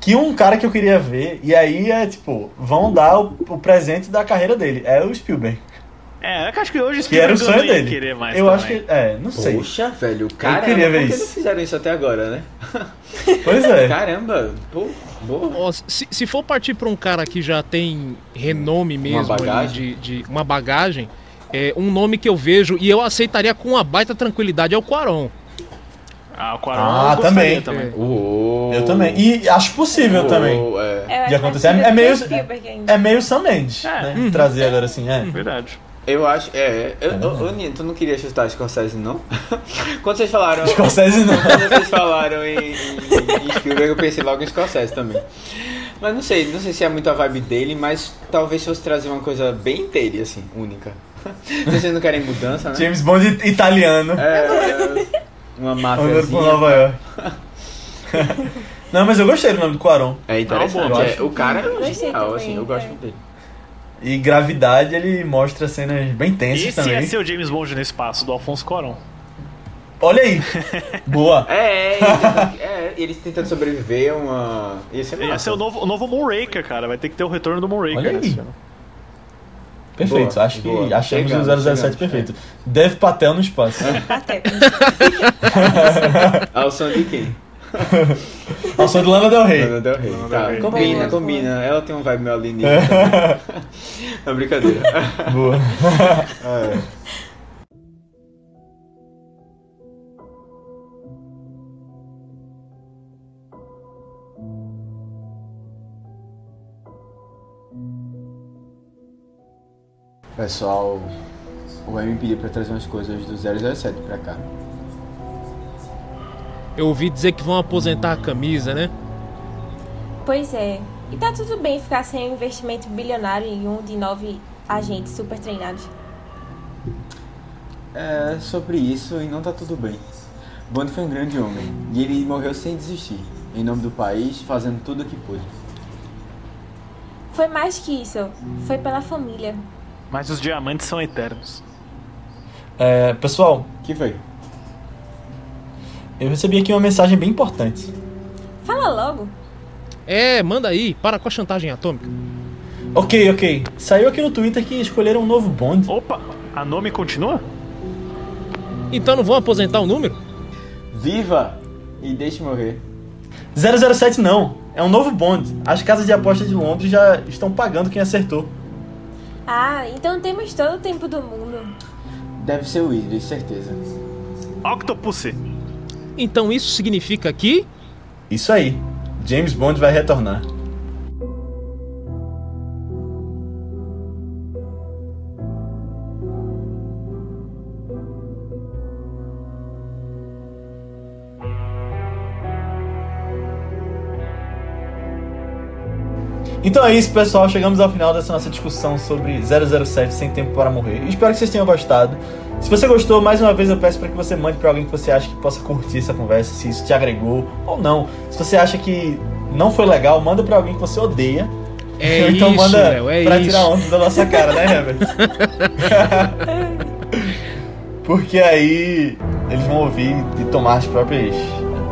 que um cara que eu queria ver, e aí é tipo, vão dar o, o presente da carreira dele, é o Spielberg. É, eu acho que hoje Que era o Spielberg sonho não ia dele. querer mais eu também. acho que. É, não sei. Poxa, velho, caramba, queria ver por que isso. não fizeram isso até agora, né? Pois é. Caramba, pô, boa. Se, se for partir pra um cara que já tem renome mesmo ali bagagem? de, de uma bagagem, é um nome que eu vejo e eu aceitaria com uma baita tranquilidade é o Quaron. Ah, Ah, eu gostaria também. Uou. Eu também. E acho possível Uou, também. É. De acontecer. mais É meio- ainda. É meio Sam Mendes, É. né? Trazer agora assim, é. Verdade. Eu acho, é. Eu, ô, ô, Nino, tu não queria chutar Scorsese, não? Quando vocês falaram. Scorsese não. Quando vocês falaram em, em, em Spielberg, eu pensei logo em Scorsese também. Mas não sei, não sei se é muito a vibe dele, mas talvez fosse trazer uma coisa bem dele, assim, única. Vocês não querem mudança, né? James Bond italiano. É, uma por Nova York. não, mas eu gostei do nome do Quaron. É interessante. Eu é, acho o cara é genial, assim, eu gosto é. muito dele. E Gravidade, ele mostra cenas bem tensas Esse também. ia ser o James Bond no espaço, do Alfonso Cuarón. Olha aí. Boa. É, é, eles tentando- é, eles tentando sobreviver a uma. Ia ser massa. Ia ser o novo, o novo Moonraker, cara. Vai ter que ter o retorno do Moonraker Olha aí. Perfeito, Boa, acho que boa. achamos Chegamos, o 007 chegamos, perfeito. Dev Patel no espaço. Até. Ao som de quem? Ao som de Lana Del Rey. Lana Del Rey. Lana Tá, Del Rey. combina, Boa, combina. Ela tem um vibe meio alienígena. É brincadeira. Boa. É. Pessoal, o M pediu pra trazer umas coisas do 007 pra cá. Eu ouvi dizer que vão aposentar a camisa, né? Pois é. E tá tudo bem ficar sem um investimento bilionário em um de nove agentes super treinados. É sobre isso e não tá tudo bem. Bond foi um grande homem e ele morreu sem desistir, em nome do país, fazendo tudo o que pôde. Foi mais que isso. Foi pela família. Mas os diamantes são eternos. É, pessoal, que foi? eu recebi aqui uma mensagem bem importante. Fala logo. É, manda aí, para com a chantagem atômica. Ok, ok. Saiu aqui no Twitter que escolheram um novo Bond. Opa, a nome continua? Então não vão aposentar o número? Viva e deixe morrer. 007 não. É um novo Bond. As casas de apostas de Londres já estão pagando quem acertou. Ah, então temos todo o tempo do mundo. Deve ser o Idris, certeza. Octopussy. Então isso significa que. Isso aí. James Bond vai retornar. Então é isso, pessoal. Chegamos ao final dessa nossa discussão sobre 007 Sem Tempo para Morrer. Espero que vocês tenham gostado. Se você gostou, mais uma vez eu peço para que você mande para alguém que você acha que possa curtir essa conversa, se isso te agregou ou não. Se você acha que não foi legal, manda para alguém que você odeia. É então isso, manda Léo, é pra isso. tirar onda da nossa cara, né, Herbert? Porque aí eles vão ouvir e tomar as próprias.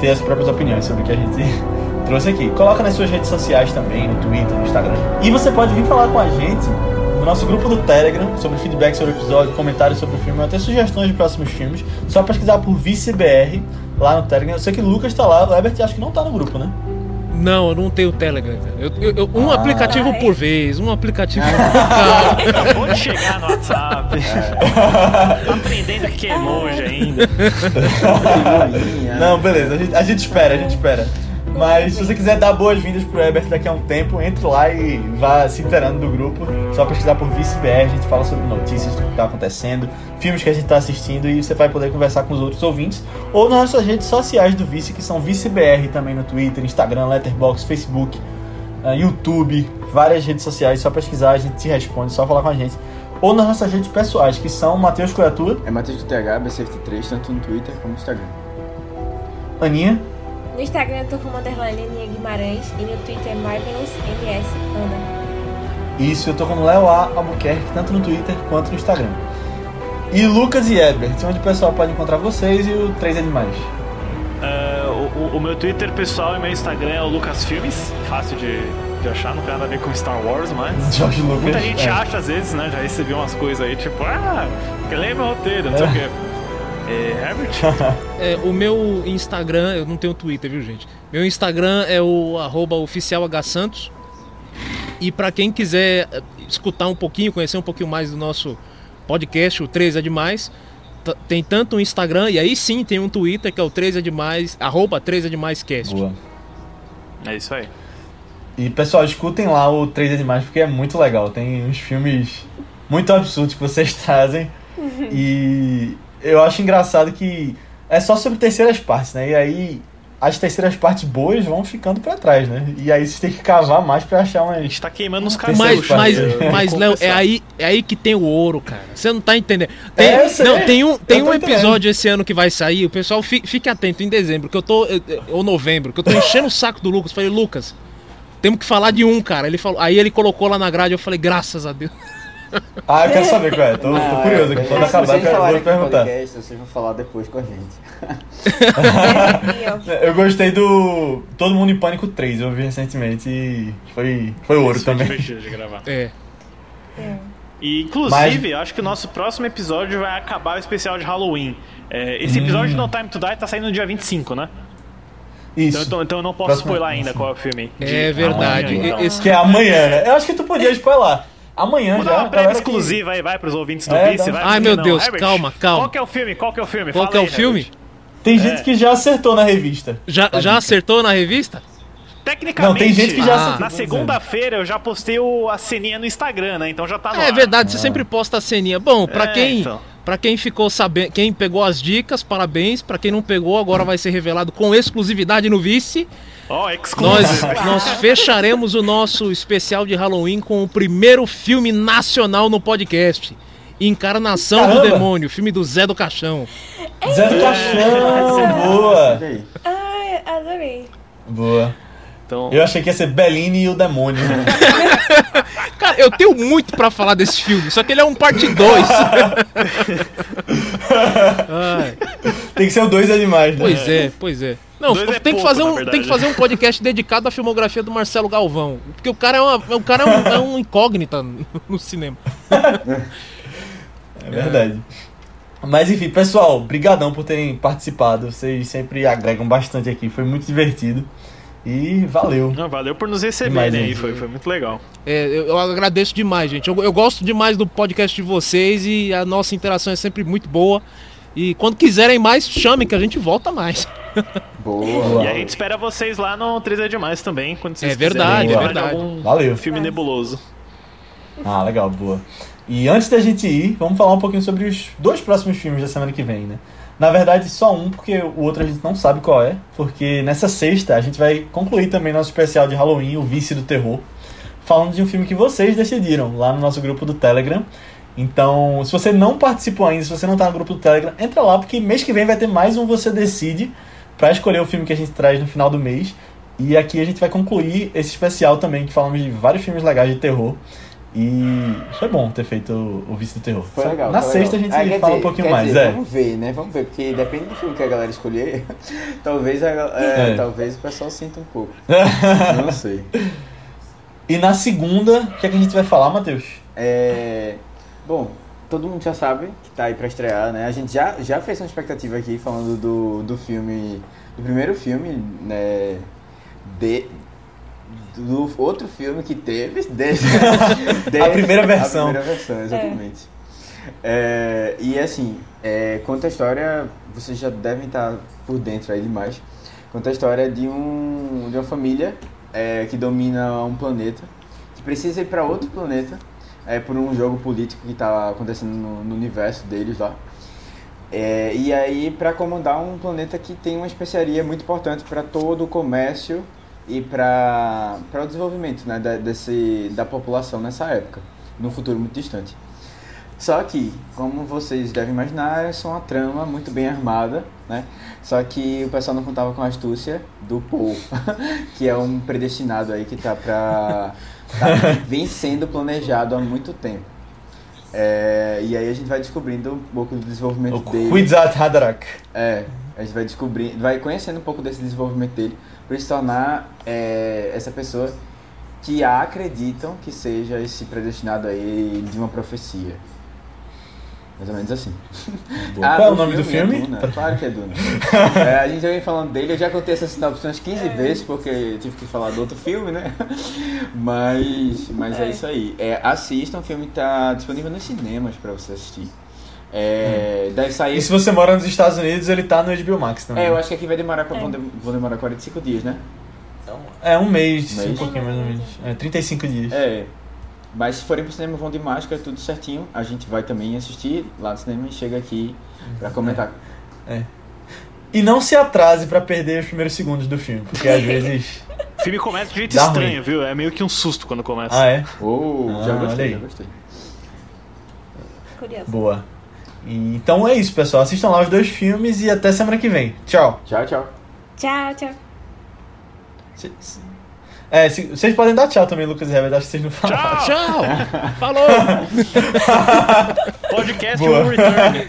ter as próprias opiniões sobre o que a gente trouxe aqui. Coloca nas suas redes sociais também, no Twitter, no Instagram. E você pode vir falar com a gente no nosso grupo do Telegram sobre feedback sobre o episódio, comentários sobre o filme, até sugestões de próximos filmes. Só pesquisar por ViceBR lá no Telegram. Eu sei que o Lucas tá lá, o Herbert acho que não tá no grupo, né? Não, eu não tenho Telegram. cara. Eu, eu- eu- um Ah. aplicativo por vez, um aplicativo por cada. Acabou de chegar no WhatsApp. Tá aprendendo que é emoji ainda. Não, beleza, a gente, a gente espera, a gente espera. Mas se você quiser dar boas-vindas pro Herbert daqui a um tempo, entre lá e vá se inteirando do grupo. Só pesquisar por ViceBR, a gente fala sobre notícias do que tá acontecendo, filmes que a gente tá assistindo e você vai poder conversar com os outros ouvintes. Ou nas nossas redes sociais do Vice, que são ViceBR também no Twitter, Instagram, Letterboxd, Facebook, uh, YouTube, várias redes sociais. Só pesquisar, a gente te responde, só falar com a gente. Ou nas nossas redes pessoais, que são Matheus Coiatua, É Matheus do TH, B73, tanto no Twitter como no Instagram. Aninha. No Instagram eu tô como underline Aninha Guimarães e no Twitter é Marvelous MS Ana. Isso, eu tô como Léo A. Albuquerque, tanto no Twitter quanto no Instagram. E Lucas e Herbert, onde o pessoal pode encontrar vocês e o 3 Animais. Ah, o, o- o meu Twitter pessoal e meu Instagram é o Lucas Filmes. Fácil de, de achar, não tem nada a ver com Star Wars, mas. George Lucas. Muita gente é. acha às vezes, né? Já recebi umas coisas aí, tipo, ah, que lê meu roteiro, não sei o quê. É, Herbert? É, o meu Instagram, eu não tenho Twitter, viu, gente? Meu Instagram é o arroba oficialhsantos. E pra quem quiser eh, escutar um pouquinho, conhecer um pouquinho mais do nosso podcast, o 3 é demais, tem tanto o Instagram e aí sim tem um Twitter que é o 3 é demais, arroba 3 é demais cast. Boa. É isso aí. E pessoal, escutem lá o 3 Animais porque é muito legal. Tem uns filmes muito absurdos que vocês trazem. e eu acho engraçado que é só sobre terceiras partes, né? E aí as terceiras partes boas vão ficando pra trás, né? E aí vocês têm que cavar mais pra achar A umas. gente tá queimando os cabelos. Mas, parte. mas, mas Léo, é aí, é aí que tem o ouro, cara. Você não tá entendendo. Tem, É, não, tem um, tem um entendendo. episódio esse ano que vai sair. O pessoal fi- fique atento em dezembro, que eu tô. eh, eh, Ou novembro, que eu tô enchendo o saco do Lucas. Falei, Lucas, temos que falar de um, cara. Ele falou, aí ele colocou lá na grade, eu falei, graças a Deus. Ah, eu quero saber qual é. Tô, tô curioso aqui. Quando acabar, eu vou perguntar. podcast, vocês vão falar depois com a gente. É, Eu gostei do Todo Mundo em Pânico 3, eu vi recentemente e foi, foi ouro Isso foi também. divertido de gravar. É. é. E, inclusive, eu acho que o nosso próximo episódio vai acabar o especial de Halloween. É, esse episódio de No Time to Die tá saindo no dia 25, né? Então, Isso. então, então eu não posso Próximo- spoiler ainda qual é o filme. É De verdade. amanhã, então. Esse- Que é amanhã, né? Eu acho que tu podia spoiler. Amanhã já. uma prévia galera que- exclusiva aí, vai pros ouvintes do É, Vice. vai Ai, meu não. Deus, Herbert, calma, calma. Qual que é o filme? Qual que é o filme? Qual Fala que é o aí, filme? Herbert. Tem gente É. que já acertou na revista. Já, Tá já dica. acertou na revista? Tecnicamente, Não, tem gente que já Ah. acertou. na segunda-feira eu já postei o- a ceninha no Instagram, né? Então já tá no É ar. verdade, você sempre posta a ceninha. Bom, pra É, quem, então. pra quem ficou sabendo, quem pegou as dicas, parabéns. Pra quem não pegou, agora vai ser revelado com exclusividade no Vice. Ó, Nós, exclusive. nós fecharemos o nosso especial de Halloween com o primeiro filme nacional no podcast. Encarnação do Caramba! Demônio, filme do Zé do Caixão. Zé do Caixão, boa. Olha aí. Ai, adorei. Boa. Então, Eu achei que ia ser Bellini e o demônio. Cara, eu tenho muito pra falar desse filme, só que ele é um parte 2. Tem que ser o dois animais, né? Pois é, pois é. Não, é tem, que pouco, fazer na um, tem que fazer um podcast dedicado à filmografia do Marcelo Galvão. Porque o cara é, uma, o cara é, um, é um incógnita no cinema. É verdade. Mas enfim, pessoal, brigadão por terem participado. Vocês sempre agregam bastante aqui. Foi muito divertido. E valeu. não, valeu por nos receberem aí, foi, foi muito legal. É, eu, eu agradeço demais, gente. Eu, eu gosto demais do podcast de vocês e a nossa interação é sempre muito boa. E quando quiserem mais, chamem que a gente volta mais. Boa. E a gente espera vocês lá no 3 é Demais também, quando vocês É verdade, quiserem é verdade. algum Valeu. filme nebuloso. Ah, legal, boa. E antes da gente ir, vamos falar um pouquinho sobre os dois próximos filmes da semana que vem, né? Na verdade, só um, porque o outro a gente não sabe qual é. Porque nessa sexta a gente vai concluir também nosso especial de Halloween, o Vice do Terror, falando de um filme que vocês decidiram lá no nosso grupo do Telegram. Então, se você não participou ainda, se você não tá no grupo do Telegram, entra lá, porque mês que vem vai ter mais um Você Decide pra escolher o filme que a gente traz no final do mês. E aqui a gente vai concluir esse especial também, que falamos de vários filmes legais de terror. E foi bom ter feito o, o Vice do Terror. Foi legal. Na foi sexta legal. a Ah, gente quer fala dizer- um pouquinho mais, dizer, é. Vamos ver, né? Vamos ver, porque depende do filme que a galera escolher. talvez, a, é, É. talvez o pessoal sinta um pouco. Não sei. E na segunda, o que, é que a gente vai falar, Matheus? É, bom, todo mundo já sabe que tá aí pra estrear, né? A gente já, já fez uma expectativa aqui falando do, do filme, do primeiro filme, né? De, do outro filme que teve. desde- desde- A primeira versão. A primeira versão, exatamente. É, e assim, é, conta a história, vocês já devem estar por dentro aí demais. Conta a história de, um, de uma família é, que domina um planeta, que precisa ir para outro planeta é, por um jogo político que está acontecendo no, no universo deles lá. É, e aí para acomodar um planeta que tem uma especiaria muito importante para todo o comércio e para o desenvolvimento né, da, desse, da população nessa época, num futuro muito distante. Só que, como vocês devem imaginar, é uma trama muito bem armada, né? Só que o pessoal não contava com a astúcia do Paul, que é um predestinado aí que tá pra... Tá, vem sendo planejado há muito tempo. É, e aí a gente vai descobrindo um pouco do desenvolvimento O dele. Wizard Haderach. É, a gente vai descobrindo, vai conhecendo um pouco desse desenvolvimento dele para se tornar é, essa pessoa que acreditam que seja esse predestinado aí de uma profecia. Mais ou menos assim. Qual é o nome do filme? É Duna. Claro que é Duna. É, a gente já vem falando dele, eu já contei essa sinopse umas 15 vezes, porque tive que falar do outro filme, né? Mas, mas é. É. isso aí. É, assistam, o filme tá disponível nos cinemas para você assistir. É, Deve sair. E se você mora nos Estados Unidos, ele tá no HBO Max também. É, eu acho que aqui vai demorar, pra, É. vão, de- vão demorar 45 dias, né? É um mês, Um mês. um pouquinho mais ou menos. É, 35 dias. É. Mas se forem pro cinema, vão de máscara, tudo certinho. A gente vai também assistir lá no cinema e chega aqui pra comentar. E não se atrase pra perder os primeiros segundos do filme, porque às vezes. O filme começa de jeito Dá estranho, ruim. viu? É meio que um susto quando começa. Ah, é? Oh, Ah, já olha gostei, aí. já gostei. Curioso. Boa. Então é isso, pessoal. Assistam lá os dois filmes e até semana que vem. Tchau. Tchau, tchau. Tchau, tchau. É, se- vocês podem dar tchau também, Lucas e Herbert. Acho que vocês não falaram. Tchau! Falou! Podcast Boa. will return.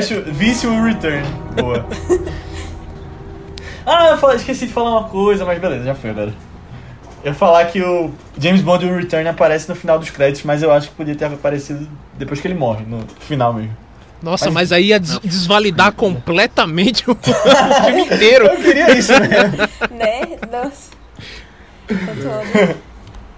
Vício Will Return. Boa. Ah, eu falei- esqueci de falar uma coisa, mas beleza, já foi agora. Eu ia falar que o James Bond Will Return aparece no final dos créditos, mas eu acho que podia ter aparecido depois que ele morre, no final mesmo. Nossa, Mas- mas, aí ia des- desvalidar completamente o, o filme inteiro. Eu queria isso, né? Né? Nossa. Eu tô-